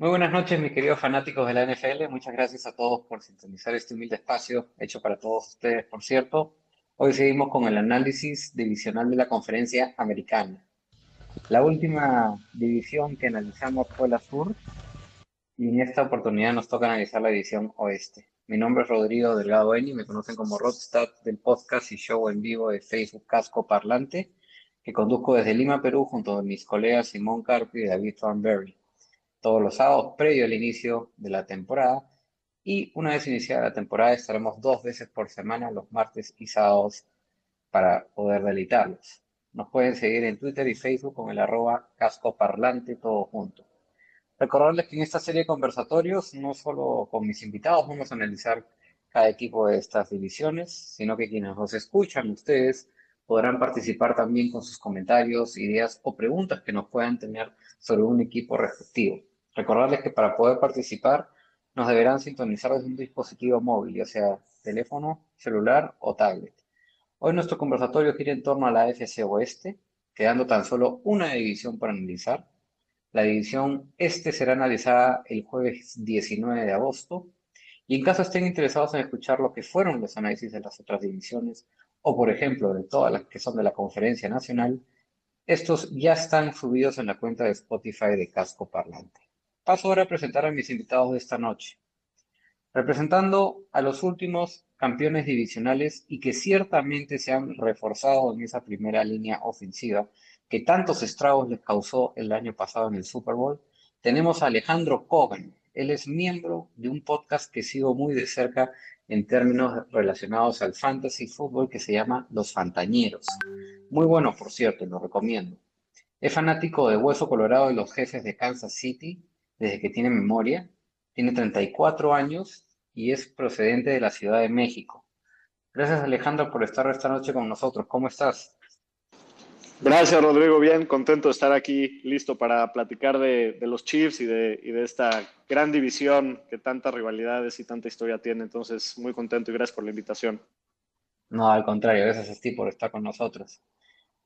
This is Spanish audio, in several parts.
Muy buenas noches, mis queridos fanáticos de la NFL. Muchas gracias a todos por sintonizar este humilde espacio hecho para todos ustedes, por cierto. Hoy seguimos con el análisis divisional de la conferencia americana. La última división que analizamos fue la sur y en esta oportunidad nos toca analizar la división oeste. Mi nombre es Rodrigo Delgado Eni, me conocen como Rodstad del podcast y show en vivo de Facebook Casco Parlante, que conduzco desde Lima, Perú, junto a mis colegas Simón Carpi y David Thornberry todos los sábados previo al inicio de la temporada. Y una vez iniciada la temporada estaremos dos veces por semana, los martes y sábados, para poder deleitarlos. Nos pueden seguir en Twitter y Facebook con el arroba casco parlante todo junto. Recordarles que en esta serie de conversatorios, no solo con mis invitados, vamos a analizar cada equipo de estas divisiones, sino que quienes nos escuchan, ustedes, podrán participar también con sus comentarios, ideas o preguntas que nos puedan tener sobre un equipo respectivo. Recordarles que para poder participar nos deberán sintonizar desde un dispositivo móvil, ya sea teléfono, celular o tablet. Hoy nuestro conversatorio gira en torno a la FC Oeste, quedando tan solo una división por analizar. La división Este será analizada el jueves 19 de agosto. Y en caso estén interesados en escuchar lo que fueron los análisis de las otras divisiones, o por ejemplo de todas las que son de la Conferencia Nacional, estos ya están subidos en la cuenta de Spotify de Casco Parlante. Paso ahora a presentar a mis invitados de esta noche. Representando a los últimos campeones divisionales y que ciertamente se han reforzado en esa primera línea ofensiva que tantos estragos les causó el año pasado en el Super Bowl, tenemos a Alejandro Cogan. Él es miembro de un podcast que sigo muy de cerca en términos relacionados al fantasy fútbol que se llama Los Fantañeros. Muy bueno, por cierto, lo recomiendo. Es fanático de Hueso Colorado y los jefes de Kansas City desde que tiene memoria. Tiene 34 años y es procedente de la Ciudad de México. Gracias Alejandro por estar esta noche con nosotros. ¿Cómo estás? Gracias Rodrigo, bien, contento de estar aquí, listo para platicar de, de los Chiefs y de, y de, esta gran división que tantas rivalidades y tanta historia tiene. Entonces, muy contento y gracias por la invitación. No, al contrario, gracias a ti por estar con nosotros.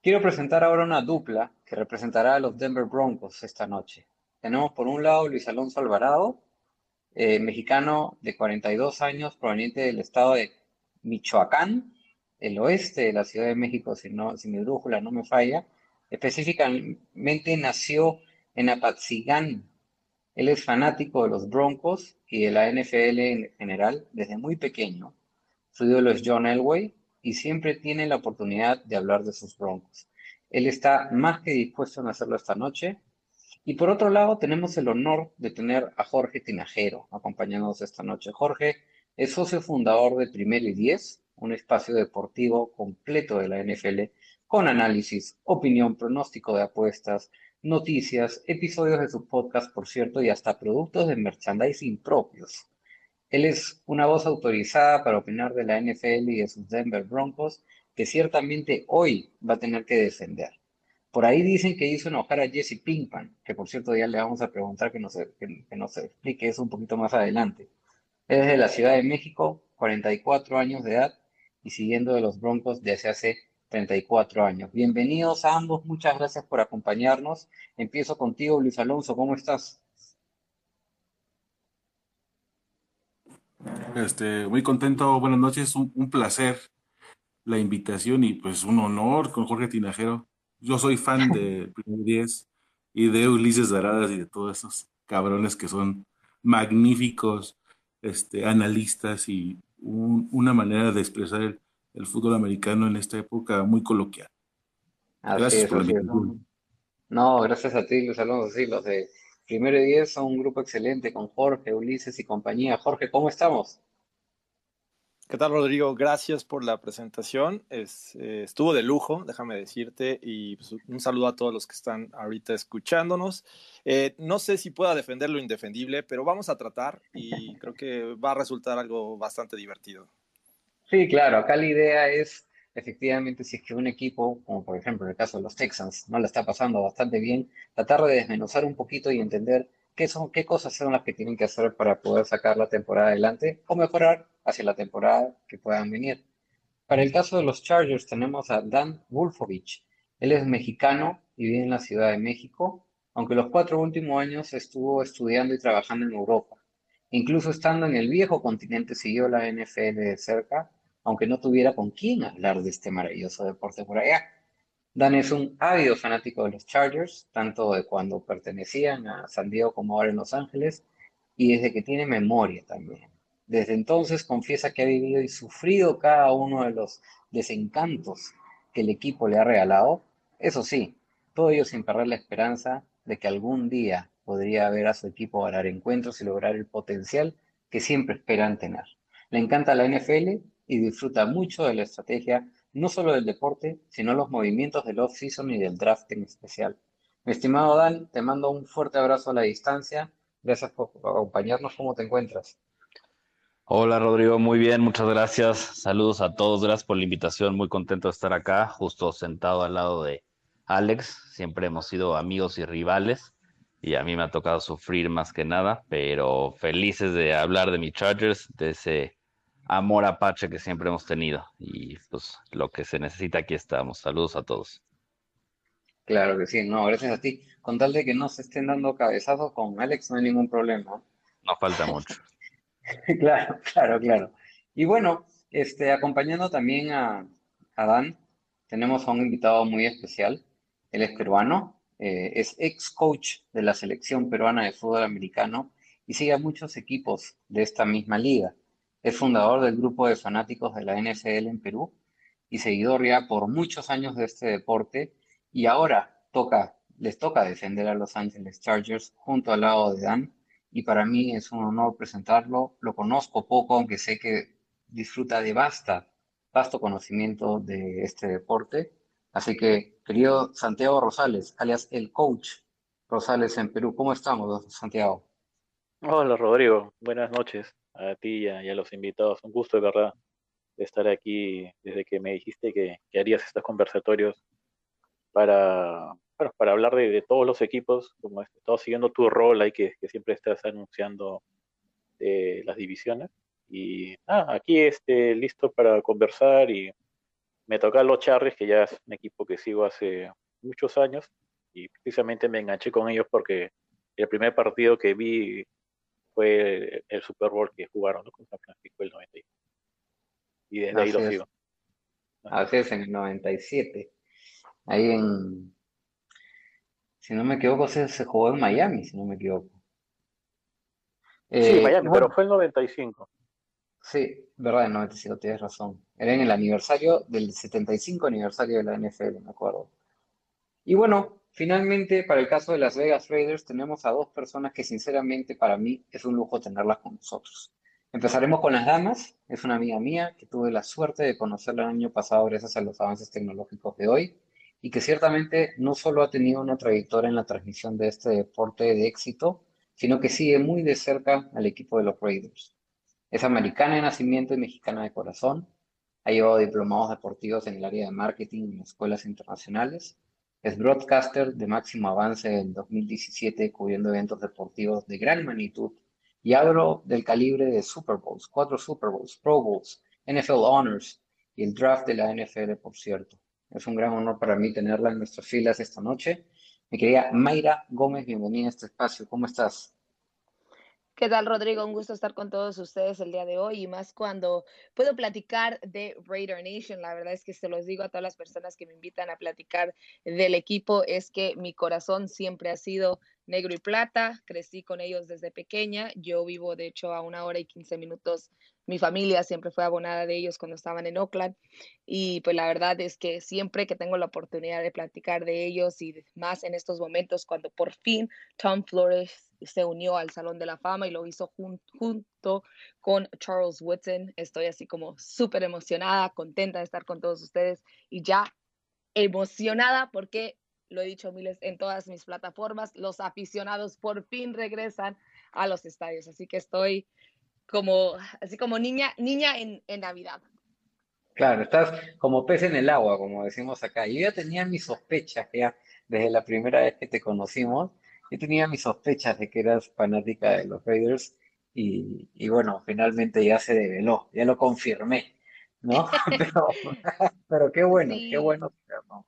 Quiero presentar ahora una dupla que representará a los Denver Broncos esta noche. Tenemos por un lado Luis Alonso Alvarado, eh, mexicano de 42 años, proveniente del estado de Michoacán, el oeste de la Ciudad de México, si, no, si mi brújula no me falla. Específicamente nació en Apatzingán. Él es fanático de los Broncos y de la NFL en general desde muy pequeño. Su ídolo es John Elway y siempre tiene la oportunidad de hablar de sus Broncos. Él está más que dispuesto a hacerlo esta noche y por otro lado, tenemos el honor de tener a Jorge Tinajero acompañándonos esta noche. Jorge es socio fundador de Primero y Diez, un espacio deportivo completo de la NFL, con análisis, opinión, pronóstico de apuestas, noticias, episodios de su podcast, por cierto, y hasta productos de merchandising propios. Él es una voz autorizada para opinar de la NFL y de sus Denver Broncos, que ciertamente hoy va a tener que defender. Por ahí dicen que hizo enojar a Jesse Pinkman, que por cierto ya le vamos a preguntar que nos, que, explique eso un poquito más adelante. Es de la Ciudad de México, 44 años de edad y siguiendo de los Broncos desde hace 34 años. Bienvenidos a ambos, muchas gracias por acompañarnos. Empiezo contigo, Luis Alonso, ¿cómo estás? Este, muy contento, buenas noches, un, un placer la invitación y pues un honor con Jorge Tinajero yo soy fan de Primer 10 y de Ulises Daradas y de todos esos cabrones que son magníficos este, analistas y un, una manera de expresar el, el, fútbol americano en esta época muy coloquial. Así gracias es, por la invitación. No, gracias a ti, Luis Alonso. Sí, los de Primero y Diez son un grupo excelente con Jorge, Ulises y compañía. Jorge, ¿cómo estamos? ¿Qué tal, Rodrigo? Gracias por la presentación. Es, eh, estuvo de lujo, déjame decirte, y pues, un saludo a todos los que están ahorita escuchándonos. Eh, no sé si pueda defender lo indefendible, pero vamos a tratar y creo que va a resultar algo bastante divertido. Sí, claro, acá la idea es, efectivamente, si es que un equipo, como por ejemplo en el caso de los Texans, no la está pasando bastante bien, tratar de desmenuzar un poquito y entender qué son, qué cosas son las que tienen que hacer para poder sacar la temporada adelante o mejorar hacia la temporada que puedan venir. Para el caso de los Chargers tenemos a Dan Wolfovich. Él es mexicano y vive en la Ciudad de México, aunque los cuatro últimos años estuvo estudiando y trabajando en Europa. Incluso estando en el viejo continente siguió la NFL de cerca, aunque no tuviera con quién hablar de este maravilloso deporte por allá. Dan es un ávido fanático de los Chargers, tanto de cuando pertenecían a San Diego como ahora en Los Ángeles, y desde que tiene memoria también. Desde entonces confiesa que ha vivido y sufrido cada uno de los desencantos que el equipo le ha regalado. Eso sí, todo ello sin perder la esperanza de que algún día podría ver a su equipo ganar encuentros y lograr el potencial que siempre esperan tener. Le encanta la NFL y disfruta mucho de la estrategia, no solo del deporte, sino los movimientos del off-season y del draft en especial. Mi estimado Dan, te mando un fuerte abrazo a la distancia. Gracias por acompañarnos. ¿Cómo te encuentras? Hola Rodrigo, muy bien, muchas gracias. Saludos a todos, gracias por la invitación. Muy contento de estar acá, justo sentado al lado de Alex. Siempre hemos sido amigos y rivales y a mí me ha tocado sufrir más que nada, pero felices de hablar de mi Chargers, de ese amor apache que siempre hemos tenido y pues lo que se necesita aquí estamos. Saludos a todos. Claro que sí, no, gracias a ti. Con tal de que no se estén dando cabezazos con Alex, no hay ningún problema. No falta mucho. Claro, claro, claro. Y bueno, este, acompañando también a, a Dan, tenemos a un invitado muy especial. Él es peruano, eh, es ex coach de la selección peruana de fútbol americano y sigue a muchos equipos de esta misma liga. Es fundador del grupo de fanáticos de la NFL en Perú y seguidor ya por muchos años de este deporte y ahora toca, les toca defender a Los Angeles Chargers junto al lado de Dan y para mí es un honor presentarlo. Lo conozco poco, aunque sé que disfruta de vasta, vasto conocimiento de este deporte. Así que, querido Santiago Rosales, alias el coach Rosales en Perú, ¿cómo estamos, Santiago? Hola, Rodrigo. Buenas noches a ti y a, los invitados. Un gusto, de verdad, estar aquí desde que me dijiste que, que harías estos conversatorios para, bueno, para hablar de, todos los equipos, como he siguiendo tu rol ahí, que, siempre estás anunciando eh, las divisiones. Y aquí este, listo para conversar y me toca los Chargers, que ya es un equipo que sigo hace muchos años y precisamente me enganché con ellos porque el primer partido que vi fue el, Super Bowl que jugaron con San Francisco el 91. Y desde ahí lo sigo. Así es, en el 97. Ahí en, si no me equivoco, se, se jugó en Miami, si no me equivoco. sí, eh, Miami, pero fue el 95. Sí, verdad, el 95, tienes razón. Era en el aniversario del 75 aniversario de la NFL, me acuerdo. Y bueno, finalmente, para el caso de las Vegas Raiders, tenemos a dos personas que sinceramente para mí es un lujo tenerlas con nosotros. Empezaremos con las damas. Es una amiga mía que tuve la suerte de conocerla el año pasado gracias a los avances tecnológicos de hoy y que ciertamente no solo ha tenido una trayectoria en la transmisión de este deporte de éxito, sino que sigue muy de cerca al equipo de los Raiders. Es americana de nacimiento y mexicana de corazón. Ha llevado diplomados deportivos en el área de marketing en escuelas internacionales. Es broadcaster de máximo avance en 2017, cubriendo eventos deportivos de gran magnitud y hablo del calibre de Super Bowls, cuatro Super Bowls, Pro Bowls, NFL Honors y el draft de la NFL, por cierto. Es un gran honor para mí tenerla en nuestras filas esta noche. Mi querida Mayra Gómez, bienvenida a este espacio. ¿Cómo estás? ¿Qué tal, Rodrigo? Un gusto estar con todos ustedes el día de hoy y más cuando puedo platicar de Raider Nation. La verdad es que se los digo a todas las personas que me invitan a platicar del equipo, es que mi corazón siempre ha sido negro y plata. Crecí con ellos desde pequeña. Yo vivo, de hecho, a una hora y quince minutos mi familia siempre fue abonada de ellos cuando estaban en Oakland y pues la verdad es que siempre que tengo la oportunidad de platicar de ellos y más en estos momentos cuando por fin Tom Flores se unió al Salón de la Fama y lo hizo junto con Charles Woodson, estoy así como súper emocionada, contenta de estar con todos ustedes y ya emocionada porque lo he dicho miles en todas mis plataformas, los aficionados por fin regresan a los estadios, así que estoy como, así como niña, niña en, en Navidad. Claro, estás como pez en el agua, como decimos acá. Yo ya tenía mis sospechas, ya desde la primera vez que te conocimos, yo tenía mis sospechas de que eras fanática de los Raiders y, y bueno, finalmente ya se develó, ya lo confirmé, ¿no? Pero, pero qué bueno, qué bueno. ¿no?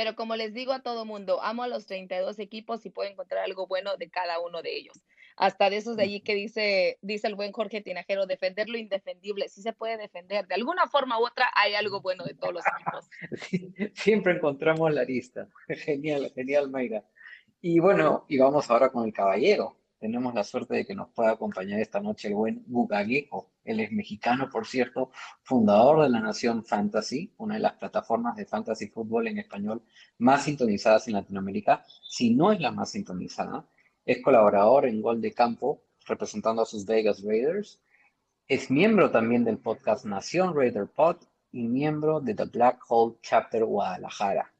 pero como les digo a todo mundo, amo a los 32 equipos y puedo encontrar algo bueno de cada uno de ellos. Hasta de esos de allí que dice, dice el buen Jorge Tinajero, defender lo indefendible, sí se puede defender. De alguna forma u otra hay algo bueno de todos los equipos. Sí, siempre encontramos la lista. Genial, genial, Mayra. Y bueno, y vamos ahora con el caballero. Tenemos la suerte de que nos pueda acompañar esta noche el buen Bugagueco. Él es mexicano, por cierto, fundador de la Nación Fantasy, una de las plataformas de fantasy fútbol en español más sintonizadas en Latinoamérica, si no es la más sintonizada. Es colaborador en Gol de Campo, representando a sus Vegas Raiders. Es miembro también del podcast Nación Raider Pod y miembro de The Black Hole Chapter Guadalajara.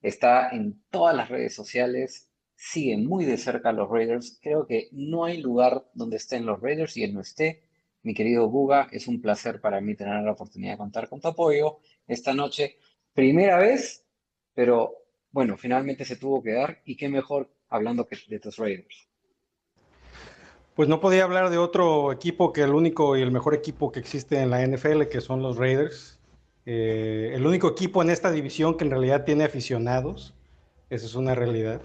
Está en todas las redes sociales, sigue muy de cerca a los Raiders. Creo que no hay lugar donde estén los Raiders y él no esté. Mi querido Buga, es un placer para mí tener la oportunidad de contar con tu apoyo esta noche. Primera vez, pero bueno, finalmente se tuvo que dar y qué mejor hablando de tus Raiders. Pues no podía hablar de otro equipo que el único y el mejor equipo que existe en la NFL, que son los Raiders. Eh, el único equipo en esta división que en realidad tiene aficionados. Esa es una realidad.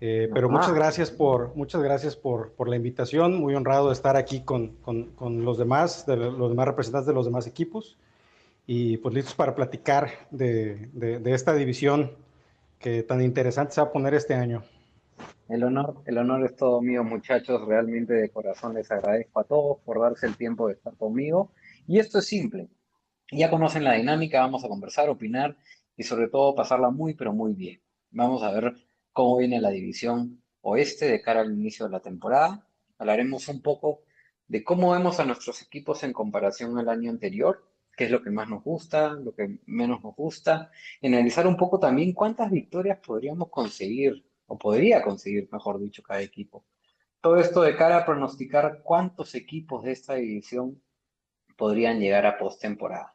Eh, pero muchas gracias por, muchas gracias por, por la invitación. Muy honrado de estar aquí con, con- con los demás, de los demás representantes de los demás equipos. Y pues listos para platicar de, de- de esta división que tan interesante se va a poner este año. El honor, el honor es todo mío, muchachos. Realmente de corazón les agradezco a todos por darse el tiempo de estar conmigo. Y esto es simple. Ya conocen la dinámica, vamos a conversar, opinar y sobre todo pasarla muy, pero muy bien. Vamos a ver cómo viene la división oeste de cara al inicio de la temporada. Hablaremos un poco de cómo vemos a nuestros equipos en comparación al año anterior, qué es lo que más nos gusta, lo que menos nos gusta, y analizar un poco también cuántas victorias podríamos conseguir, o podría conseguir, mejor dicho, cada equipo. Todo esto de cara a pronosticar cuántos equipos de esta división podrían llegar a postemporada.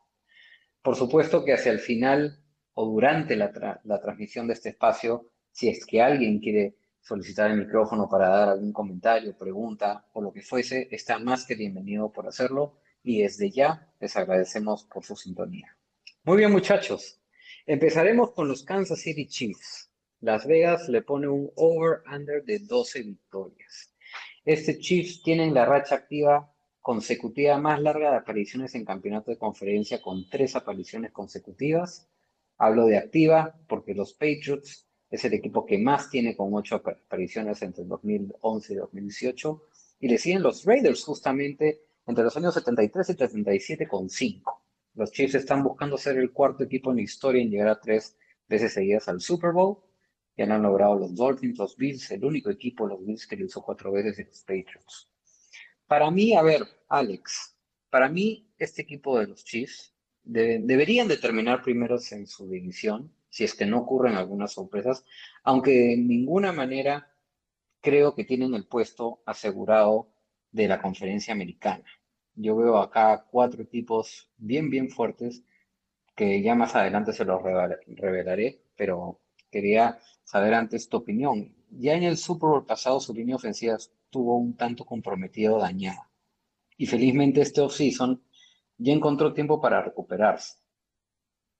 Por supuesto que hacia el final o durante la, la transmisión de este espacio, si es que alguien quiere solicitar el micrófono para dar algún comentario, pregunta o lo que fuese, está más que bienvenido por hacerlo y desde ya les agradecemos por su sintonía. Muy bien, muchachos. Empezaremos con los Kansas City Chiefs. Las Vegas le pone un over-under de 12 victorias. Este Chiefs tiene la racha activa consecutiva más larga de apariciones en campeonato de conferencia con tres apariciones consecutivas. Hablo de activa porque los Patriots es el equipo que más tiene con ocho ap- apariciones entre el 2011 y 2018 y le siguen los Raiders justamente entre los años 73 y 77 con cinco. Los Chiefs están buscando ser el cuarto equipo en la historia en llegar a tres veces seguidas al Super Bowl. Ya lo han logrado los Dolphins, los Bills, el único equipo, los Bills, que lo hizo cuatro veces y los Patriots. Para mí, a ver, Alex, para mí este equipo de los Chiefs de- deberían de terminar primeros en su división, si es que no ocurren algunas sorpresas, aunque de ninguna manera creo que tienen el puesto asegurado de la conferencia americana. Yo veo acá cuatro equipos bien, bien fuertes que ya más adelante se los revela- revelaré, pero quería saber antes tu opinión. Ya en el Super Bowl pasado su línea ofensiva estuvo un tanto comprometida o dañada. Y felizmente este offseason ya encontró tiempo para recuperarse.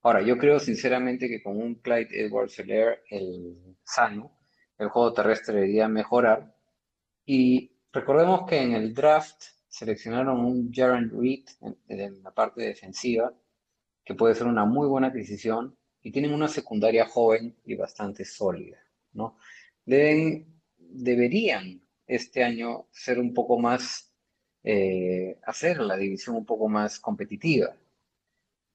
Ahora, yo creo sinceramente que con un Clyde Edwards-Helaire, el sano, el juego terrestre debería mejorar. Y recordemos que en el draft seleccionaron un Jaron Reed en, en la parte defensiva, que puede ser una muy buena adquisición, y tienen una secundaria joven y bastante sólida, ¿no? Deben, deberían este año ser un poco más, eh, hacer la división un poco más competitiva.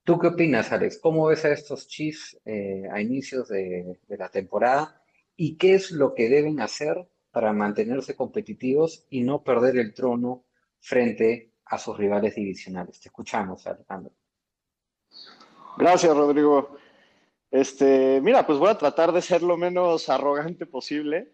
¿Tú qué opinas, Alex? ¿Cómo ves a estos Chiefs eh, a inicios de, de la temporada? ¿Y qué es lo que deben hacer para mantenerse competitivos y no perder el trono frente a sus rivales divisionales? Te escuchamos, Alejandro. Gracias, Rodrigo. Este, mira, pues voy a tratar de ser lo menos arrogante posible,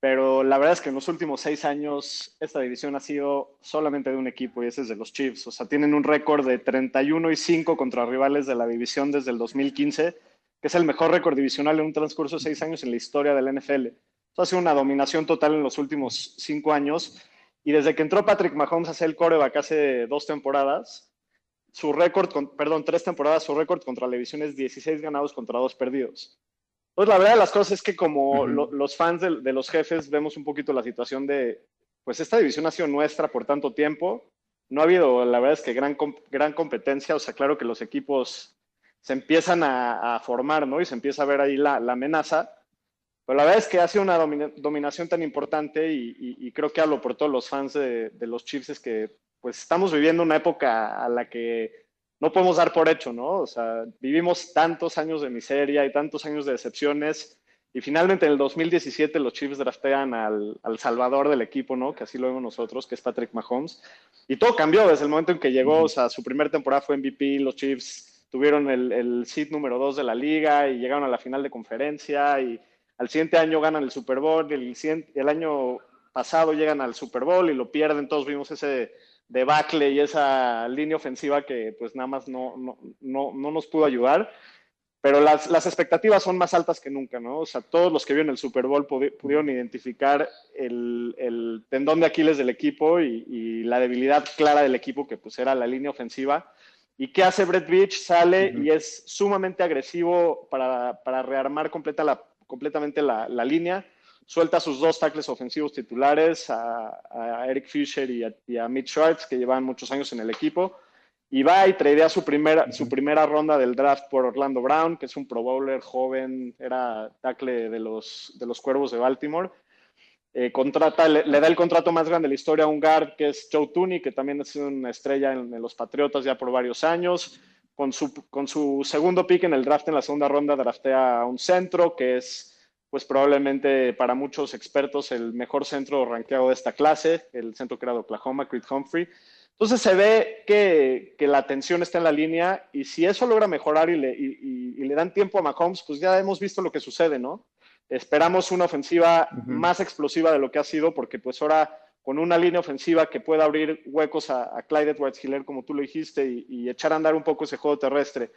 pero la verdad es que en los últimos seis años esta división ha sido solamente de un equipo y ese es de los Chiefs. O sea, tienen un récord de 31 y 5 contra rivales de la división desde el 2015, que es el mejor récord divisional en un transcurso de seis años en la historia del NFL. Eso ha sido una dominación total en los últimos cinco años. Y desde que entró Patrick Mahomes a ser el coreback hace dos temporadas, su récord, perdón, tres temporadas, su récord contra la división es 16 ganados contra dos perdidos. Pues la verdad de las cosas es que como los fans de, los jefes vemos un poquito la situación de, pues esta división ha sido nuestra por tanto tiempo. No ha habido, la verdad es que gran, gran competencia. O sea, claro que los equipos se empiezan a, formar, ¿no? Y se empieza a ver ahí la, amenaza. Pero la verdad es que ha sido una dominación tan importante y, creo que hablo por todos los fans de, de los Chiefs, es que pues estamos viviendo una época a la que no podemos dar por hecho, ¿no? O sea, vivimos tantos años de miseria y tantos años de decepciones y finalmente en el 2017 los Chiefs draftean al, salvador del equipo, ¿no? Que así lo vemos nosotros, que es Patrick Mahomes. Y todo cambió desde el momento en que llegó, o sea, su primera temporada fue MVP, los Chiefs tuvieron el, el seed número 2 de la liga y llegaron a la final de conferencia y al siguiente año ganan el Super Bowl, el, el año pasado llegan al Super Bowl y lo pierden, todos vimos ese debacle y esa línea ofensiva que pues nada más no, no, no, no nos pudo ayudar. Pero las, las, expectativas son más altas que nunca, ¿no? O sea, todos los que vieron el Super Bowl pudieron identificar el, el, tendón de Aquiles del equipo y, y, la debilidad clara del equipo, que pues era la línea ofensiva. ¿Y qué hace Brett Beach? Sale y es sumamente agresivo para, para rearmar completa la, completamente la, la línea suelta a sus dos tackles ofensivos titulares, a, Eric Fisher y a, Mitch Schwartz, que llevan muchos años en el equipo, y va y tradea su primera, su primera ronda del draft por Orlando Brown, que es un pro bowler joven, era tackle de los, de los Cuervos de Baltimore. Eh, contrata, le, da el contrato más grande de la historia a un guard que es Joe Tooney, que también ha sido una estrella en, en los Patriotas ya por varios años. Con su, con su segundo pick en el draft en la segunda ronda draftea a un centro, que es pues probablemente para muchos expertos el mejor centro rankeado de esta clase, el centro creado Oklahoma, Creed Humphrey. Entonces se ve que, que, la tensión está en la línea y si eso logra mejorar y le, y, le, dan tiempo a Mahomes, pues ya hemos visto lo que sucede, ¿no? Esperamos una ofensiva más explosiva de lo que ha sido, porque pues ahora con una línea ofensiva que pueda abrir huecos a, a Clyde Edwards Hiller, como tú lo dijiste, y, y, echar a andar un poco ese juego terrestre,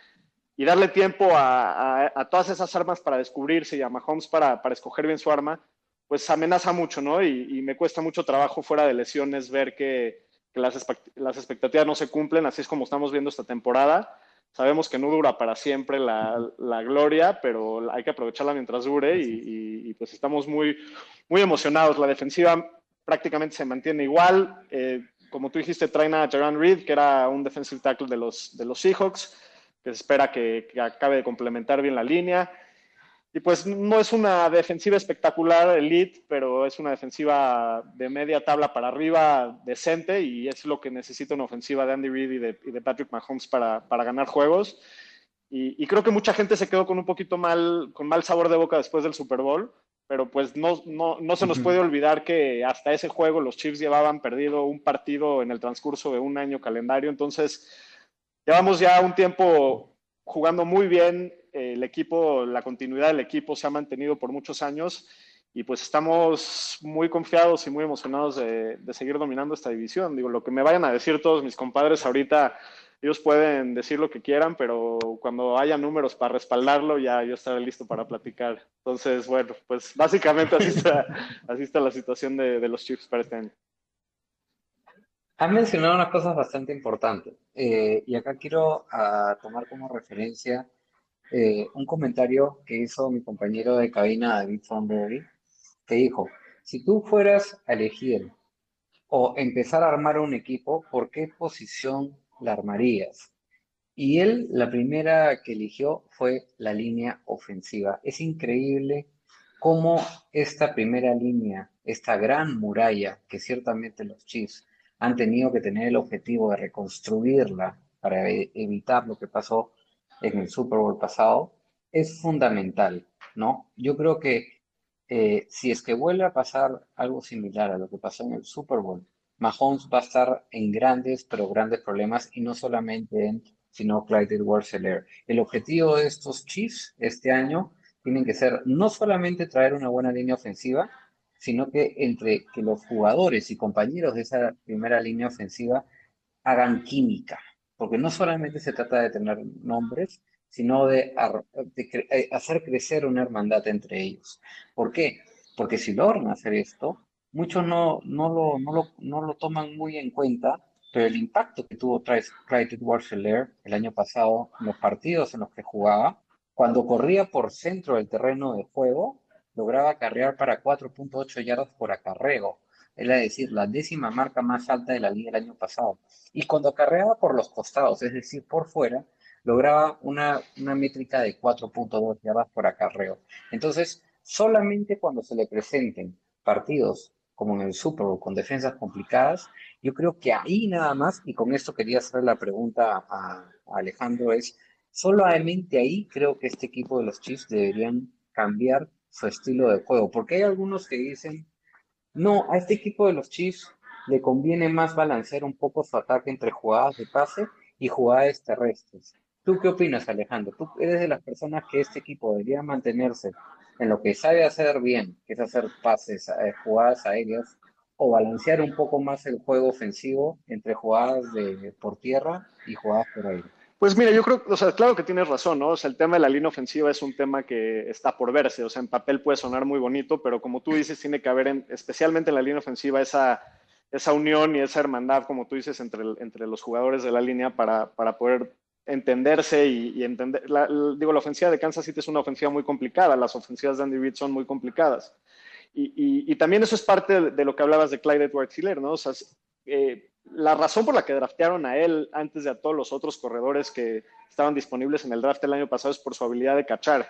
y darle tiempo a, todas esas armas para descubrirse y a Mahomes para, para escoger bien su arma, pues amenaza mucho, ¿no? Y, me cuesta mucho trabajo fuera de lesiones ver que, las, expectativas no se cumplen, así es como estamos viendo esta temporada. Sabemos que no dura para siempre la, gloria, pero hay que aprovecharla mientras dure y, pues estamos muy, muy emocionados. La defensiva prácticamente se mantiene igual. Eh, como tú dijiste, traen a Jaron Reed, que era un defensive tackle de los, de los Seahawks que se espera que, acabe de complementar bien la línea. Y pues no es una defensiva espectacular, elite, pero es una defensiva de media tabla para arriba decente y es lo que necesita una ofensiva de Andy Reid y de, Patrick Mahomes para, para ganar juegos. Y, creo que mucha gente se quedó con un poquito mal, con mal sabor de boca después del Super Bowl, pero pues no, no, no se nos puede olvidar que hasta ese juego los Chiefs llevaban perdido un partido en el transcurso de un año calendario, entonces Llevamos ya un tiempo jugando muy bien, el equipo, la continuidad del equipo se ha mantenido por muchos años y pues estamos muy confiados y muy emocionados de, seguir dominando esta división. Digo, lo que me vayan a decir todos mis compadres ahorita, ellos pueden decir lo que quieran, pero cuando haya números para respaldarlo, ya yo estaré listo para platicar. Entonces, bueno, pues básicamente así está, así está la situación de, de los Chiefs para este año. Han mencionado unas cosas bastante importantes eh, y acá quiero ah, tomar como referencia eh, un comentario que hizo mi compañero de cabina David Thornberry, que dijo, si tú fueras a elegir o empezar a armar un equipo, ¿por qué posición la armarías? Y él, la primera que eligió fue la línea ofensiva. Es increíble cómo esta primera línea, esta gran muralla que ciertamente los Chiefs han tenido que tener el objetivo de reconstruirla para e-, evitar lo que pasó en el Super Bowl pasado, es fundamental, ¿no? Yo creo que eh, si es que vuelve a pasar algo similar a lo que pasó en el Super Bowl, Mahomes va a estar en grandes, pero grandes problemas y no solamente en, sino Clyde edwards El objetivo de estos Chiefs este año tienen que ser no solamente traer una buena línea ofensiva, sino que entre que los jugadores y compañeros de esa primera línea ofensiva hagan química, porque no solamente se trata de tener nombres, sino de, eh, hacer crecer una hermandad entre ellos. ¿Por qué? Porque si logran hacer esto, muchos no, no, lo, no, lo, no lo toman muy en cuenta, pero el impacto que tuvo Clyde edwards el año pasado en los partidos en los que jugaba, cuando corría por centro del terreno de juego, lograba carrear para 4.8 yardas por acarreo. Es decir, la décima marca más alta de la liga el año pasado. Y cuando carreaba por los costados, es decir, por fuera, lograba una, una métrica de 4.2 yardas por acarreo. Entonces, solamente cuando se le presenten partidos como en el Super Bowl con defensas complicadas, yo creo que ahí nada más, y con esto quería hacer la pregunta a, a Alejandro, es solamente ahí creo que este equipo de los Chiefs deberían cambiar su estilo de juego, porque hay algunos que dicen, no, a este equipo de los Chiefs le conviene más balancear un poco su ataque entre jugadas de pase y jugadas terrestres. ¿Tú qué opinas, Alejandro? ¿Tú eres de las personas que este equipo debería mantenerse en lo que sabe hacer bien, que es hacer pases, eh, jugadas aéreas, o balancear un poco más el juego ofensivo entre jugadas de, por tierra y jugadas por aire? Pues mira, yo creo, o sea, claro que tienes razón, ¿no? O sea, el tema de la línea ofensiva es un tema que está por verse, o sea, en papel puede sonar muy bonito, pero como tú dices, tiene que haber, especialmente en la línea ofensiva, esa, esa unión y esa hermandad, como tú dices, entre, entre los jugadores de la línea para, para poder entenderse y, entender. digo, la ofensiva de Kansas City es una ofensiva muy complicada, las ofensivas de Andy Reid son muy complicadas. Y, y, también eso es parte de, lo que hablabas de Clyde Edwards Hiller, ¿no? O sea, eh, la razón por la que draftearon a él antes de a todos los otros corredores que estaban disponibles en el draft el año pasado es por su habilidad de cachar.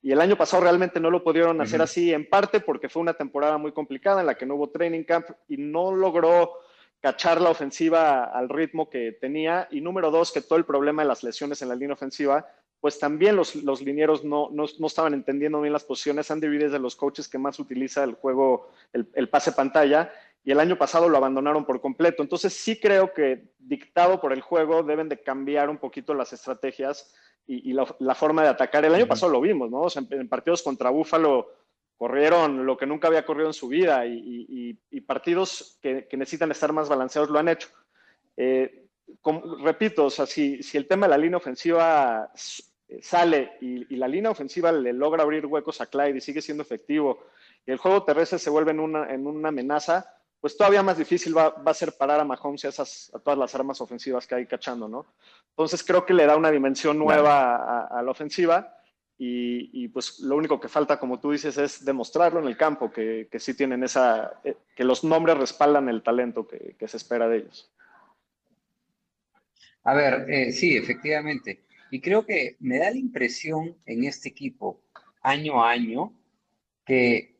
Y el año pasado realmente no lo pudieron hacer así, en parte porque fue una temporada muy complicada en la que no hubo training camp y no logró cachar la ofensiva al ritmo que tenía. Y número dos, que todo el problema de las lesiones en la línea ofensiva, pues también los, los linieros no, no, estaban entendiendo bien las posiciones. Andy Reid es de los coaches que más utiliza el juego, el, el pase pantalla y el año pasado lo abandonaron por completo. Entonces sí creo que dictado por el juego deben de cambiar un poquito las estrategias y, la, forma de atacar. El año pasado lo vimos, ¿no? O sea, en, partidos contra Búfalo corrieron lo que nunca había corrido en su vida y, partidos que, necesitan estar más balanceados lo han hecho. Eh, repito, o sea, si, el tema de la línea ofensiva sale y, la línea ofensiva le logra abrir huecos a Clyde y sigue siendo efectivo y el juego terrestre se vuelve en una, en una amenaza, pues todavía más difícil va, a ser parar a Mahomes y a, esas, a todas las armas ofensivas que hay cachando, ¿no? Entonces creo que le da una dimensión nueva a, la ofensiva y, pues lo único que falta, como tú dices, es demostrarlo en el campo, que, que sí tienen esa, eh, que los nombres respaldan el talento que, se espera de ellos. A ver, eh, sí, efectivamente. Y creo que me da la impresión en este equipo, año a año, que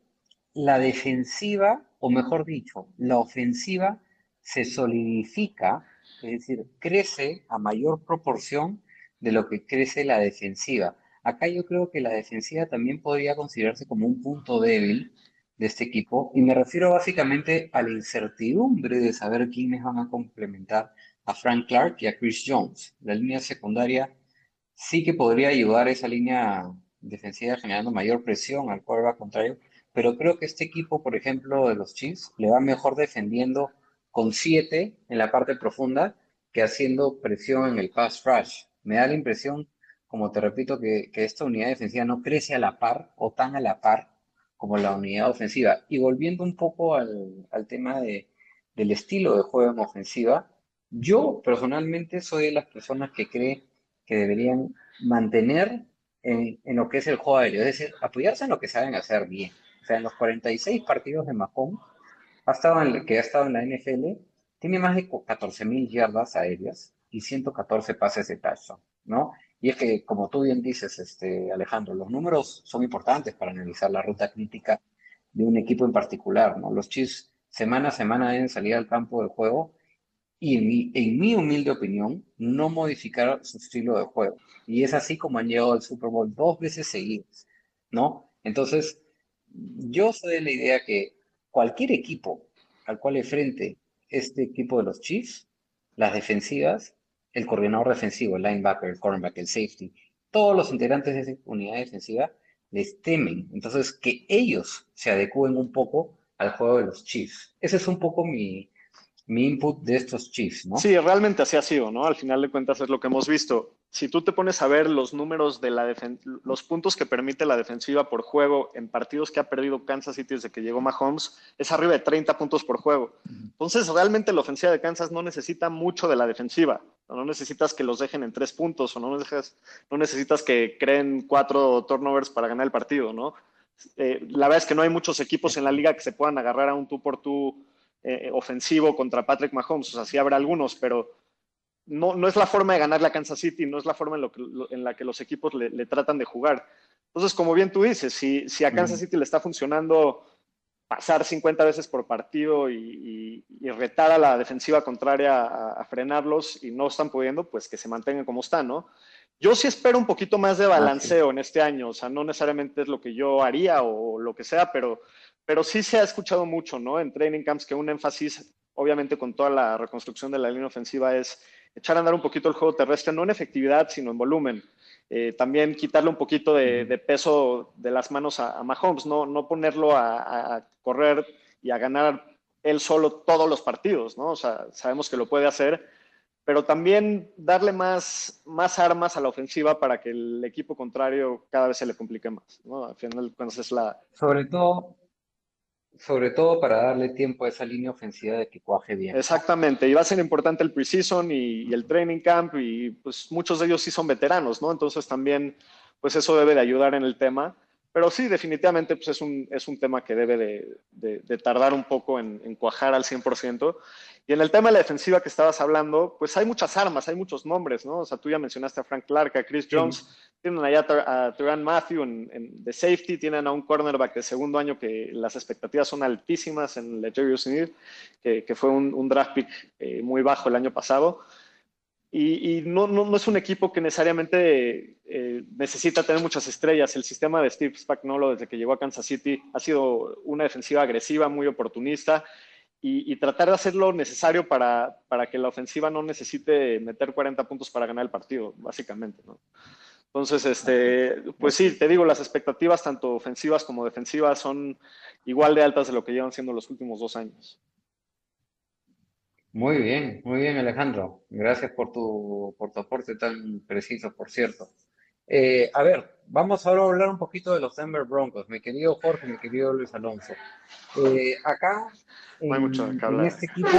la defensiva o mejor dicho, la ofensiva se solidifica, es decir, crece a mayor proporción de lo que crece la defensiva. Acá yo creo que la defensiva también podría considerarse como un punto débil de este equipo y me refiero básicamente a la incertidumbre de saber quiénes van a complementar a Frank Clark y a Chris Jones. La línea secundaria sí que podría ayudar a esa línea defensiva generando mayor presión al quarterback contrario, pero creo que este equipo, por ejemplo, de los Chiefs, le va mejor defendiendo con siete en la parte profunda que haciendo presión en el pass rush. Me da la impresión, como te repito, que, esta unidad defensiva no crece a la par o tan a la par como la unidad ofensiva. Y volviendo un poco al, tema de, del estilo de juego en ofensiva, yo personalmente soy de las personas que cree que deberían mantener en, en, lo que es el juego aéreo, es decir, apoyarse en lo que saben hacer bien. O sea, en los 46 partidos de Mahomes, ha estado en, que ha estado en la NFL, tiene más de 14.000 yardas aéreas y 114 pases de touchdown, ¿no? Y es que, como tú bien dices, este, Alejandro, los números son importantes para analizar la ruta crítica de un equipo en particular, ¿no? Los Chiefs semana a semana deben salir al campo de juego y en mi, en mi humilde opinión, no modificar su estilo de juego. Y es así como han llegado al Super Bowl dos veces seguidas, ¿no? Entonces, yo soy de la idea que cualquier equipo al cual le frente este equipo de los Chiefs, las defensivas, el coordinador defensivo, el linebacker, el cornerback, el safety, todos los integrantes de esa unidad defensiva les temen. Entonces, que ellos se adecúen un poco al juego de los Chiefs. Ese es un poco mi, mi input de estos Chiefs, ¿no? Sí, realmente así ha sido, ¿no? Al final de cuentas es lo que hemos visto. Si tú te pones a ver los números de la los puntos que permite la defensiva por juego en partidos que ha perdido Kansas City desde que llegó Mahomes, es arriba de 30 puntos por juego. Entonces, realmente la ofensiva de Kansas no necesita mucho de la defensiva. No necesitas que los dejen en tres puntos o no, no necesitas que creen cuatro turnovers para ganar el partido, ¿no? Eh, la verdad es que no hay muchos equipos en la liga que se puedan agarrar a un tú por tú eh, ofensivo contra Patrick Mahomes. O sea, sí habrá algunos, pero no, no es la forma de ganar la Kansas City, no es la forma en, lo que, en la que los equipos le, tratan de jugar. Entonces, como bien tú dices, si, si a Kansas City le está funcionando pasar 50 veces por partido y, retar a la defensiva contraria a, frenarlos y no están pudiendo, pues que se mantengan como están, ¿no? Yo sí espero un poquito más de balanceo en este año, o sea, no necesariamente es lo que yo haría o lo que sea, pero pero sí se ha escuchado mucho, ¿no? En training camps que un énfasis, obviamente con toda la reconstrucción de la línea ofensiva, es echar a andar un poquito el juego terrestre, no en efectividad, sino en volumen. Eh, también quitarle un poquito de, peso de las manos a, Mahomes, no, no ponerlo a, correr y a ganar él solo todos los partidos, ¿no? O sea, sabemos que lo puede hacer, pero también darle más, más armas a la ofensiva para que el equipo contrario cada vez se le complique más, ¿no? Al final, cuando es la... Sobre todo, sobre todo para darle tiempo a esa línea ofensiva de que cuaje bien. Exactamente, y va a ser importante el preseason y, y el training camp, y pues muchos de ellos sí son veteranos, ¿no? Entonces también, pues eso debe de ayudar en el tema. Pero sí, definitivamente pues es, un, es un tema que debe de, de, tardar un poco en, en, cuajar al 100%. Y en el tema de la defensiva que estabas hablando, pues hay muchas armas, hay muchos nombres, ¿no? O sea, tú ya mencionaste a Frank Clark, a Chris Jones, tienen allá a Turan Matthew en, de safety, tienen a un cornerback de segundo año que las expectativas son altísimas en Legarius Need, que, que fue un, un draft pick eh, muy bajo el año pasado. Y, no, no, es un equipo que necesariamente eh, necesita tener muchas estrellas. El sistema de Steve Spagnuolo desde que llegó a Kansas City ha sido una defensiva agresiva, muy oportunista, y, tratar de hacer lo necesario para, para, que la ofensiva no necesite meter 40 puntos para ganar el partido, básicamente. ¿no? Entonces, este, pues sí, te digo, las expectativas tanto ofensivas como defensivas son igual de altas de lo que llevan siendo los últimos dos años. Muy bien, muy bien Alejandro. Gracias por tu, por tu aporte tan preciso, por cierto. Eh, a ver, vamos ahora a hablar un poquito de los Denver Broncos, mi querido Jorge, mi querido Luis Alonso. Eh, acá, en, este equipo,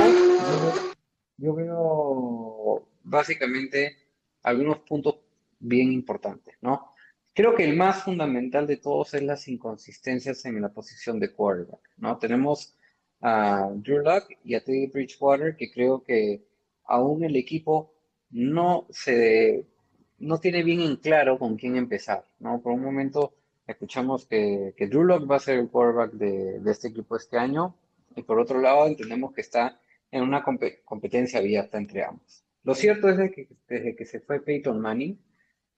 yo, veo básicamente algunos puntos bien importantes, ¿no? Creo que el más fundamental de todos es las inconsistencias en la posición de quarterback, ¿no? Tenemos a Drew Luck y a Teddy Bridgewater, que creo que aún el equipo no se no tiene bien en claro con quién empezar, ¿no? Por un momento escuchamos que, que Drew Lock va a ser el quarterback de, este equipo este año y por otro lado entendemos que está en una competencia abierta entre ambos. Lo cierto es que desde que se fue Peyton Manning,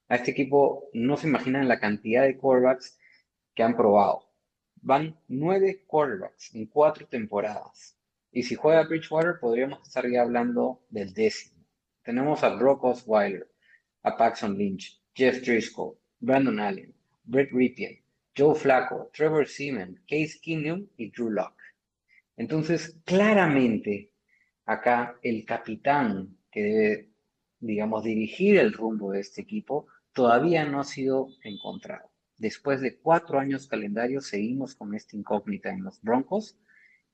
a este equipo no se imaginan la cantidad de quarterbacks que han probado. Van nueve quarterbacks en cuatro temporadas. Y si juega Bridgewater, podríamos estar ya hablando del décimo. Tenemos a Brock Osweiler, a Paxton Lynch, Jeff Driscoll, Brandon Allen, Brett Ripien, Joe Flacco, Trevor Seaman, Case Keenum y Drew Locke. Entonces, claramente, acá el capitán que debe, digamos, dirigir el rumbo de este equipo todavía no ha sido encontrado. Después de cuatro años calendarios seguimos con esta incógnita en los Broncos.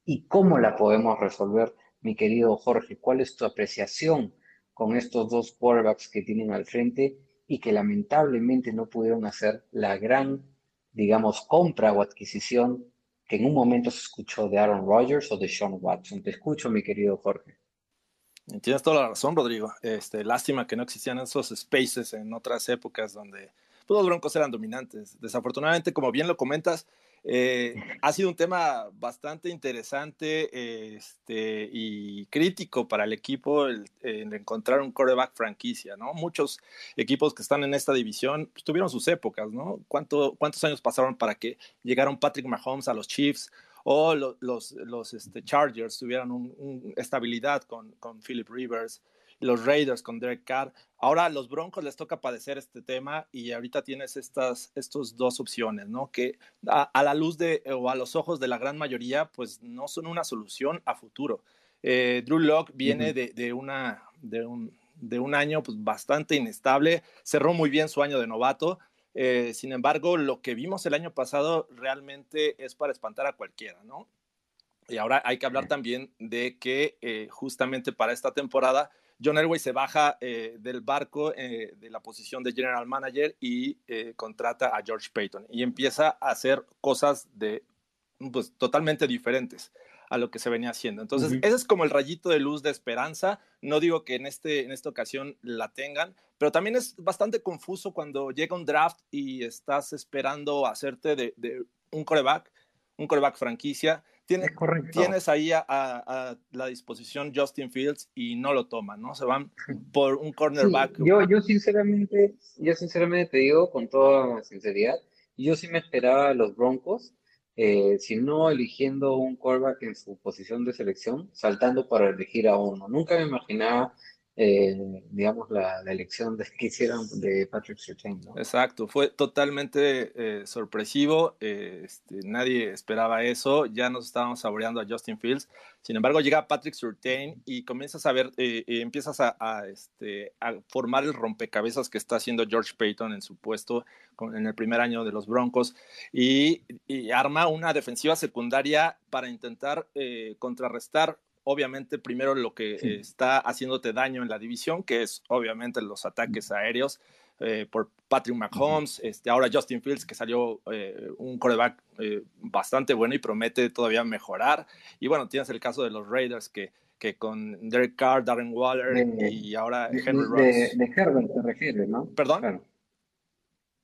¿Y cómo la podemos resolver, mi querido Jorge? ¿Cuál es tu apreciación con estos dos quarterbacks que tienen al frente y que lamentablemente no pudieron hacer la gran, digamos, compra o adquisición que en un momento se escuchó de Aaron Rodgers o de Sean Watson? Te escucho, mi querido Jorge. Tienes toda la razón, Rodrigo. Este, lástima que no existían esos spaces en otras épocas donde todos los Broncos eran dominantes. Desafortunadamente, como bien lo comentas, eh, ha sido un tema bastante interesante este, y crítico para el equipo el, encontrar un quarterback franquicia, ¿no? Muchos equipos que están en esta división pues, tuvieron sus épocas, ¿no? ¿Cuánto, ¿Cuántos años pasaron para que llegaron Patrick Mahomes a los Chiefs o los, los, este, Chargers tuvieran una estabilidad con, con Philip Rivers? los Raiders con Derek Carr. Ahora a los Broncos les toca padecer este tema y ahorita tienes estas estos dos opciones, ¿no? Que a, la luz de o a los ojos de la gran mayoría, pues no son una solución a futuro. Eh, Drew Locke viene de, de, una, de, un, de un año pues, bastante inestable, cerró muy bien su año de novato, eh, sin embargo, lo que vimos el año pasado realmente es para espantar a cualquiera, ¿no? Y ahora hay que hablar también de que eh, justamente para esta temporada John Elway se baja eh, del barco de la posición de general manager y contrata a George Payton y empieza a hacer cosas de pues, totalmente diferentes a lo que se venía haciendo. Entonces, ese es como el rayito de luz de esperanza. No digo que en, este, en esta ocasión la tengan, pero también es bastante confuso cuando llega un draft y estás esperando hacerte de, un coreback, un coreback franquicia. Tienes, tienes ahí a, la disposición Justin Fields y no lo toman, ¿no? Se van por un cornerback. yo, yo, sinceramente, yo sinceramente te digo con toda sinceridad, yo sí me esperaba a los Broncos eh, si no eligiendo un quarterback en su posición de selección, saltando para elegir a uno. Nunca me imaginaba eh, digamos, la, elección que hicieron de Patrick Surtain. Exacto, fue totalmente eh, sorpresivo, eh, este, nadie esperaba eso, ya nos estábamos saboreando a Justin Fields, sin embargo llega Patrick Surtain y comienzas a ver, empiezas a, este, a, formar el rompecabezas que está haciendo George Payton en su puesto en el primer año de los Broncos y arma una defensiva secundaria para intentar contrarrestar obviamente primero lo que está haciéndote daño en la división, que es obviamente los ataques aéreos eh, por Patrick Mahomes, este, ahora Justin Fields, que salió eh, un coreback eh, bastante bueno y promete todavía mejorar. Y bueno, tienes el caso de los Raiders que, que con Derek Carr, Darren Waller y ahora Henry Ross. De, Herbert te refieres, ¿no? ¿Perdón?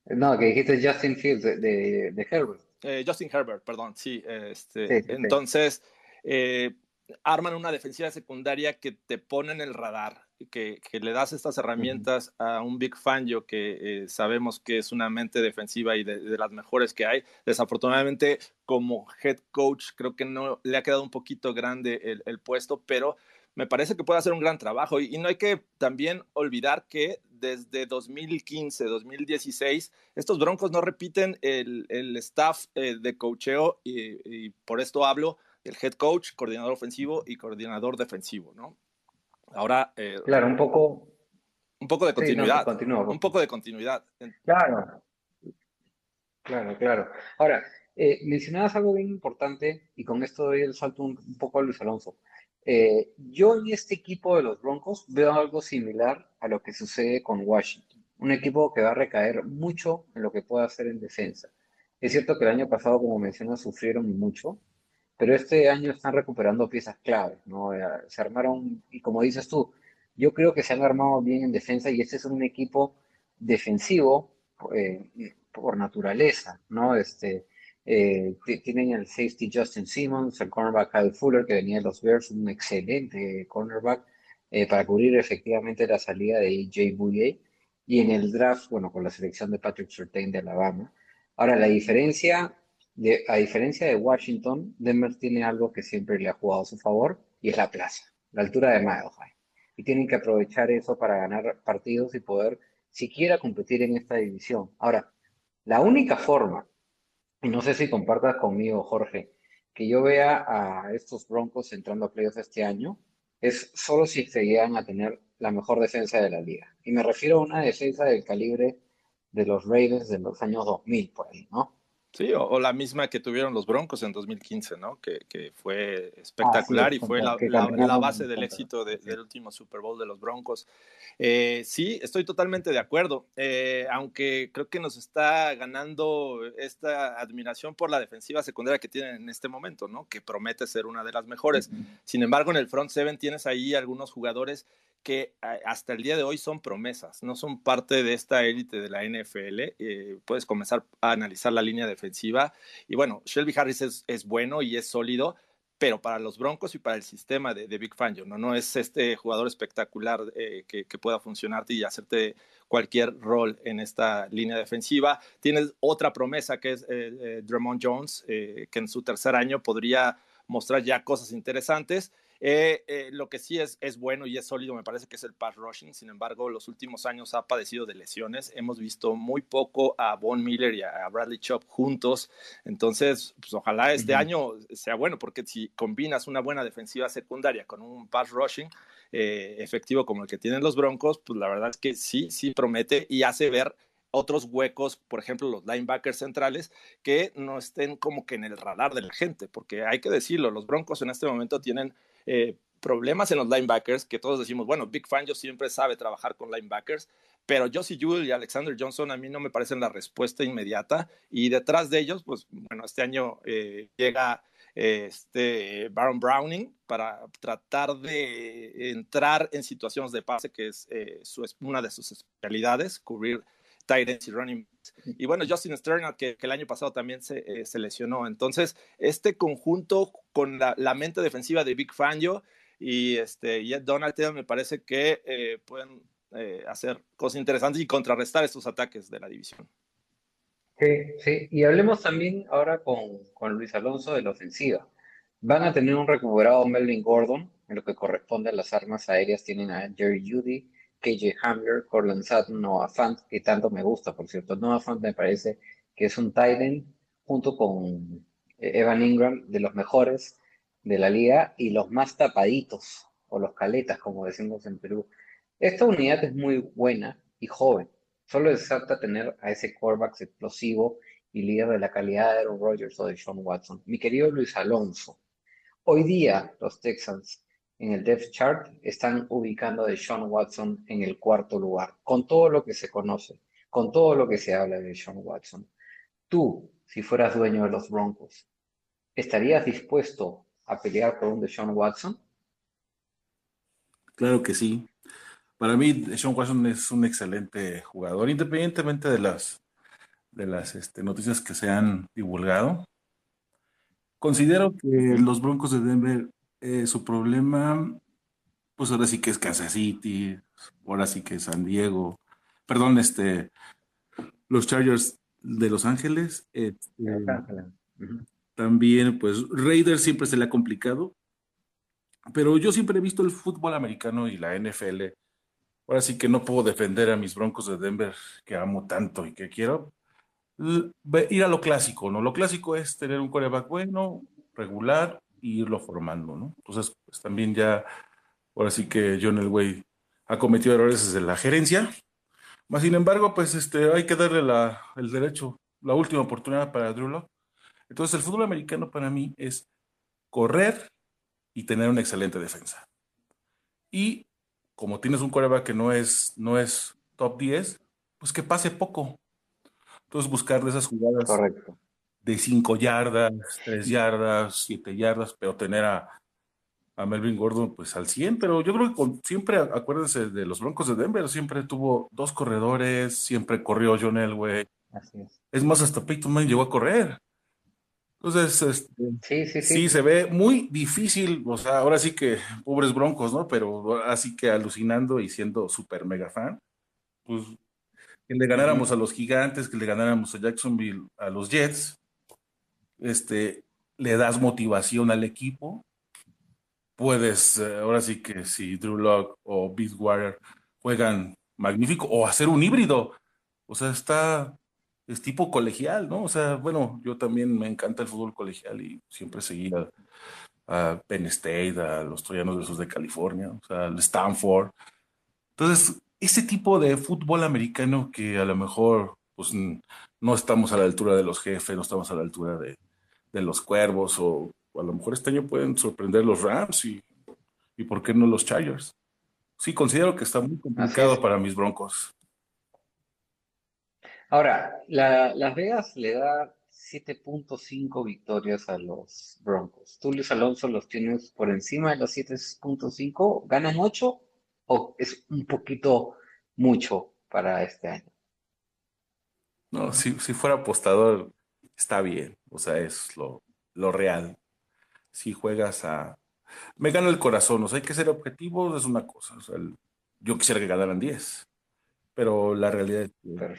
No, que dijiste Justin Fields de, de, Herbert. Justin Herbert, perdón, sí. Este, entonces, arman una defensiva secundaria que te pone en el radar, que, que le das estas herramientas a un Big Fangio que eh, sabemos que es una mente defensiva y de, las mejores que hay. Desafortunadamente, como head coach, creo que no le ha quedado un poquito grande el, puesto, pero me parece que puede hacer un gran trabajo. Y, no hay que también olvidar que desde 2015, 2016, estos Broncos no repiten el, el staff eh, de coacheo y, y por esto hablo el head coach, coordinador ofensivo y coordinador defensivo, ¿no? Ahora... Eh, claro, un poco... Un poco de continuidad. un poco de continuidad. Claro. Claro, claro. Ahora, eh, mencionabas algo bien importante y con esto doy el salto un, poco a Luis Alonso. Eh, yo en este equipo de los Broncos veo algo similar a lo que sucede con Washington. Un equipo que va a recaer mucho en lo que puede hacer en defensa. Es cierto que el año pasado, como mencionas, sufrieron mucho, pero este año están recuperando piezas claves, ¿no? Eh, se armaron, y como dices tú, yo creo que se han armado bien en defensa y este es un equipo defensivo eh, por naturaleza, ¿no? Este, eh, tienen el safety Justin Simmons, el cornerback Kyle Fuller, que venía de los Bears, un excelente cornerback para cubrir efectivamente la salida de AJ Bouye. Y en el draft, bueno, con la selección de Patrick Surtain de Alabama. Ahora, la diferencia a diferencia de Washington, Denver tiene algo que siempre le ha jugado a su favor y es la plaza, la altura de Mile. Y tienen que aprovechar eso para ganar partidos y poder siquiera competir en esta división. Ahora, la única forma, y no sé si compartas conmigo, Jorge, que yo vea a estos Broncos entrando a playoffs este año, es solo si se llegan a tener la mejor defensa de la liga. Y me refiero a una defensa del calibre de los Raiders de los años 2000, por ahí, ¿no? Sí, o, la misma que tuvieron los Broncos en 2015, ¿no? Que, que fue espectacular y fue la, la, base del éxito del último Super Bowl de los Broncos. Eh, sí, estoy totalmente de acuerdo, eh, aunque creo que nos está ganando esta admiración por la defensiva secundaria que tienen en este momento, ¿no? Que promete ser una de las mejores. Sin embargo, en el front seven tienes ahí algunos jugadores que hasta el día de hoy son promesas, no son parte de esta élite de la NFL. Eh, puedes comenzar a analizar la línea defensiva y bueno, Shelby Harris es, bueno y es sólido, pero para los Broncos y para el sistema de, Big Fangio, ¿no? no es este jugador espectacular eh, que, pueda funcionarte y hacerte cualquier rol en esta línea defensiva. Tienes otra promesa que es eh, Drummond Jones, que en su tercer año podría mostrar ya cosas interesantes Eh, eh, lo que sí es, es bueno y es sólido, me parece que es el pass rushing. Sin embargo, los últimos años ha padecido de lesiones. Hemos visto muy poco a Von Miller y a Bradley Chop juntos. Entonces, pues ojalá este año sea bueno, porque si combinas una buena defensiva secundaria con un pass rushing eh, efectivo como el que tienen los Broncos, pues la verdad es que sí, sí promete y hace ver otros huecos, por ejemplo, los linebackers centrales, que no estén como que en el radar de la gente, porque hay que decirlo, los Broncos en este momento tienen eh, problemas en los linebackers, que todos decimos, bueno, Big Fangio siempre sabe trabajar con linebackers, pero Josie Jewell y Alexander Johnson a mí no me parecen la respuesta inmediata, y detrás de ellos, pues bueno, este año eh, llega este Baron Browning para tratar de entrar en situaciones de pase, que es eh, una de sus especialidades, cubrir tight y running Y bueno, Justin Sterner, que, el año pasado también se, se, lesionó. Entonces, este conjunto con la, mente defensiva de Big Fangio y, este, y Donald me parece que eh, pueden eh, hacer cosas interesantes y contrarrestar estos ataques de la división. Sí, sí. Y hablemos también ahora con, con Luis Alonso de la ofensiva. Van a tener un recuperado Melvin Gordon, en lo que corresponde a las armas aéreas tienen a Jerry Judy, KJ Hamler, Corland Sutton, Noah Fant, que tanto me gusta, por cierto. Noah Fant me parece que es un tight junto con Evan Ingram, de los mejores de la liga y los más tapaditos, o los caletas, como decimos en Perú. Esta unidad es muy buena y joven. Solo es falta tener a ese quarterback explosivo y líder de la calidad de Aaron Rodgers o de Sean Watson. Mi querido Luis Alonso, hoy día los Texans en el depth chart están ubicando a Sean Watson en el cuarto lugar, con todo lo que se conoce, con todo lo que se habla de Sean Watson. Tú, si fueras dueño de los Broncos, ¿estarías dispuesto a pelear por un Sean Watson? Claro que sí. Para mí, Sean Watson es un excelente jugador, independientemente de las, de las este, noticias que se han divulgado. Considero que los Broncos de Denver eh, su problema, pues ahora sí que es Kansas City, ahora sí que es San Diego, perdón, este, los Chargers de Los Ángeles. Este, también, pues Raiders siempre se le ha complicado, pero yo siempre he visto el fútbol americano y la NFL. Ahora sí que no puedo defender a mis Broncos de Denver, que amo tanto y que quiero. Ir a lo clásico, ¿no? Lo clásico es tener un coreback bueno, regular, irlo formando, ¿no? Entonces, pues también ya, ahora sí que John Elway ha cometido errores desde la gerencia, más sin embargo, pues este, hay que darle la, el derecho, la última oportunidad para Drew Locke. Entonces, el fútbol americano para mí es correr y tener una excelente defensa. Y como tienes un coreback que no es, no es top 10, pues que pase poco. Entonces, buscar de esas jugadas Correcto de 5 yardas, 3 yardas, 7 yardas, pero tener a, Melvin Gordon pues al 100, pero yo creo que siempre, acuérdense de los Broncos de Denver, siempre tuvo dos corredores, siempre corrió John Elway. Así es. es más, hasta Peyton Manning llegó a correr. Entonces, este, sí, sí, se ve muy difícil, o sea, ahora sí que pobres broncos, ¿no? Pero así que alucinando y siendo súper mega fan, pues que le ganáramos a los gigantes, que le ganáramos a Jacksonville, a los Jets, este, le das motivación al equipo, puedes, eh, ahora sí que si Drew Locke o Warrior juegan magnífico, o hacer un híbrido, o sea, está, es tipo colegial, ¿no? O sea, bueno, yo también me encanta el fútbol colegial y siempre seguía a Penn State, a los Troyanos de esos de California, o sea, al Stanford. Entonces, ese tipo de fútbol americano que a lo mejor, pues, no estamos a la altura de los jefes, no estamos a la altura de, de los Cuervos o, a lo mejor este año pueden sorprender los Rams y, y por qué no los Chargers. Sí, considero que está muy complicado para mis Broncos. Ahora, Las Vegas le da 7.5 victorias a los Broncos. ¿Tú, Luis Alonso, los tienes por encima de los 7.5? ¿Ganan 8 o es un poquito mucho para este año? No, si, si fuera apostador, está bien, o sea, es lo, real. Si juegas a... Me gana el corazón, o sea, hay que ser objetivos, es una cosa, o sea, yo quisiera que ganaran 10, pero la realidad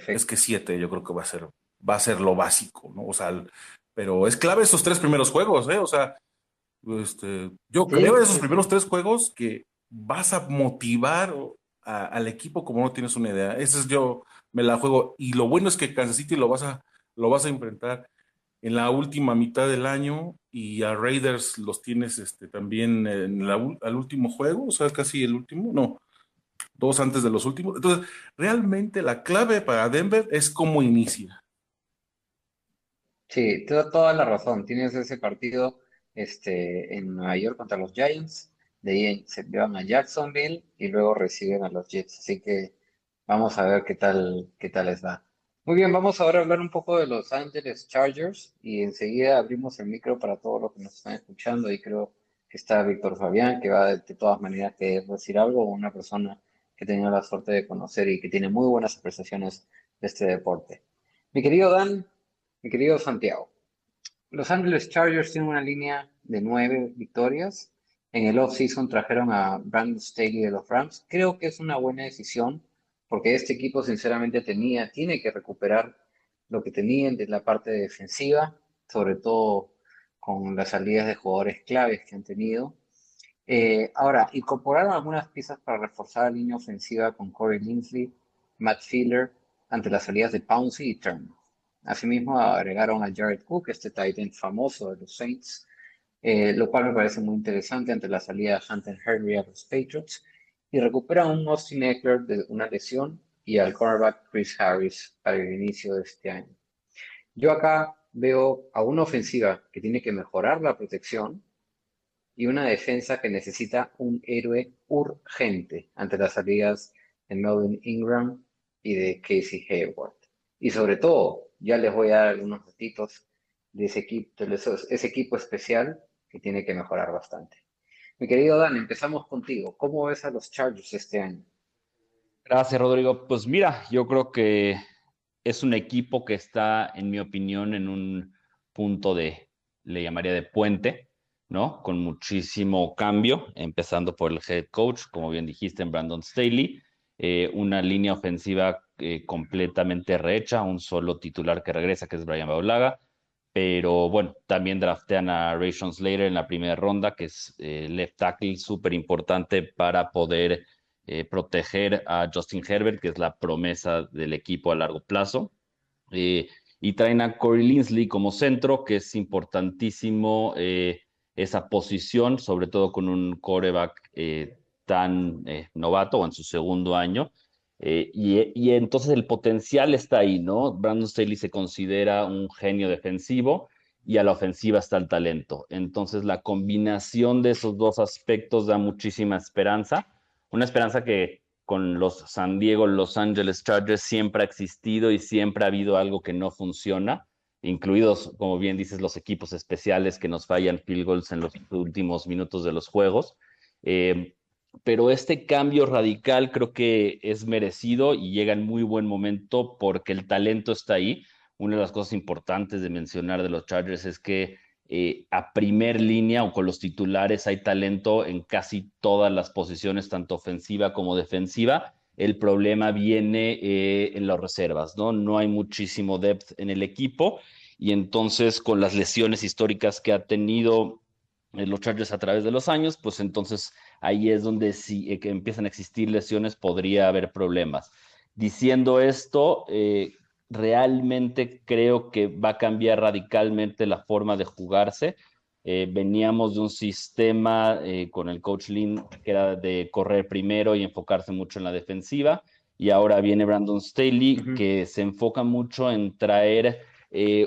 es que 7 yo creo que va a ser, va a ser lo básico, ¿no? O sea, pero es clave esos tres primeros juegos, ¿eh? O sea, Este, yo creo en esos primeros tres juegos que vas a motivar al equipo como no tienes una idea. Ese es yo, me la juego. Y lo bueno es que Kansas City lo vas a, lo vas a enfrentar en la última mitad del año y a Raiders los tienes este, también en la, al último juego, o sea, casi el último, no, dos antes de los últimos. Entonces, realmente la clave para Denver es cómo inicia. Sí, toda, toda la razón. Tienes ese partido este, en Nueva York contra los Giants, de ahí se llevan a Jacksonville y luego reciben a los Jets. Así que vamos a ver qué tal, qué tal les va. Muy bien, vamos ahora a hablar un poco de Los Angeles Chargers y enseguida abrimos el micro para todos los que nos están escuchando y creo que está Víctor Fabián, que va de, todas maneras que decir algo, una persona que he tenido la suerte de conocer y que tiene muy buenas apreciaciones de este deporte. Mi querido Dan, mi querido Santiago, Los Angeles Chargers tienen una línea de nueve victorias. En el off-season trajeron a Brandon Staley de los Rams. Creo que es una buena decisión porque este equipo sinceramente tenía, tiene que recuperar lo que tenían de la parte defensiva, sobre todo con las salidas de jugadores claves que han tenido. Eh, ahora, incorporaron algunas piezas para reforzar la línea ofensiva con Corey Linsley, Matt Filler, ante las salidas de Pouncey y Turner. Asimismo, agregaron a Jared Cook, este tight famoso de los Saints, eh, lo cual me parece muy interesante ante la salida de Hunter Henry a los Patriots, y recuperan a un Austin Eckler de una lesión y al cornerback Chris Harris el inicio de este año. Yo acá veo a una ofensiva que tiene que mejorar la protección y una defensa que necesita un héroe urgente ante las salidas de Melvin Ingram y de Casey Hayward. Y sobre todo, ya les voy a dar algunos equipo, de ese equipo especial que tiene que mejorar bastante. Mi querido Dan, empezamos contigo. ¿Cómo ves a los Chargers este año? Gracias, Rodrigo. Pues mira, yo creo que es un equipo que está, en mi opinión, en un punto de, le llamaría de puente, ¿no? Con muchísimo cambio, empezando por el head coach, como bien dijiste, en Brandon Staley, eh, una línea ofensiva eh, completamente rehecha, un solo titular que regresa, que es Brian Baulaga. Pero bueno, también draftean a Rayshon Slater en la primera ronda, que es eh, left tackle súper importante para poder eh, proteger a Justin Herbert, que es la promesa del equipo a largo plazo. y traen a Corey Linsley como centro, que es importantísimo esa posición, sobre todo con un coreback tan novato o en su segundo año eh, y, entonces el potencial está ahí, ¿no? Brandon Staley se considera un genio defensivo y a la ofensiva está el talento. Entonces la combinación de esos dos aspectos da muchísima esperanza. Una esperanza que con los San Diego, Los Angeles Chargers siempre ha existido y siempre ha habido algo que no funciona, incluidos, como bien dices, los equipos especiales que nos fallan field goals en los últimos minutos de los juegos. Eh, pero este cambio radical creo que es merecido y llega en muy buen momento porque el talento está ahí. Una de las cosas importantes de mencionar de los Chargers es que eh, a primer línea o con los titulares hay talento en casi todas las posiciones, tanto ofensiva como defensiva. El problema viene eh, en las reservas, ¿no? No hay muchísimo depth en el equipo y entonces con las lesiones históricas que ha tenido los Chargers a través de los años, pues entonces ahí es donde si eh, empiezan a existir lesiones podría haber problemas. Diciendo esto, eh, realmente creo que va a cambiar radicalmente la forma de jugarse. veníamos de un sistema con el coach Lynn que era de correr primero y enfocarse mucho en la defensiva. Y ahora viene Brandon Staley, que se enfoca mucho en traer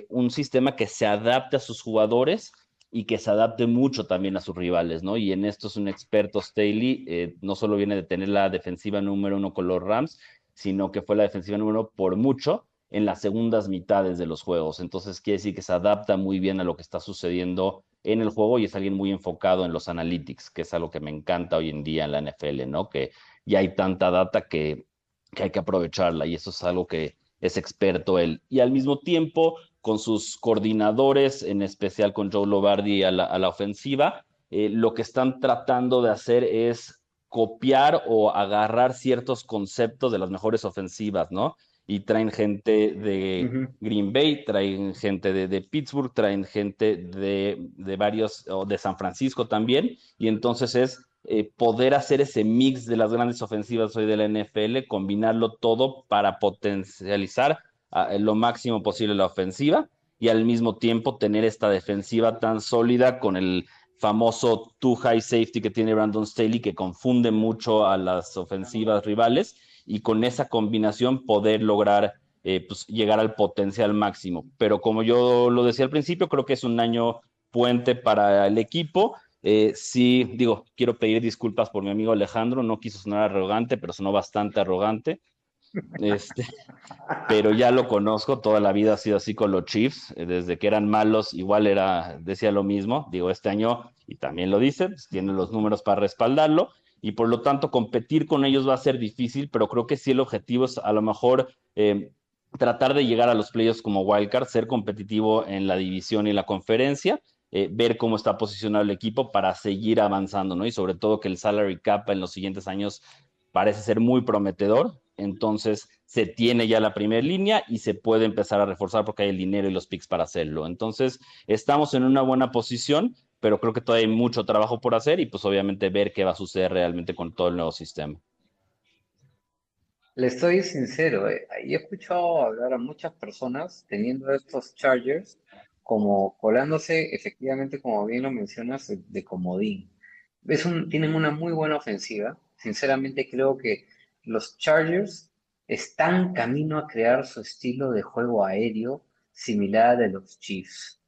un sistema que se adapte a sus jugadores y que se adapte mucho también a sus rivales, ¿no? Y en esto es un experto Staley, eh, no solo viene de tener la defensiva número uno con los Rams, sino que fue la defensiva número uno por mucho en las segundas mitades de los juegos. Entonces quiere decir que se adapta muy bien a lo que está sucediendo en el juego y es alguien muy enfocado en los analytics, que es algo que me encanta hoy en día en la NFL, ¿no? Que ya hay tanta data que, que hay que aprovecharla y eso es algo que es experto él. Y al mismo tiempo con sus coordinadores, en especial con Joe Lobardi a la, ofensiva, eh, lo que están tratando de hacer es copiar o agarrar ciertos conceptos de las mejores ofensivas, ¿no? y traen gente de Green Bay, traen gente de, Pittsburgh, traen gente de, de, varios, o de San Francisco también, y entonces es eh, poder hacer ese mix de las grandes ofensivas hoy de la NFL, combinarlo todo para potencializar lo máximo posible la ofensiva y al mismo tiempo tener esta defensiva tan sólida con el famoso two high safety que tiene Brandon Staley que confunde mucho a las ofensivas rivales y con esa combinación poder lograr eh, pues, llegar al potencial máximo. Pero como yo lo decía al principio, creo que es un año puente para el equipo. Eh, sí, digo, quiero pedir disculpas por mi amigo Alejandro, no quiso sonar arrogante, pero sonó bastante arrogante. Este, pero ya lo conozco, toda la vida ha sido así con los Chiefs, eh, desde que eran malos, igual era, decía lo mismo, digo, este año, y también lo dice, pues, los números para respaldarlo, y por lo tanto competir con ellos va a ser difícil, pero creo que sí el objetivo es a lo mejor eh, tratar de llegar a los playoffs como wildcard, ser competitivo en la división y la conferencia, eh, ver cómo está posicionado el equipo para seguir avanzando, ¿no? Y sobre todo que el salary cap en los siguientes años parece ser muy prometedor, entonces se tiene ya la primera línea y se puede empezar a reforzar porque hay el dinero y los picks para hacerlo. Entonces, estamos en una buena posición, pero creo que todavía hay mucho trabajo por hacer y pues obviamente ver qué va a suceder realmente con todo el nuevo sistema. Le estoy sincero, eh, he escuchado hablar a muchas personas teniendo estos Chargers como colándose, efectivamente, como bien lo mencionas, de comodín. Es un, tienen una muy buena ofensiva. Sinceramente creo que los Chargers están camino a crear su estilo de juego aéreo similar al de los Chiefs.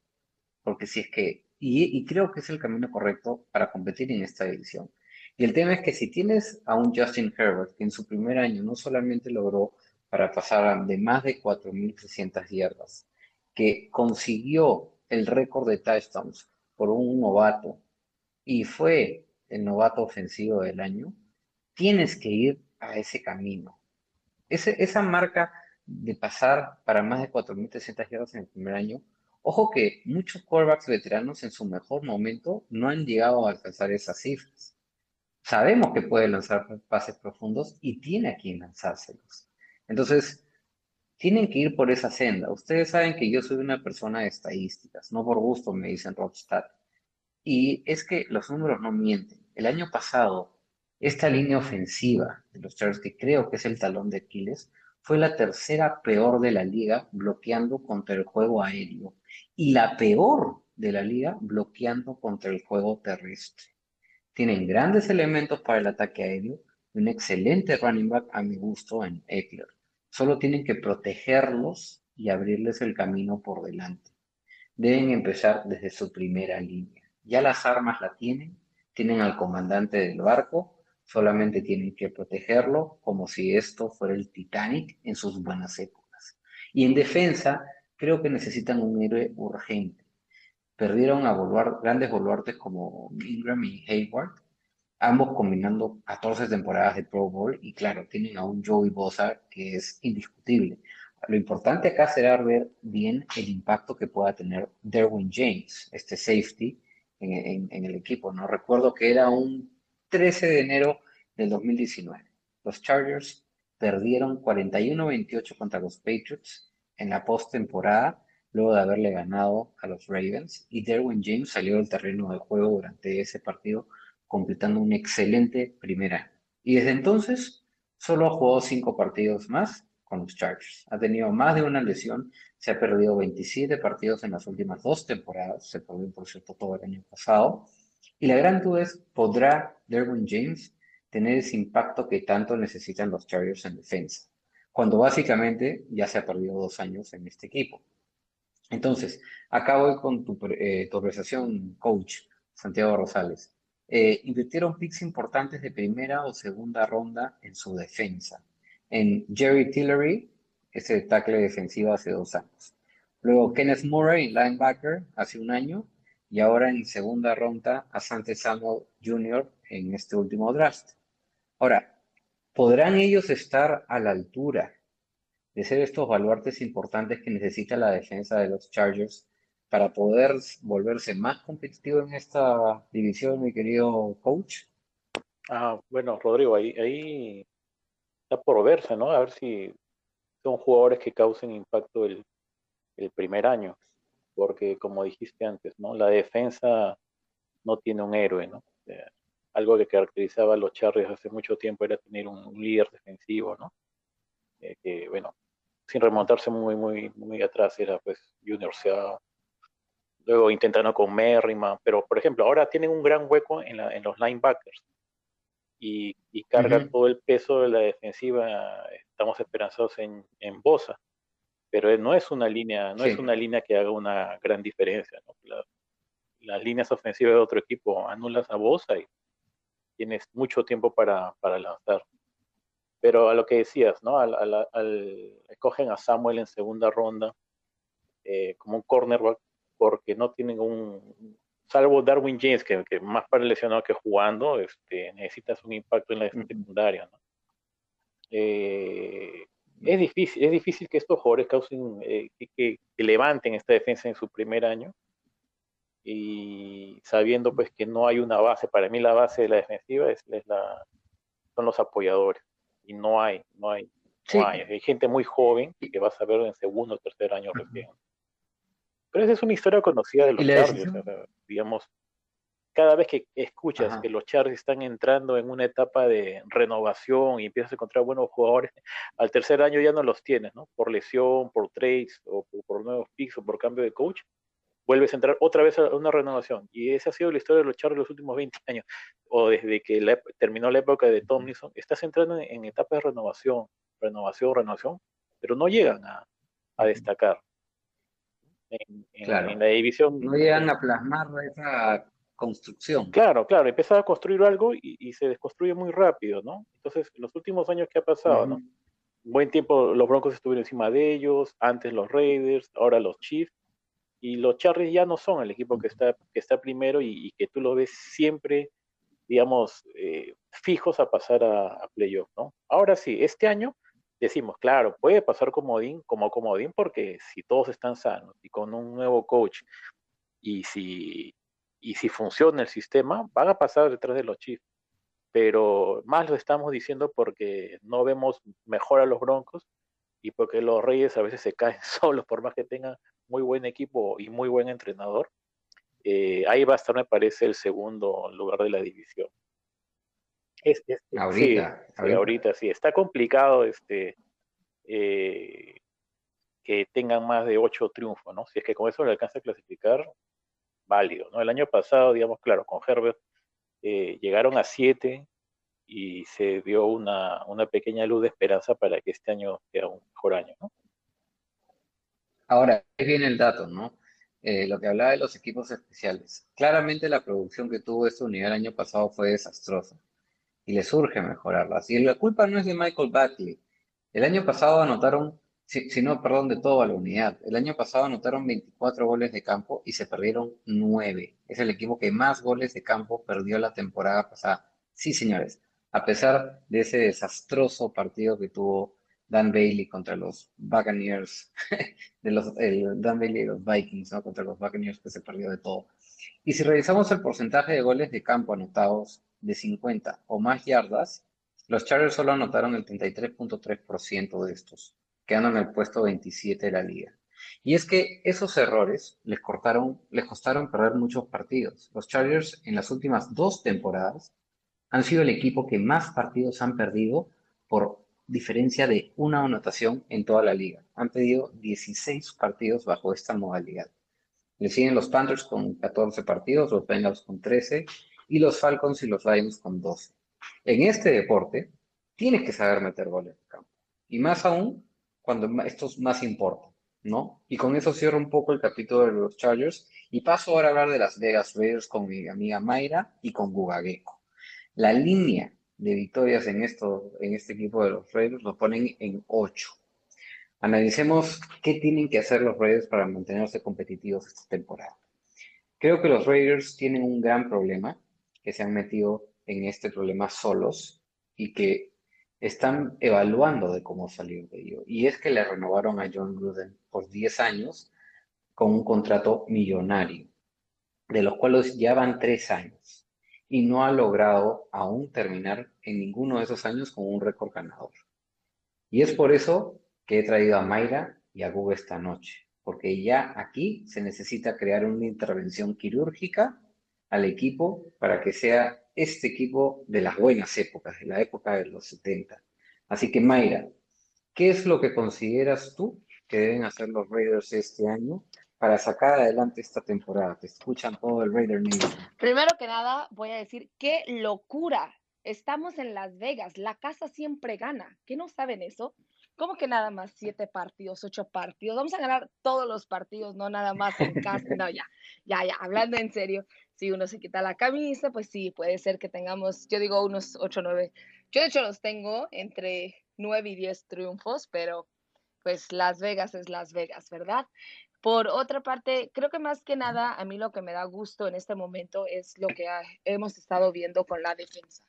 Porque si es que y, creo que es el camino correcto para competir en esta división. Y el tema es que si tienes a un Justin Herbert que en su primer año no solamente logró para pasar de más de 4.300 yardas, que consiguió el récord de touchdowns por un novato y fue el novato ofensivo del año, tienes que ir a ese camino. esa marca de pasar para más de 4.300 yardas en el primer año Ojo que muchos quarterbacks veteranos en su mejor momento no han llegado a alcanzar esas cifras. Sabemos que puede lanzar pases profundos y tiene a quien lanzárselos. Entonces, tienen que ir por esa senda. Ustedes saben que yo soy una persona de estadísticas, no por gusto me dicen Rockstar. Y es que los números no mienten. El año pasado, esta línea ofensiva de los Chargers, que creo que es el talón de Aquiles, fue la tercera peor de la liga bloqueando contra el juego aéreo y la peor de la liga bloqueando contra el juego terrestre. Tienen grandes elementos para el ataque aéreo y un excelente running back a mi gusto en Eckler. Solo tienen que protegerlos y abrirles el camino por delante. Deben empezar desde su primera línea. Ya las armas la tienen, tienen al comandante del barco solamente tienen que protegerlo como si esto fuera el Titanic en sus buenas épocas. Y en defensa, creo que necesitan un héroe urgente. Perdieron a grandes boluartes como Ingram y Hayward, ambos combinando 14 temporadas de Pro Bowl y claro, tienen a un Joey Bosa que es indiscutible. Lo importante acá será ver bien el impacto que pueda tener Derwin James, este safety, en, en el equipo. No recuerdo que era un 13 de enero del 2019. Los Chargers perdieron 41-28 contra los Patriots en la postemporada, luego de haberle ganado a los Ravens, y Derwin James salió del terreno de juego durante ese partido, completando un excelente primer año. Y desde entonces solo ha jugado cinco partidos más con los Chargers. Ha tenido más de una lesión, se ha perdido 27 partidos en las últimas dos temporadas, se perdió por cierto todo el año pasado, y la gran duda es, ¿podrá Derwin James tener ese impacto que tanto necesitan los Chargers en defensa? Cuando básicamente ya se ha perdido dos años en este equipo. Entonces, acá voy con tu, eh, conversación, coach Santiago Rosales. Eh, invirtieron picks importantes de primera o segunda ronda en su defensa. En Jerry Tillery, ese tackle defensivo hace dos años. Luego Kenneth Murray, linebacker, hace un año y ahora en segunda ronda a Sante Samuel Jr. en este último draft. Ahora, ¿podrán ellos estar a la altura de ser estos baluartes importantes que necesita la defensa de los Chargers para poder volverse más competitivo en esta división, mi querido coach? Ah, bueno, Rodrigo, ahí, ahí está por verse, ¿no? A ver si son jugadores que causen impacto el, el primer año, porque como dijiste antes, ¿no? La defensa no tiene un héroe, ¿no? algo que caracterizaba a los Chargers hace mucho tiempo era tener un, líder defensivo, ¿no? Eh, que, bueno, sin remontarse muy, muy, muy atrás, era pues Junior Seau, luego intentando con Merriman, pero por ejemplo, ahora tienen un gran hueco en, la, en los linebackers y, y cargan todo el peso de la defensiva, estamos esperanzados en, en Bosa, pero no es una línea, no es una línea que haga una gran diferencia, ¿no? las líneas ofensivas de otro equipo anulas a Bosa y tienes mucho tiempo para, para lanzar. Pero a lo que decías, ¿no? Al, al, escogen a Samuel en segunda ronda eh, como un cornerback porque no tienen un, salvo Darwin James, que, que, más para lesionado que jugando, este, necesitas un impacto en la secundaria, ¿no? Eh, es difícil, es difícil que estos jugadores causen, eh, que, que, levanten esta defensa en su primer año, y sabiendo pues que no hay una base, para mí la base de la defensiva es, la, son los apoyadores. Y no hay, no hay, no hay, hay gente muy joven que vas a ver en segundo o tercer año recién. Pero esa es una historia conocida de los Chargers, digamos, cada vez que escuchas que los Chargers están entrando en una etapa de renovación y empiezas a encontrar buenos jugadores, al tercer año ya no los tienes, ¿no? Por lesión, por trades o por, por nuevos picks o por cambio de coach, vuelves a entrar otra vez a una renovación. Y esa ha sido la historia de los Chargers los últimos 20 años, o desde que terminó la época de Tomlinson, estás entrando en, etapas de renovación, renovación, renovación, pero no llegan a, destacar. En, la división. No llegan a plasmar esa construcción. Claro, claro, empieza a construir algo y, se desconstruye muy rápido, ¿no? Entonces, en los últimos años, ¿qué ha pasado, no? Buen tiempo los Broncos estuvieron encima de ellos, antes los Raiders, ahora los Chiefs, y los Chargers ya no son el equipo que está, que está primero y, que tú lo ves siempre, digamos, eh, fijos a pasar a, playoff, ¿no? Ahora sí, este año decimos, claro, puede pasar comodín, como comodín, porque si todos están sanos y con un nuevo coach y si, y si funciona el sistema, van a pasar detrás de los Chiefs. Pero más lo estamos diciendo porque no vemos mejor a los Broncos y porque los Reyes a veces se caen solos, por más que tengan muy buen equipo y muy buen entrenador, eh, ahí va a estar, me parece, el segundo lugar de la división. Es, ahorita, sí, ahorita. sí, está complicado este eh, que tengan más de ocho triunfos, ¿no? Si es que con eso le alcanza a clasificar, válido, ¿no? El año pasado, digamos, claro, con Herbert eh, llegaron a siete y se dio una, una pequeña luz de esperanza para que este año sea un mejor año, ¿no? Ahora, ahí viene el dato, ¿no? Eh, lo que hablaba de los equipos especiales. Claramente la producción que tuvo esta unidad el año pasado fue desastrosa y le surge mejorarla. Y la culpa no es de Michael Batley. El año pasado anotaron, si, no, perdón, de toda la unidad. El año pasado anotaron 24 goles de campo y se perdieron 9. Es el equipo que más goles de campo perdió la temporada pasada. Sí, señores, a pesar de ese desastroso partido que tuvo Dan Bailey contra los Buccaneers, de los, el Dan Bailey de los Vikings, ¿no? Contra los Buccaneers que se perdió de todo. Y si revisamos el porcentaje de goles de campo anotados de 50 o más yardas, los Chargers solo anotaron el 33.3% de estos, quedando en el puesto 27 de la liga. Y es que esos errores les, cortaron, les costaron perder muchos partidos. Los Chargers en las últimas dos temporadas han sido el equipo que más partidos han perdido por diferencia de una anotación en toda la liga. Han pedido 16 partidos bajo esta modalidad. Le siguen los Panthers con 14 partidos, los Bengals con 13 y los Falcons y los Lions con 12. En este deporte tienes que saber meter goles de campo. Y más aún cuando estos más importan, ¿no? Y con eso cierro un poco el capítulo de los Chargers y paso ahora a hablar de las Vegas Raiders con mi amiga Mayra y con Gugageko. La línea de victorias en, esto, en este equipo de los Raiders lo ponen en 8. Analicemos qué tienen que hacer los Raiders para mantenerse competitivos esta temporada. Creo que los Raiders tienen un gran problema, que se han metido en este problema solos y que están evaluando de cómo salir de ello. Y es que le renovaron a John Gruden por 10 años con un contrato millonario, de los cuales ya van 3 años y no ha logrado aún terminar en ninguno de esos años con un récord ganador. Y es por eso que he traído a Mayra y a Google esta noche, porque ya aquí se necesita crear una intervención quirúrgica al equipo para que sea este equipo de las buenas épocas, de la época de los 70. Así que Mayra, ¿qué es lo que consideras tú que deben hacer los Raiders este año para sacar adelante esta temporada? Te escuchan todo el Raider Nation. Primero que nada, voy a decir, qué locura. Estamos en Las Vegas, la casa siempre gana. ¿Qué no saben eso? ¿Cómo que nada más siete partidos, ocho partidos? Vamos a ganar todos los partidos, no nada más en casa. No, ya, ya, ya, hablando en serio, si uno se quita la camisa, pues sí, puede ser que tengamos, yo digo unos ocho, nueve. Yo de hecho los tengo entre nueve y diez triunfos, pero pues Las Vegas es Las Vegas, ¿verdad? Por otra parte, creo que más que nada a mí lo que me da gusto en este momento es lo que hemos estado viendo con la defensa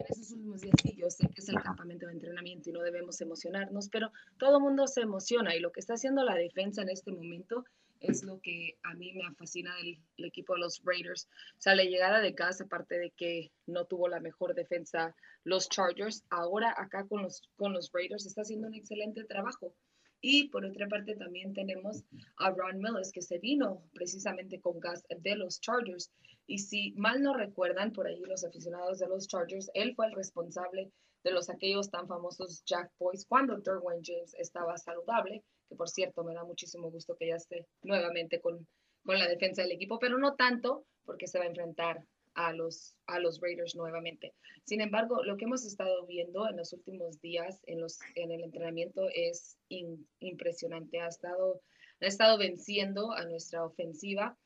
en esos últimos días, yo sé que es el campamento de entrenamiento y no debemos emocionarnos, pero todo el mundo se emociona y lo que está haciendo la defensa en este momento es lo que a mí me fascina del, equipo de los Raiders. O sea, la llegada de Gas, aparte de que no tuvo la mejor defensa los Chargers, ahora acá con los, con los Raiders está haciendo un excelente trabajo. Y por otra parte también tenemos a Ron Mills, que se vino precisamente con gas de los Chargers. Y si mal no recuerdan, por ahí los aficionados de los Chargers, él fue el responsable de los aquellos tan famosos Jack Boys cuando Derwin James estaba saludable, que por cierto me da muchísimo gusto que ya esté nuevamente con, con la defensa del equipo, pero no tanto porque se va a enfrentar a los, a los Raiders nuevamente. Sin embargo, lo que hemos estado viendo en los últimos días en, los, en el entrenamiento es impresionante. Ha estado, ha estado venciendo a nuestra ofensiva.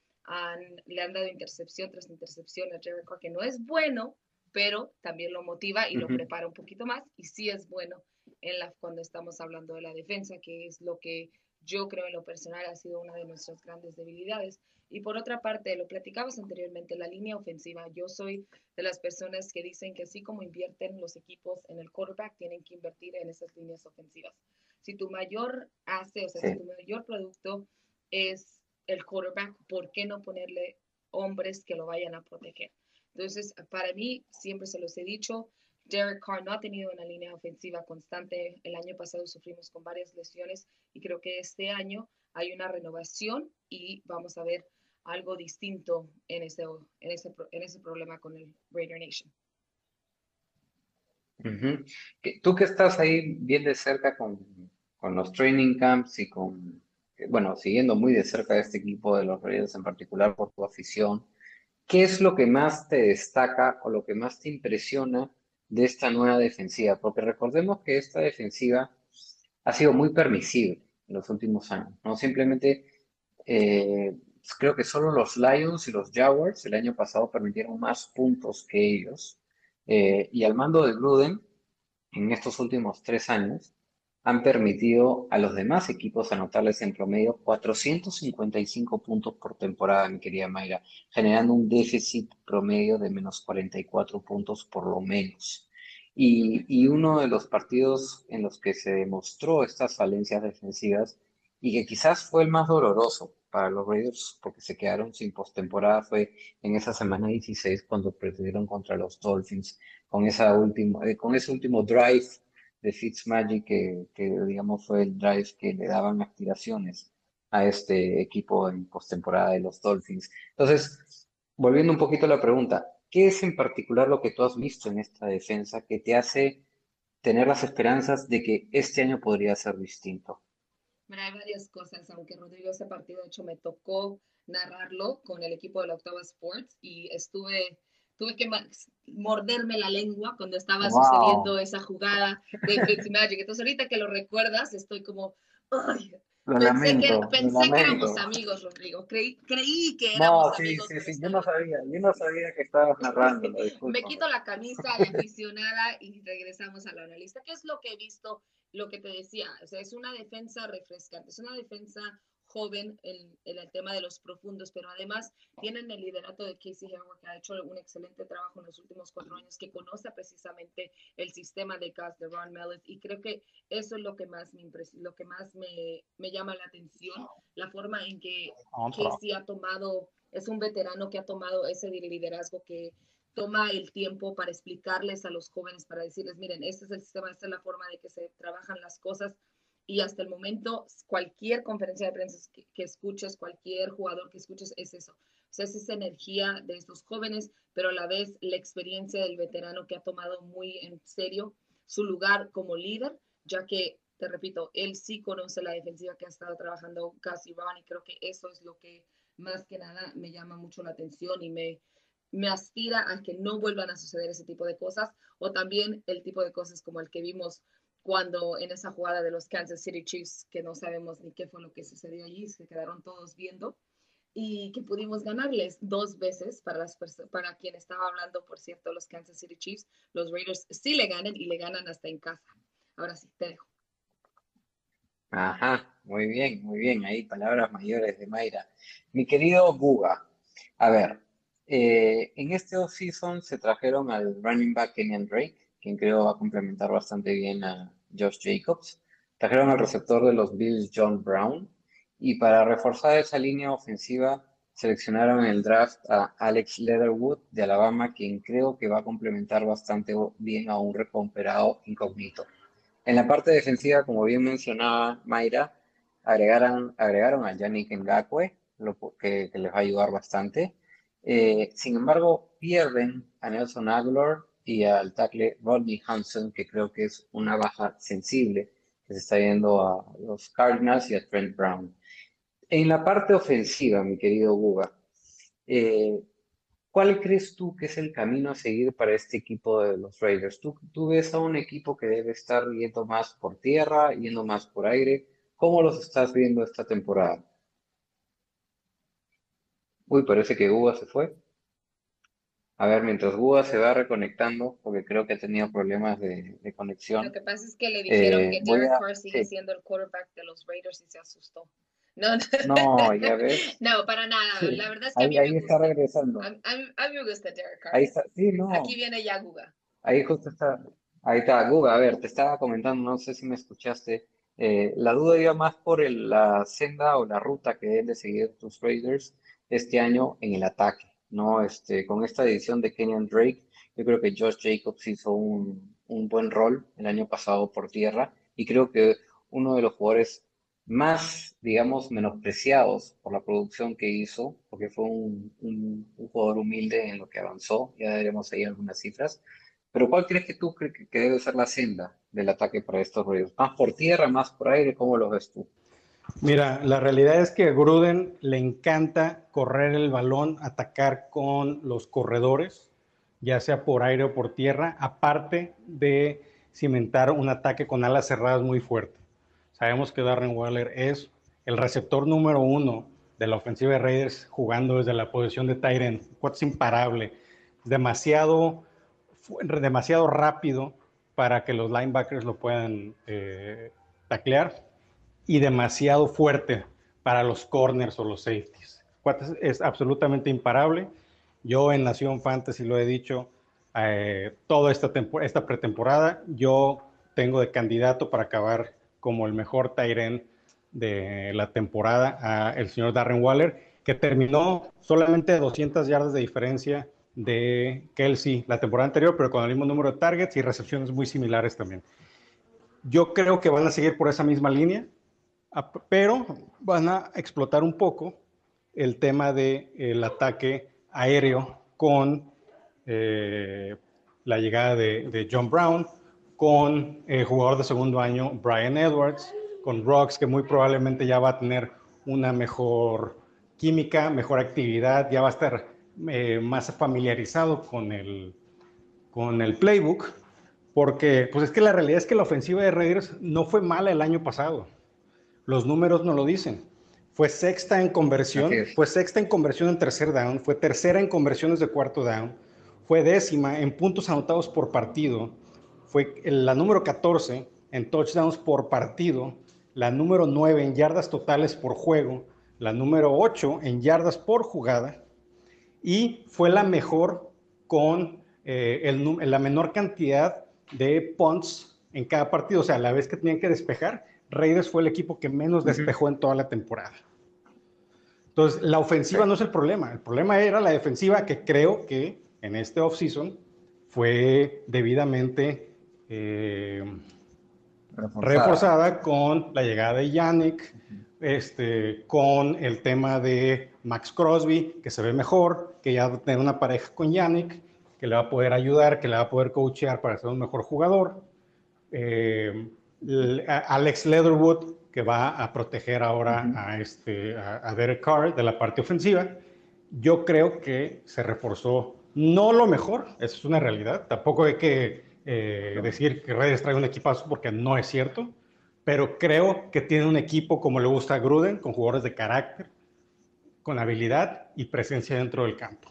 le han dado intercepción tras intercepción a Carr, que no es bueno, pero también lo motiva y lo prepara un poquito más. Y sí es bueno en la, cuando estamos hablando de la defensa, que es lo que yo creo en lo personal ha sido una de nuestras grandes debilidades. Y por otra parte, lo platicabas anteriormente, la línea ofensiva. Yo soy de las personas que dicen que así como invierten los equipos en el quarterback, tienen que invertir en esas líneas ofensivas. Si tu mayor hace, o sea, si tu mayor producto es el quarterback, ¿por qué no ponerle hombres que lo vayan a proteger? Entonces, para mí, siempre se los he dicho, Derek Carr no ha tenido una línea ofensiva constante. El año pasado sufrimos con varias lesiones y creo que este año hay una renovación y vamos a ver algo distinto en ese, en ese, en ese problema con el Raider Nation. Tú que estás ahí bien de cerca con, con, los training camps y con, bueno, siguiendo muy de cerca este equipo de los Raiders en particular por tu afición, ¿qué es lo que más te destaca o lo que más te impresiona de esta nueva defensiva? Porque recordemos que esta defensiva ha sido muy permisible en los últimos años, ¿no? Simplemente eh, creo que solo los Lions y los Jaguars el año pasado permitieron más puntos que ellos. Eh, y al mando de Gruden, en estos últimos tres años, han permitido a los demás equipos anotarles en promedio 455 puntos por temporada, mi querida Mayra, generando un déficit promedio de menos 44 puntos por lo menos. Y, uno de los partidos en los que se demostró estas falencias defensivas y que quizás fue el más doloroso para los Raiders porque se quedaron sin postemporada fue en esa semana 16 cuando perdieron contra los Dolphins con, esa última, eh, con ese último drive de Fitzmagic que, que, digamos fue el drive que le daban aspiraciones a este equipo en postemporada de los Dolphins. Entonces, volviendo un poquito a la pregunta, ¿qué es en particular lo que tú has visto en esta defensa que te hace tener las esperanzas de que este año podría ser distinto? hay varias cosas, aunque Rodrigo ese partido de hecho me tocó narrarlo con el equipo de la Octava Sports y estuve tuve que morderme la lengua cuando estaba sucediendo esa jugada de Fitzmagic. Entonces ahorita que lo recuerdas, estoy como, ay, pensé, que, pensé que, éramos amigos, Rodrigo. Creí, creí que éramos no, sí, amigos. Sí, sí, yo no sabía, yo no sabía que estabas narrando. Me quito la camisa de aficionada y regresamos a la analista. ¿Qué es lo que he visto? Lo que te decía, o sea, es una defensa refrescante, es una defensa joven en, el tema de los profundos, pero además tienen el liderato de Casey Hayward, que ha hecho un excelente trabajo en los últimos cuatro años, que conoce precisamente el sistema de gas de Ron Mellis, y creo que eso es lo que más me lo que más me, me llama la atención, la forma en que Casey ha tomado, es un veterano que ha tomado ese liderazgo que toma el tiempo para explicarles a los jóvenes, para decirles, miren, este es el sistema, esta es la forma de que se trabajan las cosas y hasta el momento cualquier conferencia de prensa que, escuches, cualquier jugador que escuches es eso. O sea, es esa energía de estos jóvenes, pero a la vez la experiencia del veterano que ha tomado muy en serio su lugar como líder, ya que, te repito, él sí conoce la defensiva que ha estado trabajando Cassie Ron y creo que eso es lo que más que nada me llama mucho la atención y me, me aspira a que no vuelvan a suceder ese tipo de cosas o también el tipo de cosas como el que vimos cuando en esa jugada de los Kansas City Chiefs, que no sabemos ni qué fue lo que sucedió allí, se quedaron todos viendo, y que pudimos ganarles dos veces para, las para quien estaba hablando, por cierto, los Kansas City Chiefs, los Raiders sí le ganan y le ganan hasta en casa. Ahora sí, te dejo. Ajá, muy bien, muy bien, ahí palabras mayores de Mayra. Mi querido Buga, a ver, eh, en este off-season se trajeron al running back Kenyan Drake, quien creo va a complementar bastante bien a Josh Jacobs. Trajeron al receptor de los Bills John Brown. Y para reforzar esa línea ofensiva, seleccionaron en el draft a Alex Leatherwood de Alabama, quien creo que va a complementar bastante bien a un recuperado incógnito. En la parte defensiva, como bien mencionaba Mayra, agregaron, agregaron a Yannick Ngakwe, lo que les va a ayudar bastante. Eh, sin embargo, pierden a Nelson Aguilar y al tackle Rodney Hanson, que creo que es una baja sensible que se está yendo a los Cardinals y a Trent Brown. En la parte ofensiva, mi querido Guga, eh, ¿cuál crees tú que es el camino a seguir para este equipo de los Raiders? ¿Tú, ¿Tú ves a un equipo que debe estar yendo más por tierra, yendo más por aire? ¿Cómo los estás viendo esta temporada? Uy, parece que Guga se fue. A ver, mientras Guga se va reconectando, porque creo que ha tenido problemas de, conexión. Lo que pasa es que le dijeron eh, que Derek Carr sigue siendo el quarterback de los Raiders y se asustó. No, no, ya ves. No, para nada. La verdad es que ahí, a mí me está regresando. A, mí me gusta Derek Carr. Ahí está, sí, no. Aquí viene ya Guga. Ahí justo está. Ahí está, Guga. A ver, te estaba comentando, no sé si me escuchaste. Eh, la duda iba más por la senda o la ruta que deben de seguir tus Raiders este año en el ataque, ¿no? Este, con esta edición de Kenyan Drake, yo creo que Josh Jacobs hizo un, un buen rol el año pasado por tierra y creo que uno de los jugadores más, digamos, menospreciados por la producción que hizo, porque fue un, un, jugador humilde en lo que avanzó, ya veremos ahí algunas cifras. Pero ¿cuál crees que tú crees que debe ser la senda del ataque para estos ruidos? ¿Más por tierra, más por aire? ¿Cómo lo ves tú? Mira, la realidad es que a Gruden le encanta correr el balón, atacar con los corredores, ya sea por aire o por tierra, aparte de cimentar un ataque con alas cerradas muy fuerte. Sabemos que Darren Waller es el receptor número uno de la ofensiva de Raiders jugando desde la posición de Tyrant. Es imparable, demasiado, demasiado rápido para que los linebackers lo puedan eh, taclear y demasiado fuerte para los corners o los safeties. Es absolutamente imparable. Yo en Nación Fantasy lo he dicho eh, toda esta, esta pretemporada. Yo tengo de candidato para acabar como el mejor Tyren de la temporada a el señor Darren Waller, que terminó solamente 200 yardas de diferencia de Kelsey la temporada anterior, pero con el mismo número de targets y recepciones muy similares también. Yo creo que van a seguir por esa misma línea pero van a explotar un poco el tema del ataque aéreo con eh, la llegada de, John Brown, con el jugador de segundo año Brian Edwards, con Rocks, que muy probablemente ya va a tener una mejor química, mejor actividad, ya va a estar eh, más familiarizado con el, con el playbook, porque pues es que la realidad es que la ofensiva de Raiders no fue mala el año pasado. Los números no lo dicen. Fue sexta en conversión, fue sexta en conversión en tercer down, fue tercera en conversiones de cuarto down, fue décima en puntos anotados por partido, fue la número 14 en touchdowns por partido, la número 9 en yardas totales por juego, la número 8 en yardas por jugada y fue la mejor con eh, la menor cantidad de punts en cada partido, o sea, la vez que tenían que despejar, Raiders fue el equipo que menos despejó en toda la temporada. Entonces, la ofensiva no es el problema, el problema era la defensiva que creo que en este offseason fue debidamente eh, reforzada, con la llegada de Yannick, este, con el tema de Max Crosby, que se ve mejor, que ya va a tener una pareja con Yannick, que le va a poder ayudar, que le va a poder coachear para ser un mejor jugador. Eh, Alex Leatherwood, que va a proteger ahora a, este, a, Derek Carr de la parte ofensiva. Yo creo que se reforzó no lo mejor, eso es una realidad. Tampoco hay que eh, decir que Reyes trae un equipazo porque no es cierto, pero creo que tiene un equipo como le gusta a Gruden, con jugadores de carácter, con habilidad y presencia dentro del campo.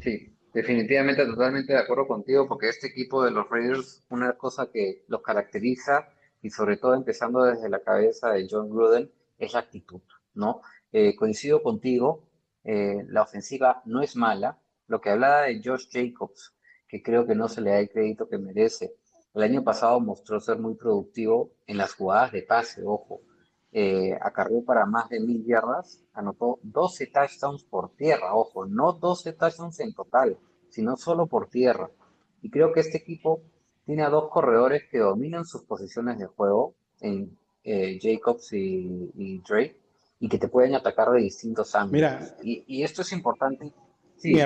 Sí, definitivamente totalmente de acuerdo contigo, porque este equipo de los Raiders, una cosa que los caracteriza, y sobre todo empezando desde la cabeza de John Gruden, es la actitud, ¿no? Eh, coincido contigo, eh, la ofensiva no es mala. Lo que hablaba de Josh Jacobs, que creo que no se le da el crédito que merece. El año pasado mostró ser muy productivo en las jugadas de pase, ojo. Eh, acarreó para más de mil yardas, anotó 12 touchdowns por tierra, ojo, no 12 touchdowns en total, sino solo por tierra. Y creo que este equipo tiene a dos corredores que dominan sus posiciones de juego, en eh, Jacobs y, Drake, y que te pueden atacar de distintos ángulos. Mira, y, esto es importante. Sí,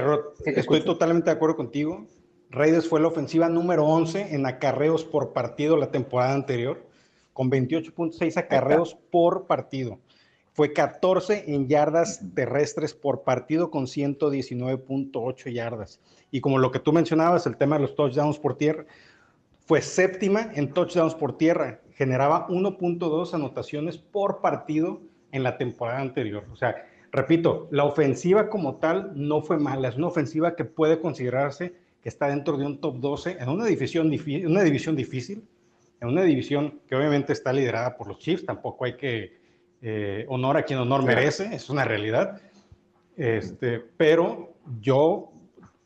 estoy totalmente de acuerdo contigo. Raiders fue la ofensiva número 11 en acarreos por partido la temporada anterior, con 28.6 acarreos por partido. Fue 14 en yardas terrestres por partido con 119.8 yardas. Y como lo que tú mencionabas, el tema de los touchdowns por tierra, fue séptima en touchdowns por tierra. Generaba 1.2 anotaciones por partido en la temporada anterior. O sea, repito, la ofensiva como tal no fue mala. Es una ofensiva que puede considerarse que está dentro de un top 12 en una división, una división difícil, en una división que obviamente está liderada por los Chiefs, tampoco hay que eh, honor a quien honor merece, es una realidad. Este, pero yo,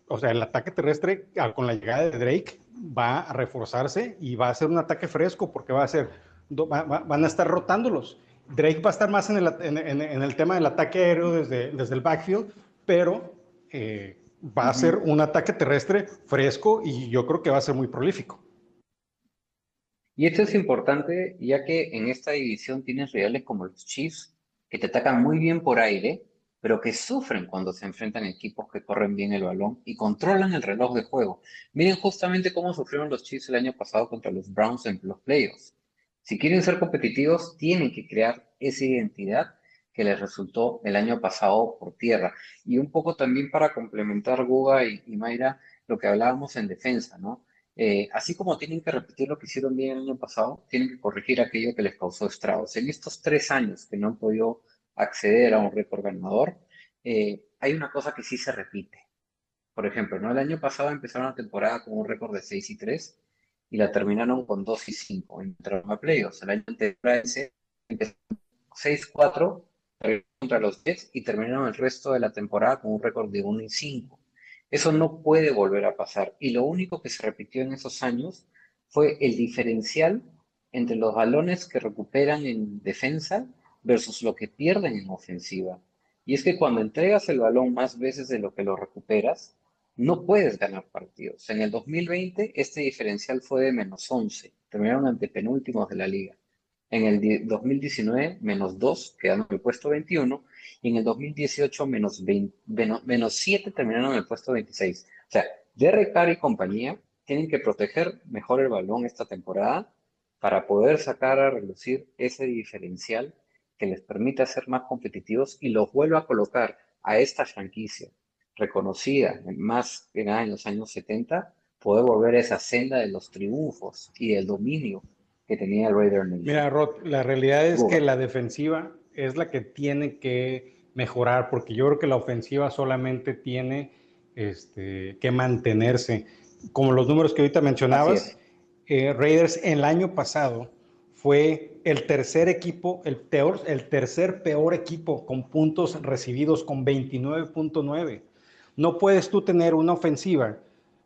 o sea, el ataque terrestre con la llegada de Drake va a reforzarse y va a ser un ataque fresco porque va a ser, van a estar rotándolos. Drake va a estar más en el, en, el tema del ataque aéreo desde, desde el backfield, pero eh, va a ser un ataque terrestre fresco y yo creo que va a ser muy prolífico. Y esto es importante ya que en esta división tienes rivales como los Chiefs, que te atacan muy bien por aire, pero que sufren cuando se enfrentan equipos que corren bien el balón y controlan el reloj de juego. Miren justamente cómo sufrieron los Chiefs el año pasado contra los Browns en los playoffs. Si quieren ser competitivos, tienen que crear esa identidad que les resultó el año pasado por tierra. Y un poco también para complementar Guga y, Mayra lo que hablábamos en defensa, ¿no? Eh, así como tienen que repetir lo que hicieron bien el año pasado, tienen que corregir aquello que les causó estragos. En estos tres años que no han podido acceder a un récord ganador, eh, hay una cosa que sí se repite. Por ejemplo, ¿no? el año pasado empezaron la temporada con un récord de 6 y 3 y la terminaron con 2 y 5. Entraron a playoffs. El año anterior empezaron 6-4 contra los Jets y terminaron el resto de la temporada con un récord de 1 y 5. Eso no puede volver a pasar. Y lo único que se repitió en esos años fue el diferencial entre los balones que recuperan en defensa versus lo que pierden en ofensiva. Y es que cuando entregas el balón más veces de lo que lo recuperas, no puedes ganar partidos. En el 2020 este diferencial fue de menos 11, terminaron ante penúltimos de la liga. En el 2019, menos 2, quedando en el puesto 21. Y en el 2018, menos, menos, 7, terminaron en el puesto 26. O sea, Derek Carr y compañía tienen que proteger mejor el balón esta temporada para poder sacar a relucir ese diferencial que les permita ser más competitivos y los vuelva a colocar a esta franquicia reconocida más que nada en los años 70, poder volver a esa senda de los triunfos y del dominio que tenía el Raider Mira, Rod, la realidad es que la defensiva es la que tiene que mejorar, porque yo creo que la ofensiva solamente tiene este, que mantenerse. Como los números que ahorita mencionabas, eh, Raiders el año pasado fue el tercer equipo, el, peor, el tercer peor equipo con puntos recibidos con 29.9. No puedes tú tener una ofensiva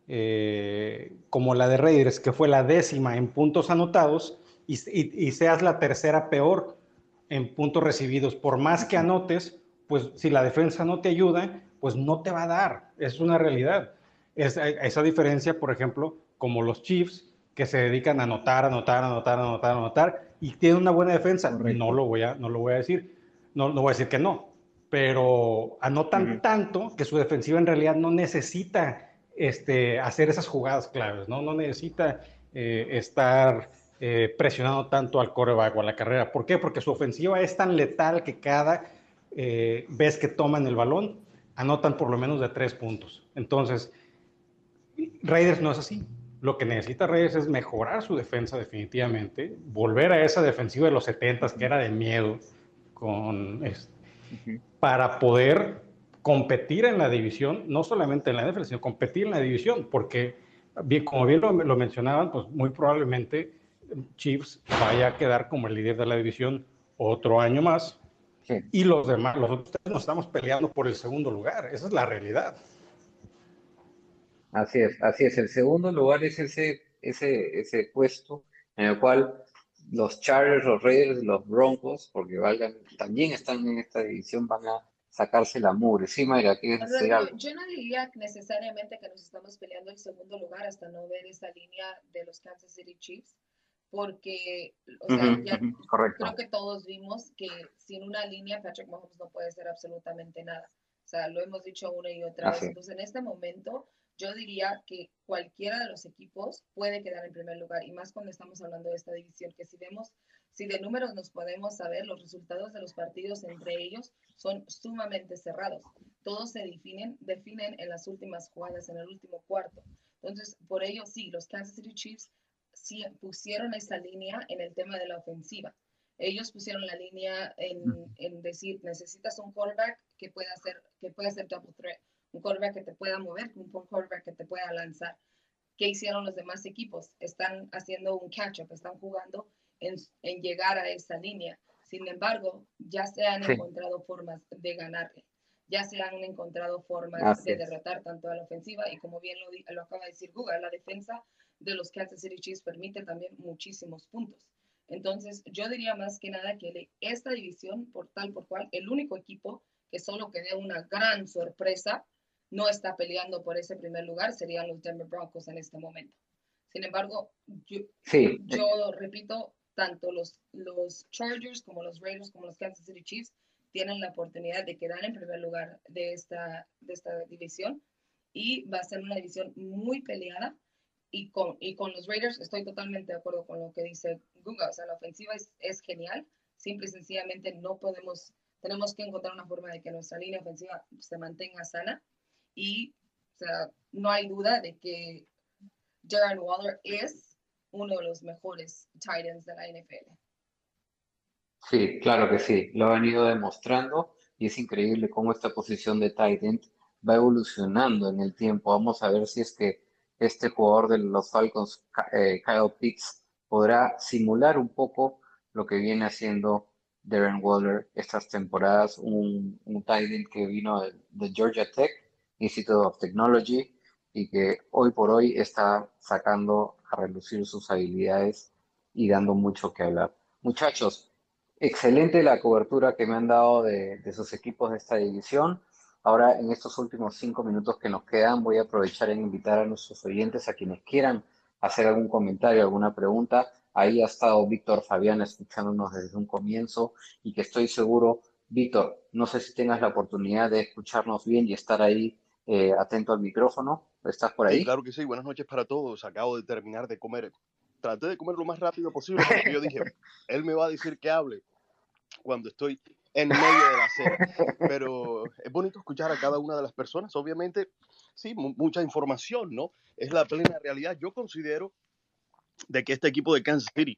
eh, como la de Raiders, que fue la décima en puntos anotados, y, seas la tercera peor en puntos recibidos. Por más que anotes, pues si la defensa no te ayuda, pues no te va a dar. Es una realidad. Es, esa diferencia, por ejemplo, como los Chiefs, que se dedican a anotar, anotar, anotar, anotar, anotar, y tienen una buena defensa. No lo voy a, no lo voy a decir, no, no voy a decir que no, pero anotan tanto que su defensiva en realidad no necesita este, hacer esas jugadas claves, ¿no? No necesita eh, estar eh, presionando tanto al coreback o a la carrera. ¿Por qué? Porque su ofensiva es tan letal que cada eh, vez que toman el balón, anotan por lo menos de tres puntos. Entonces, Raiders no es así. Lo que necesita Raiders es mejorar su defensa definitivamente, volver a esa defensiva de los 70 que era de miedo, con, para poder competir en la división, no solamente en la defensa, sino competir en la división, porque bien, como bien lo, lo mencionaban, pues muy probablemente Chiefs vaya a quedar como el líder de la división otro año más. Y los demás, los otros nos estamos peleando por el segundo lugar. Esa es la realidad. Así es, así es. El segundo lugar es ese, ese, ese puesto en el cual los Chargers, los Raiders, los Broncos, porque valgan, también están en esta división, van a sacarse la mugre. Sí, Mayra, ¿quieres decir algo? Yo no diría necesariamente que nos estamos peleando el segundo lugar hasta no ver esa línea de los Kansas City Chiefs porque, o sea, ya creo que todos vimos que sin una línea Patrick Mahomes no puede hacer absolutamente nada. O sea, lo hemos dicho una y otra vez. Entonces, en este momento, yo diría que cualquiera de los equipos puede quedar en primer lugar, y más cuando estamos hablando de esta división, que si vemos, si de números nos podemos saber, los resultados de los partidos entre ellos son sumamente cerrados. Todos se definen, definen en las últimas jugadas, en el último cuarto. Entonces, por ello, sí, los Kansas City Chiefs pusieron esa línea en el tema de la ofensiva. Ellos pusieron la línea en, en decir, necesitas un quarterback que pueda hacer, que pueda hacer double threat, un quarterback que te pueda mover, un quarterback que te pueda lanzar. ¿Qué hicieron los demás equipos? Están haciendo un catch-up, están jugando en, en, llegar a esa línea. Sin embargo, ya se han encontrado formas de ganarle, ya se han encontrado formas de derrotar tanto a la ofensiva y como bien lo, lo acaba de decir Google, la defensa de los Kansas City Chiefs permite también muchísimos puntos. Entonces, yo diría más que nada que esta división, por tal por cual, el único equipo que solo que dé una gran sorpresa no está peleando por ese primer lugar serían los Denver Broncos en este momento. Sin embargo, yo, yo repito, tanto los, los Chargers como los Raiders como los Kansas City Chiefs tienen la oportunidad de quedar en primer lugar de esta, de esta división y va a ser una división muy peleada y con, y con los Raiders estoy totalmente de acuerdo con lo que dice Gunga. O sea, la ofensiva es, es genial. Simple y sencillamente no podemos, tenemos que encontrar una forma de que nuestra línea ofensiva se mantenga sana. Y, o sea, no hay duda de que Darren Waller es uno de los mejores Titans de la NFL. Sí, claro que sí. Lo han ido demostrando y es increíble cómo esta posición de Titan va evolucionando en el tiempo. Vamos a ver si es que este jugador de los Falcons, eh, Kyle Pitts, podrá simular un poco lo que viene haciendo Darren Waller estas temporadas, un, un que vino de, Georgia Tech, Institute of Technology, y que hoy por hoy está sacando a relucir sus habilidades y dando mucho que hablar. Muchachos, excelente la cobertura que me han dado de, de sus equipos de esta división. Ahora, en estos últimos cinco minutos que nos quedan, voy a aprovechar en invitar a nuestros oyentes, a quienes quieran hacer algún comentario, alguna pregunta. Ahí ha estado Víctor Fabián escuchándonos desde un comienzo y que estoy seguro, Víctor, no sé si tengas la oportunidad de escucharnos bien y estar ahí eh, atento al micrófono. ¿Estás por ahí? Sí, claro que sí. Buenas noches para todos. Acabo de terminar de comer. Traté de comer lo más rápido posible porque yo dije, él me va a decir que hable cuando estoy en medio de la serie. Pero es bonito escuchar a cada una de las personas. Obviamente, sí, mucha información, ¿no? Es la plena realidad. Yo considero de que este equipo de Kansas City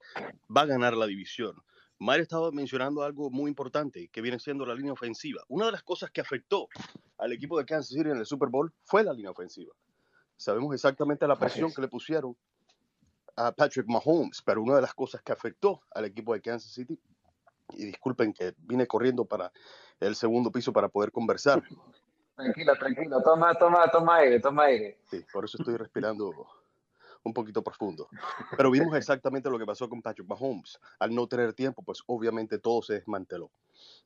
va a ganar la división. Mario estaba mencionando algo muy importante, que viene siendo la línea ofensiva. Una de las cosas que afectó al equipo de Kansas City en el Super Bowl fue la línea ofensiva. Sabemos exactamente la presión que le pusieron a Patrick Mahomes, pero una de las cosas que afectó al equipo de Kansas City y disculpen que vine corriendo para el segundo piso para poder conversar. Tranquilo, tranquilo, toma, toma, toma aire, toma aire. Sí, por eso estoy respirando un poquito profundo. Pero vimos exactamente lo que pasó con Patrick Mahomes. Al no tener tiempo, pues obviamente todo se desmanteló.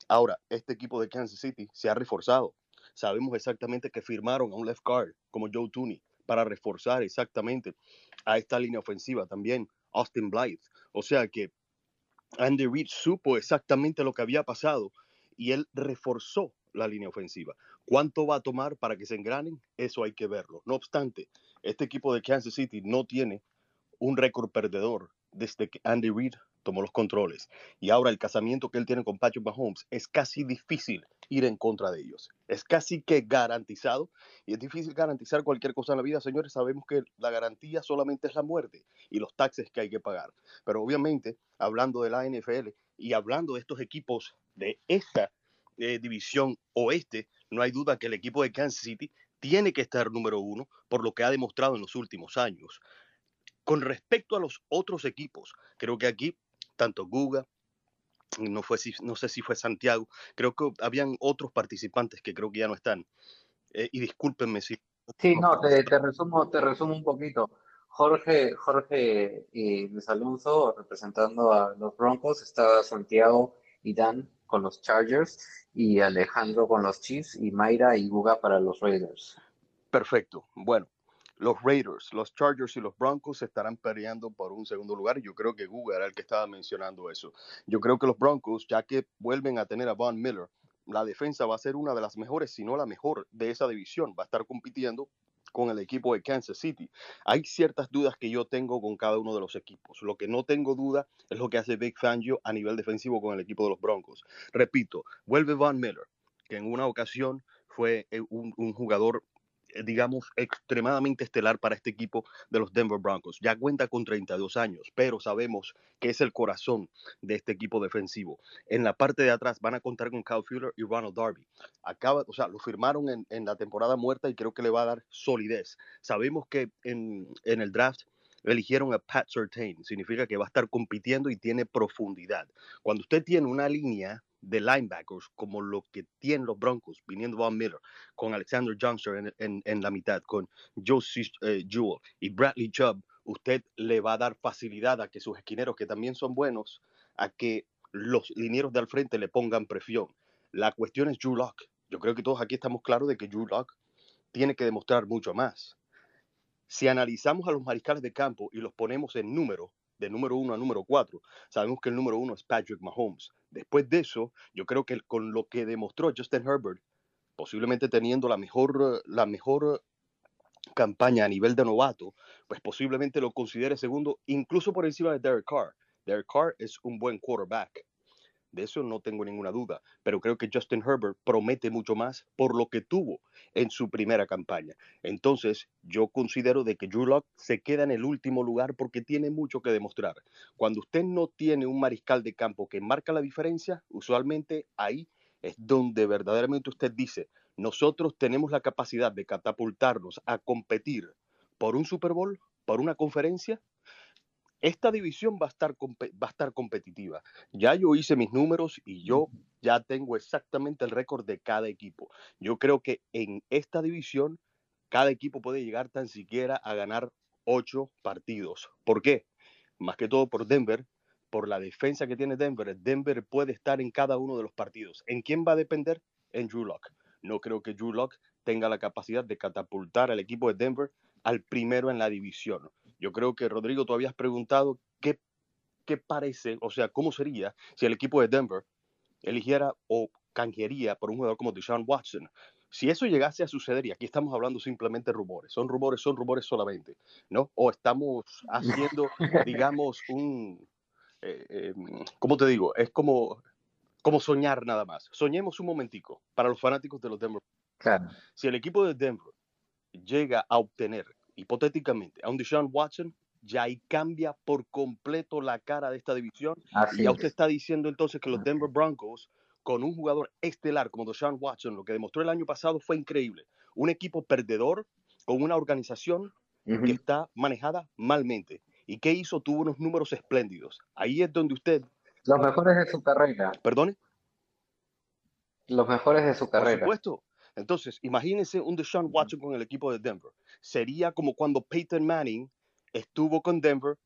Ahora, este equipo de Kansas City se ha reforzado. Sabemos exactamente que firmaron a un left guard como Joe Tooney para reforzar exactamente a esta línea ofensiva también Austin Blythe. O sea que Andy Reid supo exactamente lo que había pasado y él reforzó la línea ofensiva. ¿Cuánto va a tomar para que se engranen? Eso hay que verlo. No obstante, este equipo de Kansas City no tiene un récord perdedor desde que Andy Reid tomó los controles. Y ahora el casamiento que él tiene con Patrick Mahomes es casi difícil ir en contra de ellos. Es casi que garantizado. Y es difícil garantizar cualquier cosa en la vida, señores. Sabemos que la garantía solamente es la muerte y los taxes que hay que pagar. Pero obviamente, hablando de la NFL y hablando de estos equipos de esta eh, división oeste, no hay duda que el equipo de Kansas City tiene que estar número uno por lo que ha demostrado en los últimos años. Con respecto a los otros equipos, creo que aquí tanto Guga, no, fue, no sé si fue Santiago, creo que habían otros participantes que creo que ya no están. Eh, y discúlpenme si... Sí, no, te, te, resumo, te resumo un poquito. Jorge, Jorge y Luis Alonso representando a los Broncos, está Santiago y Dan con los Chargers y Alejandro con los Chiefs y Mayra y Guga para los Raiders. Perfecto. Bueno, los Raiders, los Chargers y los Broncos estarán peleando por un segundo lugar. Yo creo que Google era el que estaba mencionando eso. Yo creo que los Broncos, ya que vuelven a tener a Von Miller, la defensa va a ser una de las mejores, si no la mejor de esa división. Va a estar compitiendo con el equipo de Kansas City. Hay ciertas dudas que yo tengo con cada uno de los equipos. Lo que no tengo duda es lo que hace Big Fangio a nivel defensivo con el equipo de los Broncos. Repito, vuelve Von Miller, que en una ocasión fue eh, un, jugador digamos, extremadamente estelar para este equipo de los Denver Broncos. Ya cuenta con 32 años, pero sabemos que es el corazón de este equipo defensivo. En la parte de atrás van a contar con Kyle Fuller y Ronald Darby. Acaba, o sea, lo firmaron en, en la temporada muerta y creo que le va a dar solidez. Sabemos que en, en el draft eligieron a Pat Surtain, significa que va a estar compitiendo y tiene profundidad. Cuando usted tiene una línea de linebackers como lo que tienen los Broncos, viniendo Von Miller, con Alexander Johnson en, en, la mitad, con Josie eh, Jewell y Bradley Chubb, usted le va a dar facilidad a que sus esquineros, que también son buenos, a que los linieros de al frente le pongan presión. La cuestión es Drew Lock. Yo creo que todos aquí estamos claros de que Drew Lock tiene que demostrar mucho más. Si analizamos a los mariscales de campo y los ponemos en número, de número uno a número cuatro, sabemos que el número uno es Patrick Mahomes. Después de eso, yo creo que con lo que demostró Justin Herbert, posiblemente teniendo la mejor, la mejor campaña a nivel de novato, pues posiblemente lo considere segundo, incluso por encima de Derek Carr. Derek Carr es un buen quarterback. De eso no tengo ninguna duda, pero creo que Justin Herbert promete mucho más por lo que tuvo en su primera campaña. Entonces, yo considero de que Drew se queda en el último lugar porque tiene mucho que demostrar. Cuando usted no tiene un mariscal de campo que marca la diferencia, usualmente ahí es donde verdaderamente usted dice, nosotros tenemos la capacidad de catapultarnos a competir por un Super Bowl, por una conferencia, esta división va a, estar, va a estar competitiva. Ya yo hice mis números y yo ya tengo exactamente el récord de cada equipo. Yo creo que en esta división cada equipo puede llegar tan siquiera a ganar ocho partidos. ¿Por qué? Más que todo por Denver, por la defensa que tiene Denver. Denver puede estar en cada uno de los partidos. ¿En quién va a depender? En Drew Lock. No creo que Drew Lock tenga la capacidad de catapultar al equipo de Denver al primero en la división. Yo creo que, Rodrigo, tú habías preguntado qué, qué parece, o sea, cómo sería si el equipo de Denver eligiera o canjearía por un jugador como Deshaun Watson. Si eso llegase a suceder, y aquí estamos hablando simplemente de rumores, son rumores, son rumores solamente, ¿no? O estamos haciendo, digamos, un, eh, eh, ¿cómo te digo? Es como, como soñar nada más. Soñemos un momentico para los fanáticos de los Denver. Claro. Si el equipo de Denver llega a obtener hipotéticamente, a un Deshaun Watson, ya ahí cambia por completo la cara de esta división. y ya usted está diciendo entonces que los Denver Broncos, con un jugador estelar como Deshaun Watson, lo que demostró el año pasado fue increíble. Un equipo perdedor con una organización que está manejada malmente. ¿Y qué hizo? Tuvo unos números espléndidos. Ahí es donde usted... Los mejores de su carrera. ¿Perdone? Los mejores de su carrera. Por supuesto. Entonces, imagínense un Deshaun Watson con el equipo de Denver. Sería como cuando Peyton Manning estuvo con Denver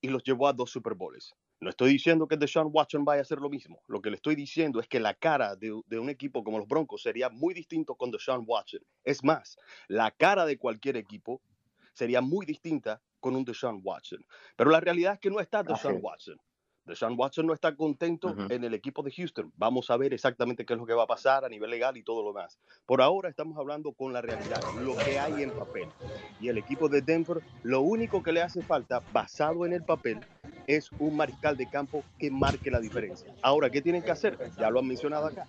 y los llevó a dos Super Bowls. No estoy diciendo que Deshaun Watson vaya a hacer lo mismo. Lo que le estoy diciendo es que la cara de, un equipo como los Broncos sería muy distinto con Deshaun Watson. Es más, la cara de cualquier equipo sería muy distinta con un Deshaun Watson. Pero la realidad es que no está Deshaun. Watson. Deshaun Watson no está contento en el equipo de Houston. Vamos a ver exactamente qué es lo que va a pasar a nivel legal y todo lo demás. Por ahora estamos hablando con la realidad, lo que hay en papel. Y el equipo de Denver, lo único que le hace falta, basado en el papel, es un mariscal de campo que marque la diferencia. Ahora, ¿qué tienen que hacer? Ya lo han mencionado acá.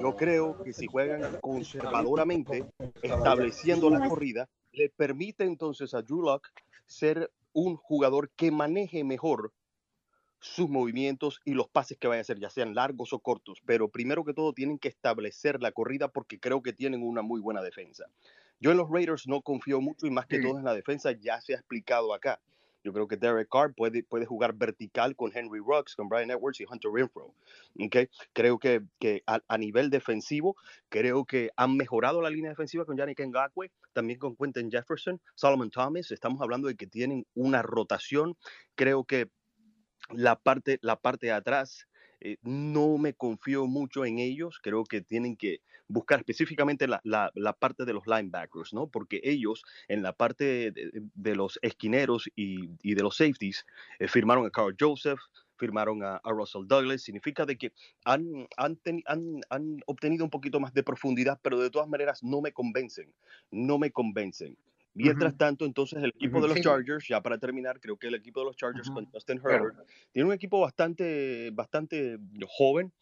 Yo creo que si juegan conservadoramente, estableciendo la corrida, le permite entonces a Drew Lock ser un jugador que maneje mejor sus movimientos y los pases que vaya a hacer, ya sean largos o cortos. Pero primero que todo tienen que establecer la corrida porque creo que tienen una muy buena defensa. Yo en los Raiders no confío mucho y más que todo en la defensa ya se ha explicado acá. Yo creo que Derek Carr puede, puede jugar vertical con Henry Ruggs, con Brian Edwards y Hunter Renfro. ¿ok? Creo que, que a, a nivel defensivo, creo que han mejorado la línea defensiva con Yannick Ngakwe, también con Quentin Jefferson, Solomon Thomas. Estamos hablando de que tienen una rotación. Creo que la parte, la parte de atrás, eh, no me confío mucho en ellos. Creo que tienen que buscar específicamente la, la- la parte de los linebackers, ¿no? Porque ellos en la parte de, de los esquineros y, y de los safeties eh, firmaron a Carl Joseph, firmaron a, a Russell Douglas. Significa de que han, han, teni- han- han obtenido un poquito más de profundidad, pero de todas maneras no me convencen. No me convencen. Mientras Ujú. tanto, entonces el equipo Ujú, de los sí. Chargers, ya para terminar, creo que el equipo de los Chargers Ujú. con Justin Claro. Herbert tiene un equipo bastante, bastante joven.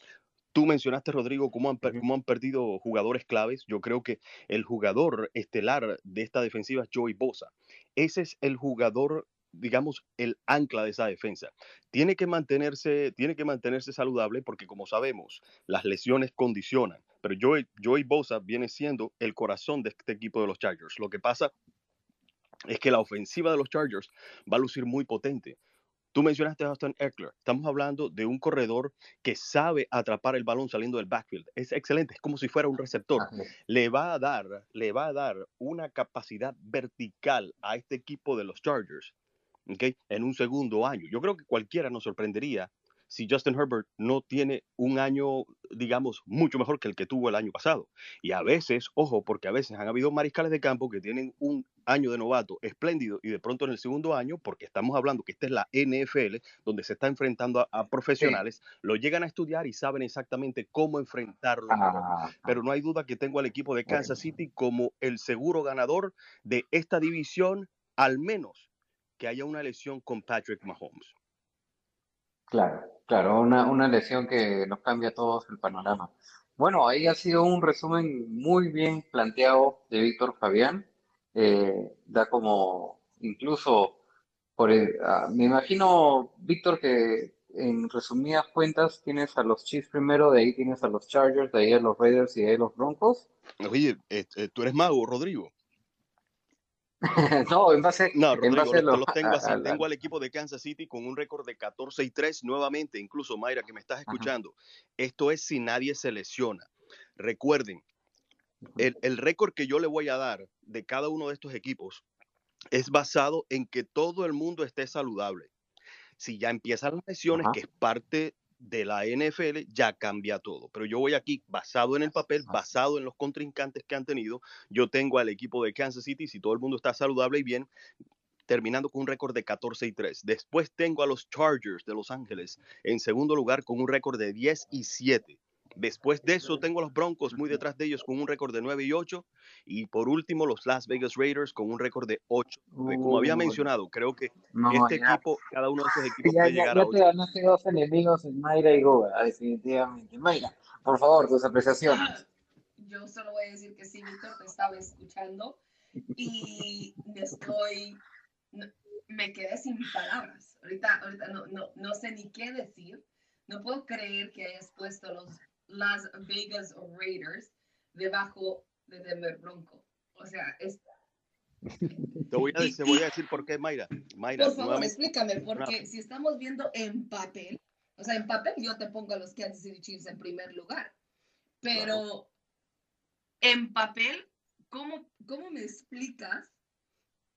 Tú mencionaste, Rodrigo, cómo han, cómo han perdido jugadores claves. Yo creo que el jugador estelar de esta defensiva es Joey Bosa. Ese es el jugador, digamos, el ancla de esa defensa. Tiene que mantenerse, tiene que mantenerse saludable porque, como sabemos, las lesiones condicionan. Pero Joey, Joey Bosa viene siendo el corazón de este equipo de los Chargers. Lo que pasa es que la ofensiva de los Chargers va a lucir muy potente. Tú mencionaste a Austin Eckler. Estamos hablando de un corredor que sabe atrapar el balón saliendo del backfield. Es excelente, es como si fuera un receptor. Le va a dar, le va a dar una capacidad vertical a este equipo de los Chargers, ¿ok? En un segundo año. Yo creo que cualquiera nos sorprendería si Justin Herbert no tiene un año, digamos, mucho mejor que el que tuvo el año pasado. Y a veces, ojo, porque a veces han habido mariscales de campo que tienen un año de novato espléndido y de pronto en el segundo año, porque estamos hablando que esta es la NFL, donde se está enfrentando a, a profesionales, lo llegan a estudiar y saben exactamente cómo enfrentarlo. Ah, Pero no hay duda que tengo al equipo de Kansas City como el seguro ganador de esta división, al menos que haya una lesión con Patrick Mahomes. Claro, claro, una, una lesión que nos cambia a todos el panorama. Bueno, ahí ha sido un resumen muy bien planteado de Víctor Fabián. Eh, da como, incluso, por el- ah, me imagino, Víctor, que en resumidas cuentas tienes a los Chiefs primero, de ahí tienes a los Chargers, de ahí a los Raiders y de ahí a los Broncos. Oye, eh, eh, tú eres mago, Rodrigo. No, en base, No, en Rodrigo, base a los, tengo así. a- a- Tengo al equipo de Kansas City con un récord de 14 y 3 nuevamente. Incluso, Mayra, que me estás escuchando. Esto es si nadie se lesiona. Recuerden, el, el récord que yo le voy a dar de cada uno de estos equipos es basado en que todo el mundo esté saludable. Si ya empiezan las lesiones, Ajá. que es parte de la NFL, ya cambia todo. Pero yo voy aquí basado en el papel, basado en los contrincantes que han tenido. Yo tengo al equipo de Kansas City, si todo el mundo está saludable y bien, terminando con un récord de 14 y 3. Después tengo a los Chargers de Los Ángeles en segundo lugar con un récord de 10 y 7. Después de eso tengo a los Broncos muy detrás de ellos con un récord de 9 y 8. Y por último los Las Vegas Raiders con un récord de 8. Como había mencionado, creo que no, este ya. equipo, cada uno de estos equipos Ya, puede ya, llegar ya a te 8. ganaste dos enemigos en Mayra y Goga, definitivamente. Mayra, por favor, tus apreciaciones. Yo solo voy a decir que sí, Víctor, te estaba escuchando y me estoy, no- me quedé sin palabras. Ahorita, ahorita no, no, no sé ni qué decir. No puedo creer que hayas puesto los Las Vegas Raiders debajo de Denver Bronco. O sea, es, Te voy a, te voy a decir por qué, Mayra. Mayra, por favor, nuevamente, explícame, porque si estamos viendo en papel, o sea, en papel yo te pongo a los Kansas City Chiefs en primer lugar, pero en papel, ¿cómo, ¿cómo me explicas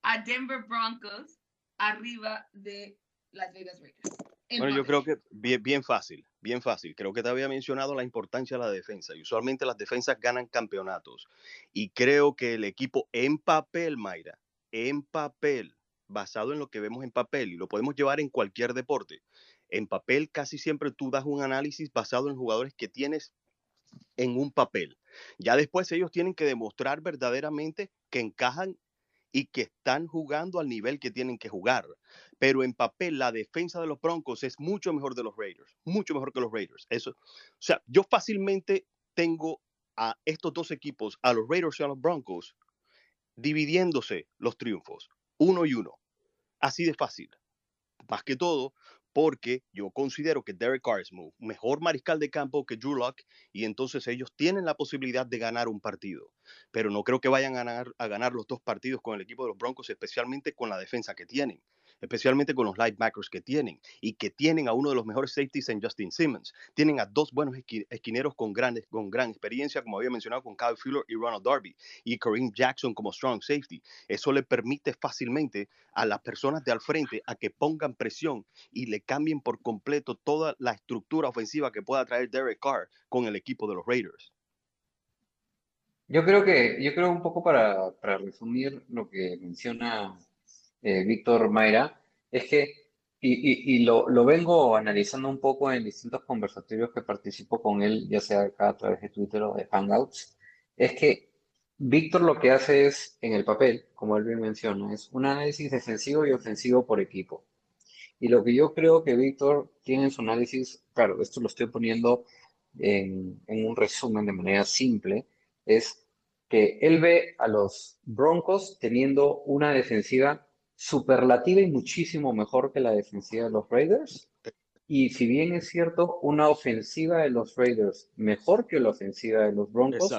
a Denver Broncos arriba de Las Vegas Raiders? En Bueno, yo creo que bien, bien fácil, bien fácil. Creo que te había mencionado la importancia de la defensa y usualmente las defensas ganan campeonatos. Y creo que el equipo en papel, Mayra, en papel, basado en lo que vemos en papel, y lo podemos llevar en cualquier deporte. En papel casi siempre tú das un análisis basado en jugadores que tienes en un papel. Ya después ellos tienen que demostrar verdaderamente que encajan y que están jugando al nivel que tienen que jugar. Pero en papel la defensa de los Broncos es mucho mejor de los Raiders, mucho mejor que los Raiders. Eso, o sea, yo fácilmente tengo a estos dos equipos, a los Raiders y a los Broncos, dividiéndose los triunfos, uno y uno. Así de fácil. Más que todo, porque yo considero que Derek Carr es mejor mariscal de campo que Drew Lock y entonces ellos tienen la posibilidad de ganar un partido. Pero no creo que vayan a ganar, a ganar los dos partidos con el equipo de los Broncos, especialmente con la defensa que tienen especialmente con los linebackers que tienen y que tienen a uno de los mejores safeties en Justin Simmons. Tienen a dos buenos esquineros con, grandes, con gran experiencia, como había mencionado, con Kyle Fuller y Ronald Darby, y Kareem Jackson como strong safety. Eso le permite fácilmente a las personas de al frente a que pongan presión y le cambien por completo toda la estructura ofensiva que pueda traer Derek Carr con el equipo de los Raiders. Yo creo que, yo creo un poco para, para resumir lo que menciona eh, Víctor Mayra, es que, y, lo, vengo analizando un poco en distintos conversatorios que participo con él, ya sea acá a través de Twitter o de Hangouts, es que Víctor lo que hace es, en el papel, como él bien menciona, es un análisis defensivo y ofensivo por equipo. Y lo que yo creo que Víctor tiene en su análisis, claro, esto lo estoy poniendo en, en un resumen de manera simple, es que él ve a los Broncos teniendo una defensiva superlativa y muchísimo mejor que la defensiva de los Raiders. Y si bien es cierto, una ofensiva de los Raiders mejor que la ofensiva de los Broncos,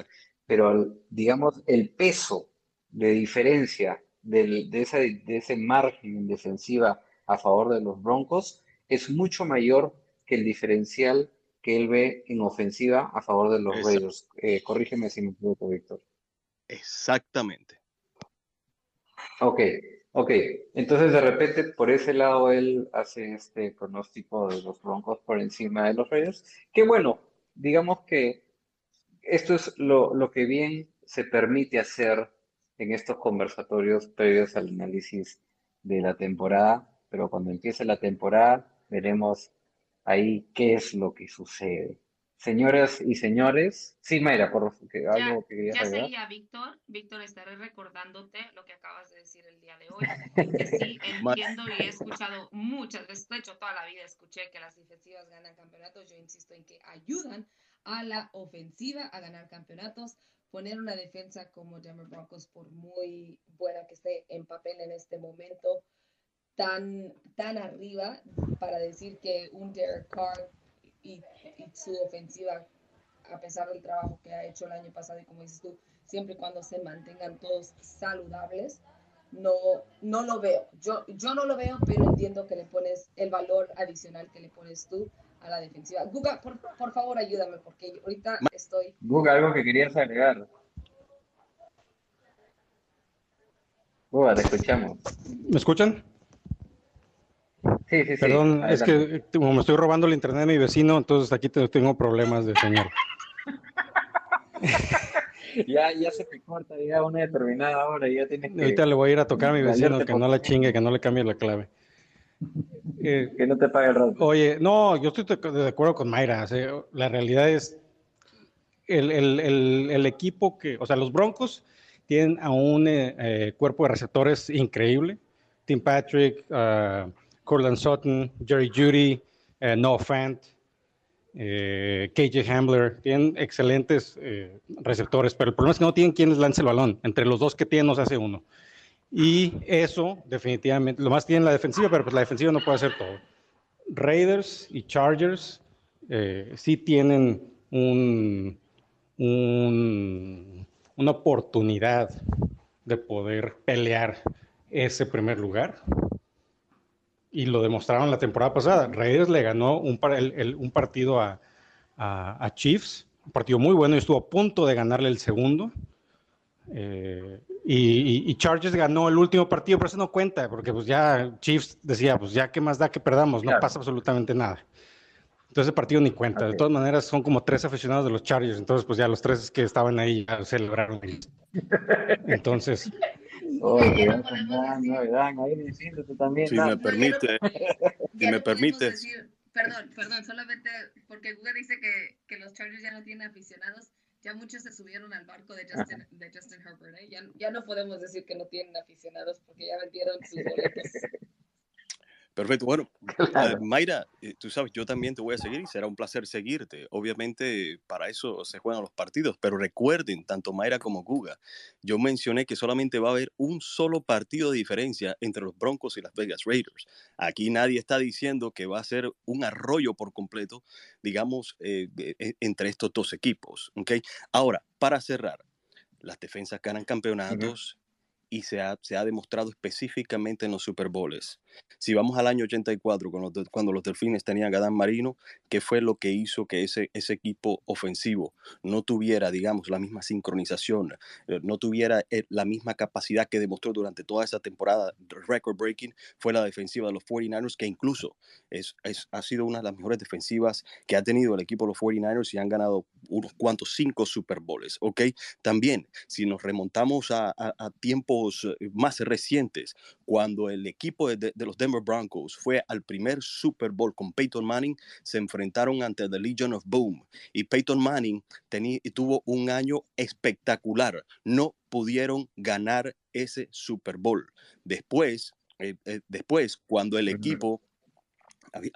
pero digamos el peso de diferencia de, ese, de ese margen defensiva a favor de los Broncos es mucho mayor que el diferencial que él ve en ofensiva a favor de los Raiders. Eh, corrígeme si me equivoco, Víctor. Exactamente. Ok, Ok, entonces de repente por ese lado él hace este pronóstico de los Broncos por encima de los Raiders, que bueno, digamos que esto es lo, lo que bien se permite hacer en estos conversatorios previos al análisis de la temporada, pero cuando empiece la temporada veremos ahí qué es lo que sucede. Señoras y señores, sí, Mayra, por que algo ya, que Ya seguía, Víctor. Víctor, estaré recordándote lo que acabas de decir el día de hoy. Que sí, entiendo y he escuchado muchas veces, de hecho, toda la vida escuché que las defensivas ganan campeonatos. Yo insisto en que ayudan a la ofensiva a ganar campeonatos. Poner una defensa como Denver Broncos, por muy buena que esté en papel en este momento, tan, tan arriba para decir que un Derek Carr y, su ofensiva, a pesar del trabajo que ha hecho el año pasado y como dices tú, siempre y cuando se mantengan todos saludables, no, no lo veo. Yo, yo no lo veo, pero entiendo que le pones el valor adicional que le pones tú a la defensiva. Guga, por, por favor, ayúdame, porque ahorita estoy... Guga, algo que querías agregar. Guga, te escuchamos. ¿Me escuchan? Sí, sí, Perdón, es que como me estoy robando el internet de mi vecino, entonces aquí tengo problemas de señal. ya, ya se te corta ya una determinada hora, ya tienes que... Ahorita le voy a ir a tocar a mi vecino que no la chingue, que no le cambie la clave. que no te pague el rato. Oye, no, yo estoy de acuerdo con Mayra. la realidad es el, el, el, el, equipo que, o sea, los Broncos tienen a un eh, eh, cuerpo de receptores increíble. Tim Patrick, uh, Cortland Sutton, Jerry Judy, eh, Noah eh, KJ Hambler, tienen excelentes eh, receptores, pero el problema es que no tienen quien les lance el balón. Entre los dos que tienen nos hace uno. Y eso, definitivamente, lo más tienen la defensiva, pero pues la defensiva no puede hacer todo. Raiders y Chargers sí tienen un, una oportunidad de poder pelear ese primer lugar y lo demostraron la temporada pasada. Raiders le ganó un, un partido a, a, Chiefs, un partido muy bueno y estuvo a punto de ganarle el segundo. Eh, y, Chargers ganó el último partido, pero eso no cuenta, porque pues ya Chiefs decía, pues ya qué más da que perdamos, no pasa absolutamente nada. Entonces el partido ni cuenta. De todas maneras, son como tres aficionados de los Chargers, entonces pues ya los tres que estaban ahí ya celebraron. Entonces, Oye, Dan, ahí me tú también. Si me permite, si me permite. Perdón, perdón, solamente porque Google dice que, que los Chargers ya no tienen aficionados ya muchos se subieron al barco de Justin, de Justin Herbert. ¿eh? Ya, ya, no podemos decir que no tienen aficionados porque ya vendieron sus boletos. Perfecto. Bueno, eh, Mayra, eh, tú sabes, yo también te voy a seguir y será un placer seguirte. Obviamente, para eso se juegan los partidos, pero recuerden, tanto Mayra como Guga, yo mencioné que solamente va a haber un solo partido de diferencia entre los Broncos y las Vegas Raiders. Aquí nadie está diciendo que va a ser un arroyo por completo, digamos, eh, entre estos dos equipos. ¿okay? Ahora, para cerrar, las defensas ganan campeonatos y se ha, se ha, demostrado específicamente en los Super Bowls. Si vamos al año 84, cuando, cuando los Delfines tenían a Dan Marino, ¿qué fue lo que hizo que ese, ese equipo ofensivo no tuviera, digamos, la misma sincronización, eh, no tuviera eh, la misma capacidad que demostró durante toda esa temporada record breaking? Fue la defensiva de los 49ers, que incluso es, es, ha sido una de las mejores defensivas que ha tenido el equipo de los 49ers y han ganado unos cuantos cinco Super Bowls, ¿ok? También, si nos remontamos a, a, a eh, más recientes, cuando el equipo de, de, los Denver Broncos fue al primer Super Bowl con Peyton Manning, se enfrentaron ante The Legion of Boom y Peyton Manning tenía, tuvo un año espectacular. No pudieron ganar ese Super Bowl. Después, eh, eh, después cuando el equipo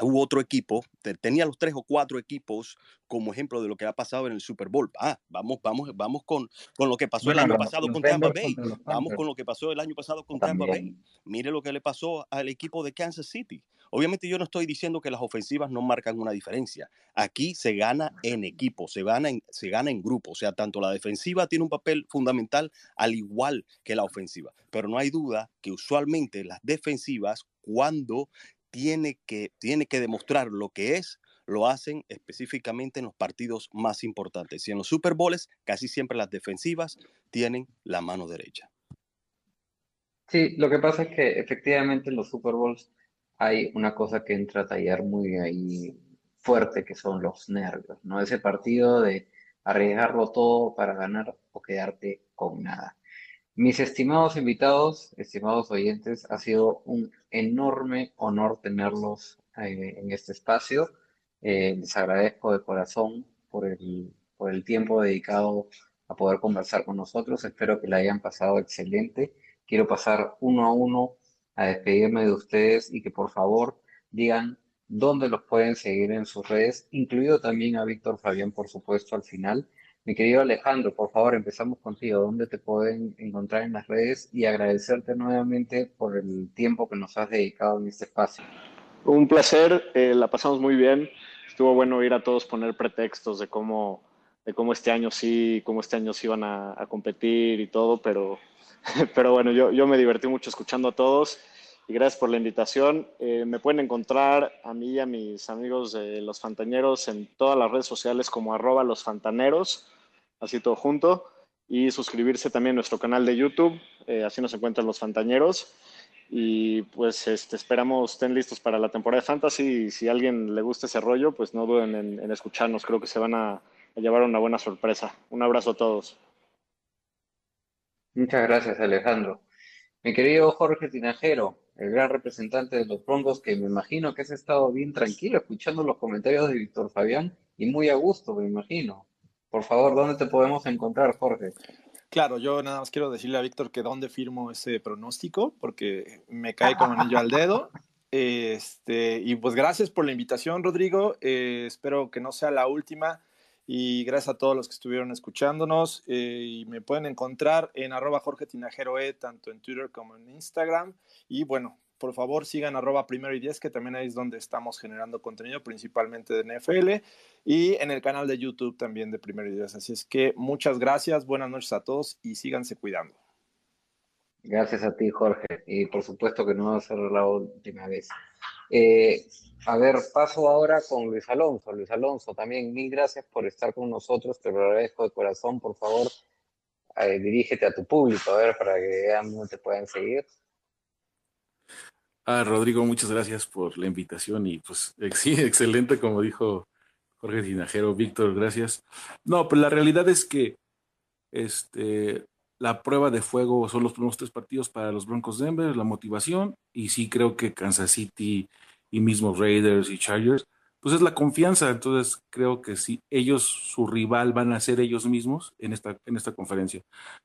hubo otro equipo, tenía los tres o cuatro equipos como ejemplo de lo que ha pasado en el Super Bowl. Ah, vamos, vamos, vamos con, con lo que pasó el año pasado con Tampa Bay. Vamos con lo que pasó el año pasado con Tampa Bay. Mire lo que le pasó al equipo de Kansas City. Obviamente yo no estoy diciendo que las ofensivas no marcan una diferencia. Aquí se gana en equipo, se gana en, se gana en grupo. O sea, tanto la defensiva tiene un papel fundamental al igual que la ofensiva. Pero no hay duda que usualmente las defensivas, cuando tiene que, tiene que demostrar lo que es, lo hacen específicamente en los partidos más importantes. Y en los Super Bowls, casi siempre las defensivas tienen la mano derecha. Sí, lo que pasa es que efectivamente en los Super Bowls hay una cosa que entra a tallar muy fuerte, que son los nervios, ¿no? Ese partido de arriesgarlo todo para ganar o quedarte con nada. Mis estimados invitados, estimados oyentes, ha sido un enorme honor tenerlos eh, en este espacio. Eh, les agradezco de corazón por el, por el tiempo dedicado a poder conversar con nosotros. Espero que la hayan pasado excelente. Quiero pasar uno a uno a despedirme de ustedes y que por favor digan dónde los pueden seguir en sus redes, incluido también a Víctor Fabián, por supuesto, al final. Mi querido Alejandro, por favor, empezamos contigo. ¿Dónde te pueden encontrar en las redes? Y agradecerte nuevamente por el tiempo que nos has dedicado en este espacio. Un placer, eh, la pasamos muy bien. Estuvo bueno oír a todos poner pretextos de cómo, de cómo este año sí, cómo este año sí iban a, a competir y todo, pero, pero bueno, yo, yo me divertí mucho escuchando a todos y gracias por la invitación. Eh, me pueden encontrar a mí y a mis amigos de Los Fantañeros en todas las redes sociales como arroba los fantaneros, así todo junto, y suscribirse también a nuestro canal de YouTube, eh, así nos encuentran Los Fantañeros. Y pues este, esperamos estén listos para la temporada de Fantasy y si a alguien le gusta ese rollo, pues no duden en, escucharnos, creo que se van a llevar una buena sorpresa. Un abrazo a todos. Muchas gracias, Alejandro. Mi querido Jorge Tinajero, el gran representante de los Broncos, que me imagino que has estado bien tranquilo escuchando los comentarios de Víctor Fabián y muy a gusto, me imagino. Por favor, ¿dónde te podemos encontrar, Jorge? Claro, yo nada más quiero decirle a Víctor que dónde firmo ese pronóstico, porque me cae como anillo al dedo. Este, y pues gracias por la invitación, Rodrigo. Eh, espero que no sea la última. Y gracias a todos los que estuvieron escuchándonos. Eh, y me pueden encontrar en arroba Jorge Tinajero E, tanto en Twitter como en Instagram. Y bueno, por favor sigan arroba primero y diez, que también ahí es donde estamos generando contenido, principalmente de NFL. Y en el canal de YouTube también de primero y diez. Así es que muchas gracias, buenas noches a todos y síganse cuidando. Gracias a ti, Jorge. Y por supuesto que no va a ser la última vez. Eh, a ver, paso ahora con Luis Alonso. Luis Alonso, también mil gracias por estar con nosotros. Te lo agradezco de corazón. Por favor, eh, dirígete a tu público, a ver, para que vean dónde te puedan seguir. Ah, Rodrigo, muchas gracias por la invitación y pues sí, excelente, como dijo Jorge Tinajero. Víctor, gracias. No, pues la realidad es que este, la prueba de fuego son los primeros tres partidos para los Broncos Denver, la motivación, y sí creo que Kansas City y mismo Raiders y Chargers, pues es la confianza. Entonces creo que sí, ellos, su rival van a ser ellos mismos en esta, en esta conferencia.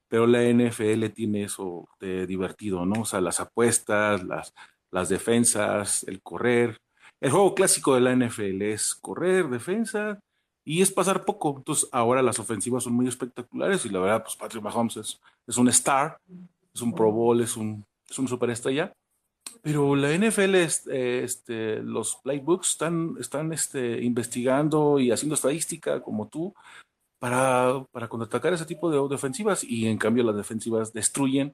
Pero la NFL tiene eso de divertido, ¿no? O sea, las apuestas, las, las defensas, el correr. El juego clásico de la NFL es correr, defensa, y es pasar poco. Entonces, ahora las ofensivas son muy espectaculares y la verdad, pues Patrick Mahomes es, es un star, es un Pro Bowl, es un, es un superestrella. Pero la NFL, este, los playbooks están, están este, investigando y haciendo estadística como tú para, para contraatacar ese tipo de, de ofensivas y en cambio las defensivas destruyen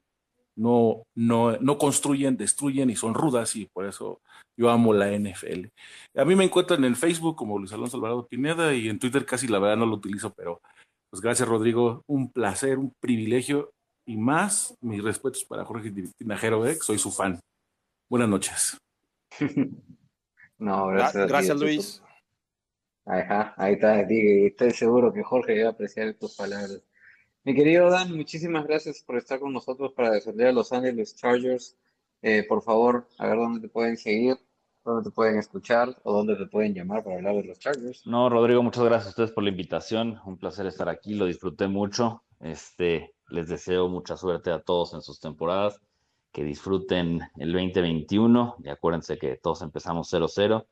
no, no, no construyen, destruyen y son rudas y por eso yo amo la NFL. A mí me encuentran en Facebook como Luis Alonso Alvarado Pineda y en Twitter casi la verdad no lo utilizo, pero pues gracias Rodrigo, un placer, un privilegio y más mis respetos para Jorge Tinajero, ¿eh? soy su fan. Buenas noches. no, gracias. Gracias, Luis. Ajá, ahí está, estoy seguro que Jorge va a apreciar tus palabras. Mi querido Dan, muchísimas gracias por estar con nosotros para defender a Los Ángeles Chargers. Eh, por favor, a ver dónde te pueden seguir, dónde te pueden escuchar o dónde te pueden llamar para hablar de los Chargers. No, Rodrigo, muchas gracias a ustedes por la invitación. Un placer estar aquí, lo disfruté mucho. Este, les deseo mucha suerte a todos en sus temporadas, que disfruten el 2021 y acuérdense que todos empezamos 0-0,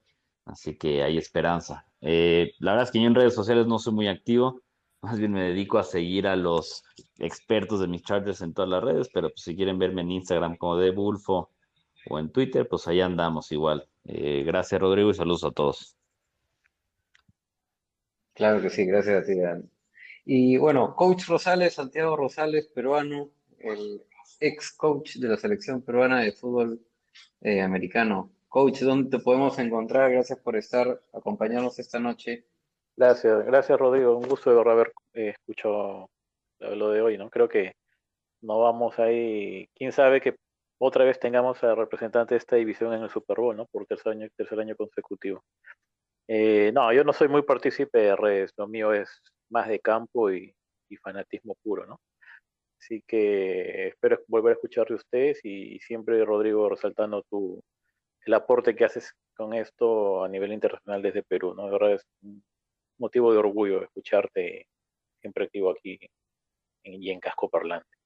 así que hay esperanza. Eh, la verdad es que yo en redes sociales no soy muy activo más bien me dedico a seguir a los expertos de mis Chargers en todas las redes, pero pues, si quieren verme en Instagram como de Bulfo o en Twitter, pues ahí andamos igual. Eh, gracias Rodrigo y saludos a todos. Claro que sí, gracias a ti, Dan. Y bueno, coach Rosales, Santiago Rosales, peruano, el ex coach de la selección peruana de fútbol eh, americano. Coach, ¿dónde te podemos encontrar? Gracias por estar, acompañarnos esta noche Gracias, gracias Rodrigo. Un gusto de haber eh, escuchado lo de hoy, ¿no? Creo que no vamos ahí, quién sabe que otra vez tengamos a representante de esta división en el Super Bowl, ¿no? Por tercer año, tercer año consecutivo. Eh, no, yo no soy muy partícipe de redes, lo mío es más de campo y, fanatismo puro, ¿no? Así que espero volver a escuchar de ustedes y siempre, Rodrigo, resaltando tu, el aporte que haces con esto a nivel internacional desde Perú, ¿no? De verdad es motivo de orgullo escucharte siempre activo aquí y en casco parlante.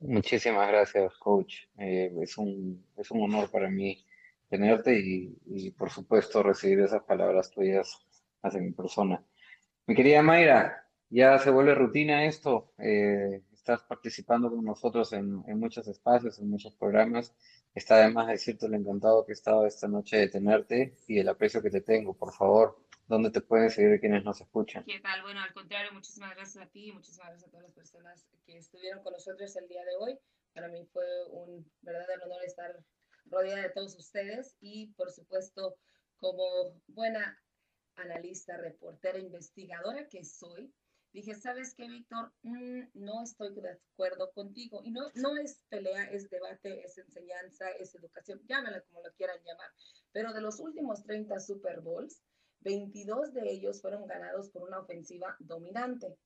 Muchísimas gracias, coach. Eh, es, un, es un honor para mí tenerte y, por supuesto recibir esas palabras tuyas hacia mi persona. Mi querida Mayra, ya se vuelve rutina esto. Eh, estás participando con nosotros en, en, muchos espacios, en muchos programas. Está además decirte lo encantado que he estado esta noche de tenerte y el aprecio que te tengo. Por favor, ¿Dónde te pueden seguir quienes nos escuchan? ¿Qué tal? Bueno, al contrario, muchísimas gracias a ti y muchísimas gracias a todas las personas que estuvieron con nosotros el día de hoy. Para mí fue un verdadero honor estar rodeada de todos ustedes y, por supuesto, como buena analista, reportera, investigadora que soy, dije, ¿sabes qué, Víctor? Mm, no estoy de acuerdo contigo. Y no, no es pelea, es debate, es enseñanza, es educación, llámala como lo quieran llamar. Pero de los últimos 30 Super Bowls, 22 de ellos fueron ganados por una ofensiva dominante.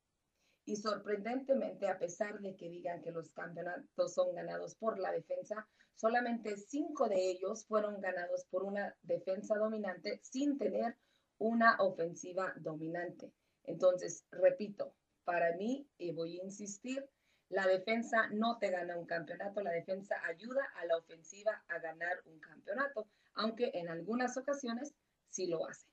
Y sorprendentemente, a pesar de que digan que los campeonatos son ganados por la defensa, solamente cinco de ellos fueron ganados por una defensa dominante sin tener una ofensiva dominante. Entonces, repito, para mí, y voy a insistir, la defensa no te gana un campeonato, la defensa ayuda a la ofensiva a ganar un campeonato, aunque en algunas ocasiones sí lo hace.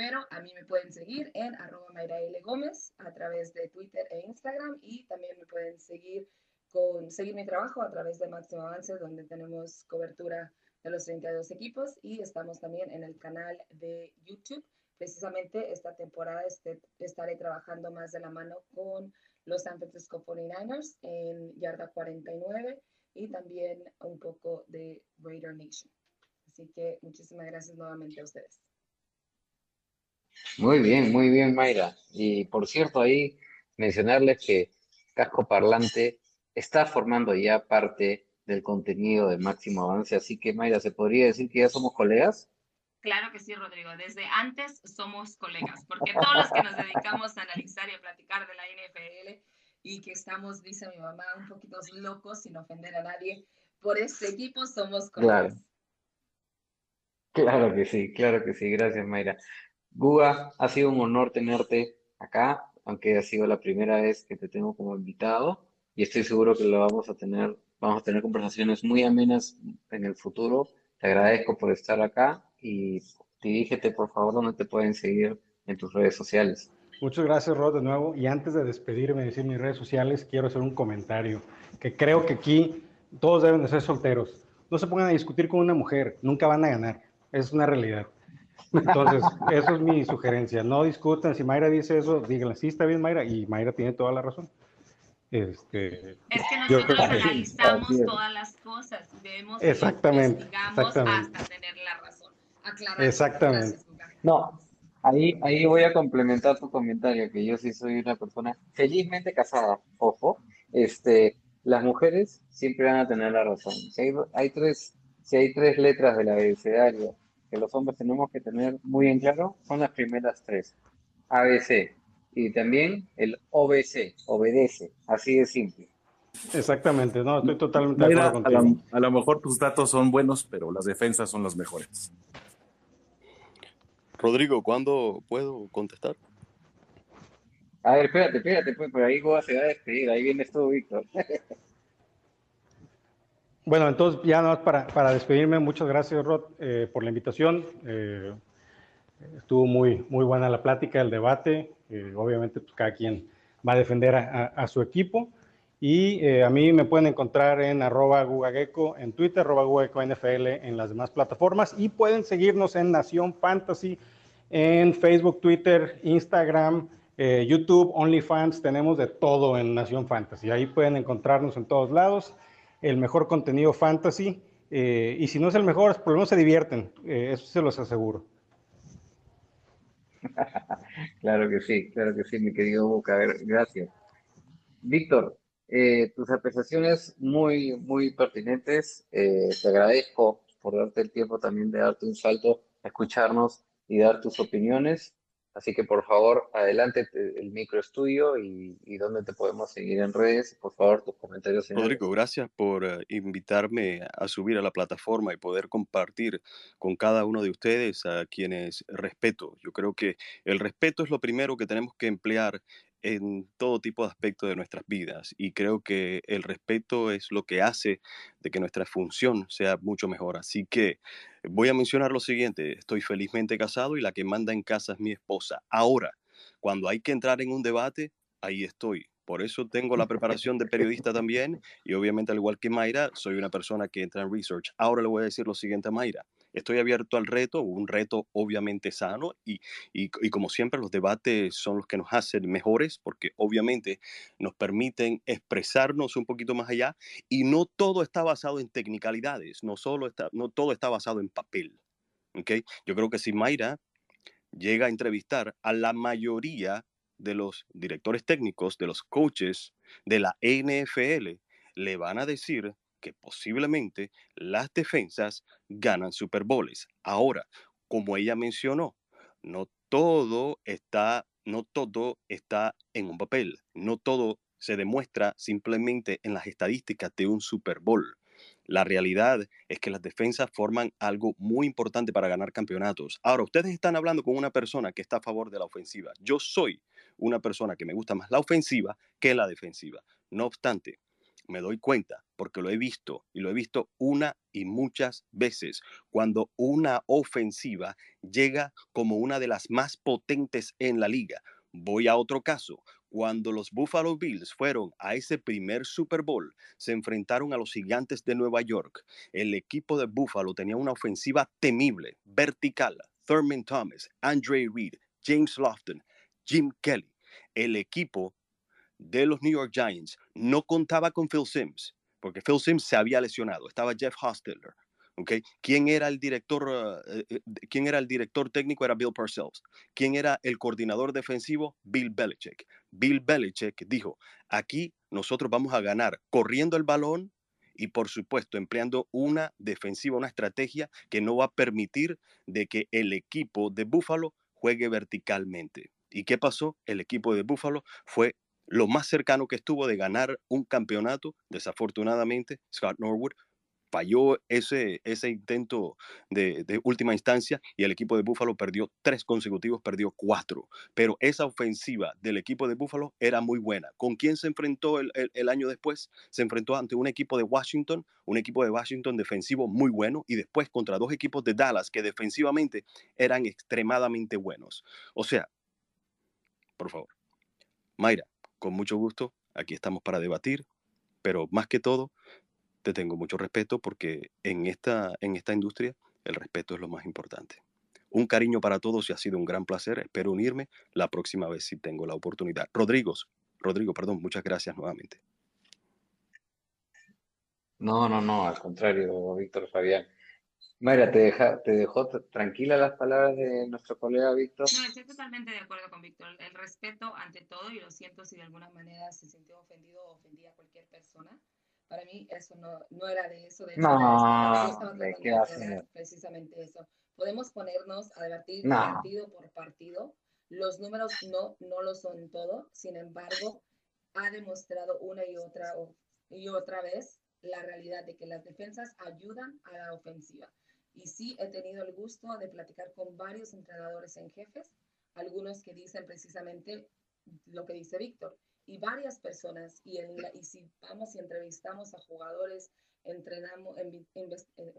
Pero a mí me pueden seguir en arroba Mayra L. Gómez a través de Twitter e Instagram y también me pueden seguir con seguir mi trabajo a través de Máximo Avance, donde tenemos cobertura de los 32 equipos y estamos también en el canal de YouTube. Precisamente esta temporada este, estaré trabajando más de la mano con los San Francisco 49ers en yarda 49 y también un poco de Raider Nation. Así que muchísimas gracias nuevamente a ustedes. Muy bien, muy bien, Mayra. Y por cierto, ahí mencionarles que Casco Parlante está formando ya parte del contenido de Máximo Avance, así que Mayra, ¿se podría decir que ya somos colegas? Claro que sí, Rodrigo. Desde antes somos colegas, porque todos los que nos dedicamos a analizar y a platicar de la NFL, y que estamos, dice mi mamá, un poquito locos sin ofender a nadie. Por este equipo somos Claro. Claro que sí, claro que sí. Gracias, Mayra. Guga, ha sido un honor tenerte acá, aunque ha sido la primera vez que te tengo como invitado y estoy seguro que lo vamos a tener, vamos a tener conversaciones muy amenas en el futuro. Te agradezco por estar acá y dirígete por favor donde te pueden seguir en tus redes sociales. Muchas gracias, Rod, de nuevo. Y antes de despedirme y decir mis redes sociales, quiero hacer un comentario, que creo que aquí todos deben de ser solteros. No se pongan a discutir con una mujer, nunca van a ganar. Es una realidad. Entonces, eso es mi sugerencia. No discutan. Si Mayra dice eso, díganle, sí, está bien, Mayra. Y Mayra tiene toda la razón. Este, Es que yo nosotros creo que- analizamos es. todas las cosas vemos Exactamente, exactamente. hasta tener la razón. Aclarar. Exactamente. No, ahí, ahí voy a complementar tu comentario, que yo sí soy una persona felizmente casada, ojo, este, las mujeres siempre van a tener la razón. Si hay, hay tres, si hay tres letras del abecedario que los hombres tenemos que tener muy en claro, son las primeras tres. ABC. Y también el OBC, obedece, así de simple. Exactamente, no, estoy totalmente de acuerdo a, la- contigo. a lo mejor tus datos son buenos, pero las defensas son las mejores. Rodrigo, ¿cuándo puedo contestar? A ver, espérate, espérate, pues, por ahí Goa se va a despedir, ahí vienes tú, Víctor. Bueno, entonces ya nada más para, para despedirme, muchas gracias, Rod, eh, por la invitación. Eh, estuvo muy, muy buena la plática, el debate. Eh, obviamente, pues, cada quien va a defender a, a- a su equipo. Y eh, a mí me pueden encontrar en arroba gugageco en Twitter, arroba gugageco NFL en las demás plataformas. Y pueden seguirnos en Nación Fantasy en Facebook, Twitter, Instagram, eh, YouTube, OnlyFans. Tenemos de todo en Nación Fantasy. Ahí pueden encontrarnos en todos lados el mejor contenido fantasy. eh, y si no es el mejor, por lo menos se divierten. eh, eso se los aseguro. Claro que sí, claro que sí, mi querido Buca. A ver, gracias. Víctor, eh, tus apreciaciones muy, muy pertinentes. Eh, te agradezco por darte el tiempo también de darte un salto, escucharnos y dar tus opiniones. Así que por favor, adelante te- el micro estudio y, y dónde te podemos seguir en redes. Por favor, tus comentarios. Rodrigo, gracias por eh, invitarme a subir a la plataforma y poder compartir con cada uno de ustedes a quienes respeto. Yo creo que el respeto es lo primero que tenemos que emplear en todo tipo de aspectos de nuestras vidas y creo que el respeto es lo que hace de que nuestra función sea mucho mejor. Así que voy a mencionar lo siguiente, estoy felizmente casado y la que manda en casa es mi esposa. Ahora, cuando hay que entrar en un debate, ahí estoy. Por eso tengo la preparación de periodista también y obviamente al igual que Mayra, soy una persona que entra en research. Ahora le voy a decir lo siguiente a Mayra. Estoy abierto al reto, un reto obviamente sano y, y, como siempre los debates son los que nos hacen mejores porque obviamente nos permiten expresarnos un poquito más allá y no todo está basado en tecnicalidades, no, solo está, no todo está basado en papel. ¿ok? Yo creo que si Mayra llega a entrevistar a la mayoría de los directores técnicos, de los coaches de la NFL, le van a decir que posiblemente las defensas ganan Super Bowls. Ahora, como ella mencionó, no todo está, no todo está en un papel, no todo se demuestra simplemente en las estadísticas de un Super Bowl. La realidad es que las defensas forman algo muy importante para ganar campeonatos. Ahora, ustedes están hablando con una persona que está a favor de la ofensiva. Yo soy una persona que me gusta más la ofensiva que la defensiva. No obstante, me doy cuenta, porque lo he visto y lo he visto una y muchas veces, cuando una ofensiva llega como una de las más potentes en la liga. Voy a otro caso. Cuando los Buffalo Bills fueron a ese primer Super Bowl, se enfrentaron a los gigantes de Nueva York. El equipo de Buffalo tenía una ofensiva temible, vertical. Thurman Thomas, Andre Reed, James Lofton, Jim Kelly. El equipo de los New York Giants no contaba con Phil Sims, porque Phil Sims se había lesionado. Estaba Jeff Hostetler. ¿Quién era el director? uh, eh, ¿Quién era el director técnico? Era Bill Parcells. ¿Quién era el coordinador defensivo? Bill Belichick. Bill Belichick dijo: aquí nosotros vamos a ganar corriendo el balón y por supuesto empleando una defensiva, una estrategia que no va a permitir de que el equipo de Buffalo juegue verticalmente. ¿Y qué pasó? El equipo de Buffalo fue lo más cercano que estuvo de ganar un campeonato, desafortunadamente, Scott Norwood falló ese, ese intento de, última instancia y el equipo de Buffalo perdió tres consecutivos, perdió cuatro. Pero esa ofensiva del equipo de Buffalo era muy buena. ¿Con quién se enfrentó el, el, el, año después? Se enfrentó ante un equipo de Washington, un equipo de Washington defensivo muy bueno y después contra dos equipos de Dallas que defensivamente eran extremadamente buenos. O sea, por favor, Mayra, con mucho gusto, aquí estamos para debatir, pero más que todo, te tengo mucho respeto porque en esta, en esta industria el respeto es lo más importante. Un cariño para todos y ha sido un gran placer. Espero unirme la próxima vez si tengo la oportunidad. Rodrigo, Rodrigo, perdón, muchas gracias nuevamente. No, no, no, al contrario, Víctor Fabián. Mayra, ¿te, deja, ¿te dejó tranquila las palabras de nuestro colega Víctor? No, estoy totalmente de acuerdo con Víctor. El respeto ante todo, y lo siento si de alguna manera se sintió ofendido o ofendía a cualquier persona. Para mí eso no, no era de eso. De hecho, no, ¿de qué hace? Precisamente eso. Podemos ponernos a debatir no. partido por partido. Los números no, no lo son todo. Sin embargo, ha demostrado una y otra, y otra vez la realidad de que las defensas ayudan a la ofensiva. Y sí he tenido el gusto de platicar con varios entrenadores en jefes, algunos que dicen precisamente lo que dice Víctor, y varias personas, y, en la, y si vamos y entrevistamos a jugadores, entrenamos, en, en,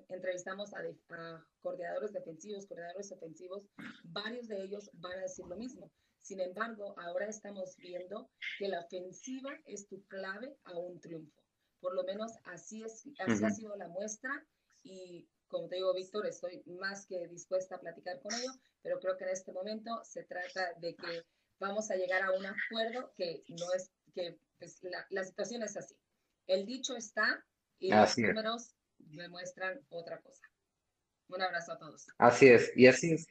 entrevistamos a, de, a, coordinadores defensivos, coordinadores ofensivos, varios de ellos van a decir lo mismo. Sin embargo, ahora estamos viendo que la ofensiva es tu clave a un triunfo. Por lo menos así, es, así uh -huh. ha sido la muestra y como te digo, Víctor, estoy más que dispuesta a platicar con ellos, pero creo que en este momento se trata de que vamos a llegar a un acuerdo que no es, que pues, la, la, situación es así. El dicho está y así los es. números demuestran otra cosa. Un abrazo a todos. Así es, y así es.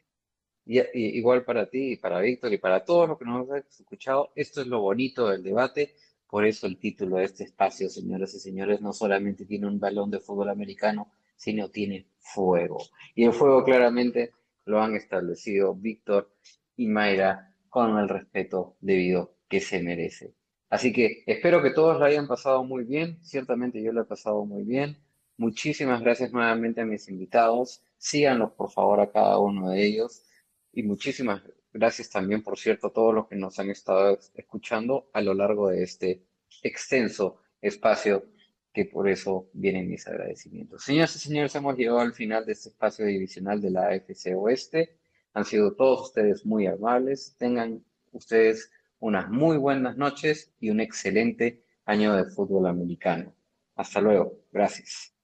Y, y, igual para ti y para Víctor y para todos los que nos han escuchado, esto es lo bonito del debate. Por eso el título de este espacio, señoras y señores, no solamente tiene un balón de fútbol americano, sino tiene fuego. Y el fuego claramente lo han establecido Víctor y Mayra con el respeto debido que se merece. Así que espero que todos lo hayan pasado muy bien. Ciertamente yo lo he pasado muy bien. Muchísimas gracias nuevamente a mis invitados. Síganlos por favor a cada uno de ellos. Y muchísimas gracias también, por cierto, a todos los que nos han estado escuchando a lo largo de este extenso espacio que por eso vienen mis agradecimientos. Señoras y señores, hemos llegado al final de este espacio divisional de la AFC Oeste. Han sido todos ustedes muy amables. Tengan ustedes unas muy buenas noches y un excelente año de fútbol americano. Hasta luego. Gracias.